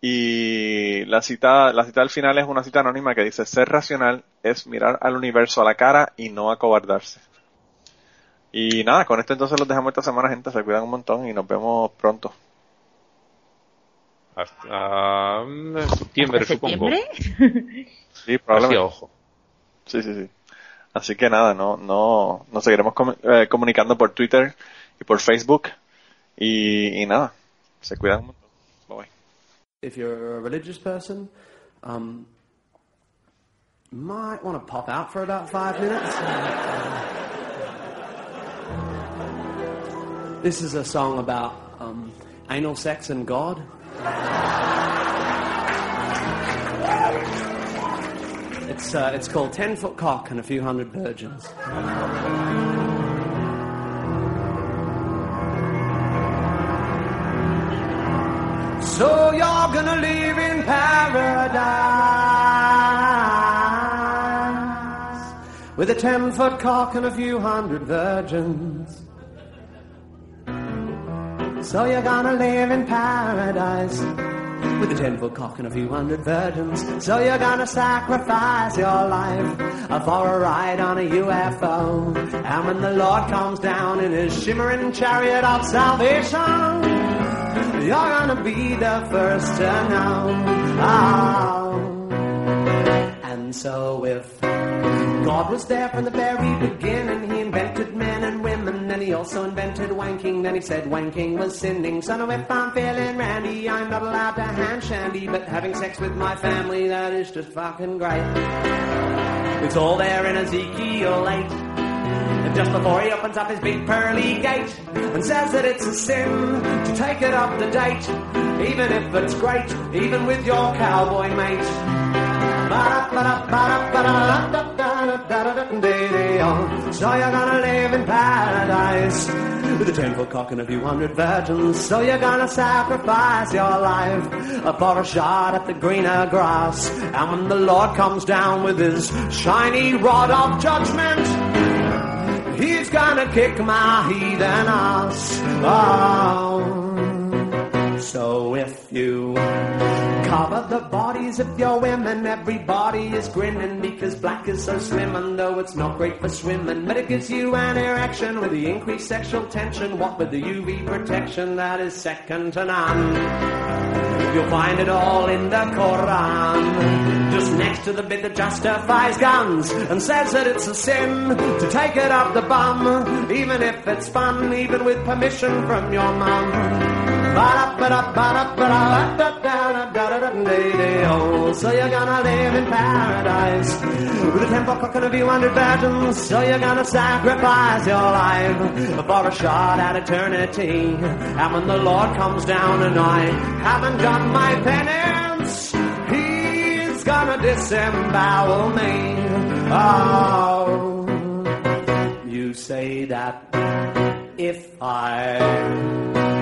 Y la cita, la cita al final es una cita anónima que dice, ser racional es mirar al universo a la cara y no acobardarse. Y nada, con esto entonces los dejamos esta semana, gente. Se cuidan un montón y nos vemos pronto. Hasta mm, septiembre, supongo. ¿Septiembre? Sí, Así, probablemente. ojo. Sí, sí, sí. Así que nada, no, no, nos seguiremos eh, comunicando por Twitter y por Facebook. Y, y nada, se cuidan un montón. If you're a religious person, um, might want to pop out for about five minutes. this is a song about um, anal sex and God. It's, uh, it's called Ten Foot Cock and a Few Hundred Virgins. So you're gonna live in paradise with a ten foot cock and a few hundred virgins. So you're gonna live in paradise with a ten foot cock and a few hundred virgins. So you're gonna sacrifice your life uh, for a ride on a UFO. And when the Lord comes down in his shimmering chariot of salvation, you're gonna be the first to know. Oh. And so if God was there from the very beginning, He invented men and women, and He also invented wanking. Then He said wanking was sinning. So now if I'm feeling randy, I'm not allowed to hand shandy, but having sex with my family, that is just fucking great. It's all there in Ezekiel 8. And just before he opens up his big pearly gate and says that it's a sin to take it up to date, even if it's great, even with your cowboy mate. So you're gonna live in paradise with a ten foot cock and a few hundred virgins. So you're gonna sacrifice your life for a shot at the greener grass. And when the Lord comes down with his shiny rod of judgment, He's gonna kick my heathen ass. Oh. So if you cover the bodies of your women, everybody is grinning because black is so slim. And though it's not great for swimming, but it gives you an erection with the increased sexual tension. What with the UV protection, that is second to none. You'll find it all in the Quran. Just next to the bit that justifies guns and says that it's a sin to take it up the bum, even if it's fun, even with permission from your mum. So you're gonna live in paradise with a ten foot cock and a view. So you're gonna sacrifice your life for a shot at eternity. And when the Lord comes down and I haven't done my penance, He's gonna disembowel me. Oh, you say that if I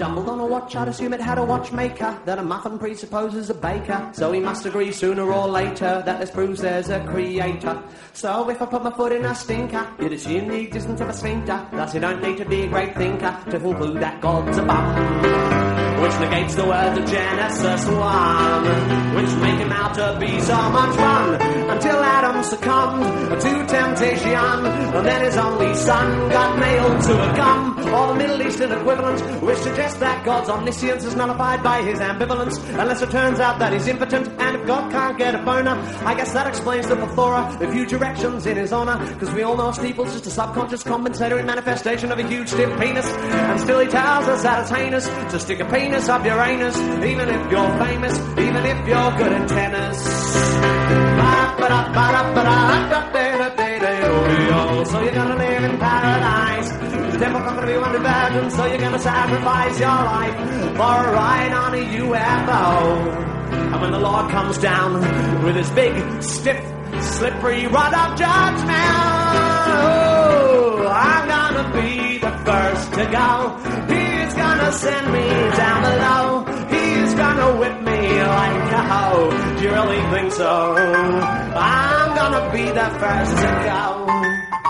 Stumbled on a watch, I'd assume it had a watchmaker. That a muffin presupposes a baker. So we must agree sooner or later that this proves there's a creator. So if I put my foot in a stinker, you'd assume the existence of a sphincter. Thus you don't need to be a great thinker to conclude that God's a bum. Which negates the words of Genesis 1, which make him out to be so much fun. Until Adam succumbed to temptation, and then his only son got nailed to a gum. Or the Middle Eastern equivalent, which suggests that God's omniscience is nullified by his ambivalence, unless it turns out that he's impotent, and if God can't get a boner, I guess that explains the plethora of huge erections in his honor, because we all know Steeple's just a subconscious compensatory manifestation of a huge stiff penis, and still he tells us that it's heinous to stick a penis up your anus, even if you're famous, even if you're good at tennis. So you're gonna live in paradise. The cock gonna be one virgin, so you're gonna sacrifice your life for a ride on a UFO. And when the Lord comes down with his big, stiff, slippery rod of judgment, oh, I'm gonna be the first to go. He's gonna send me down below. He's gonna whip me like a hoe. Do you really think so? I'm gonna be the first to go.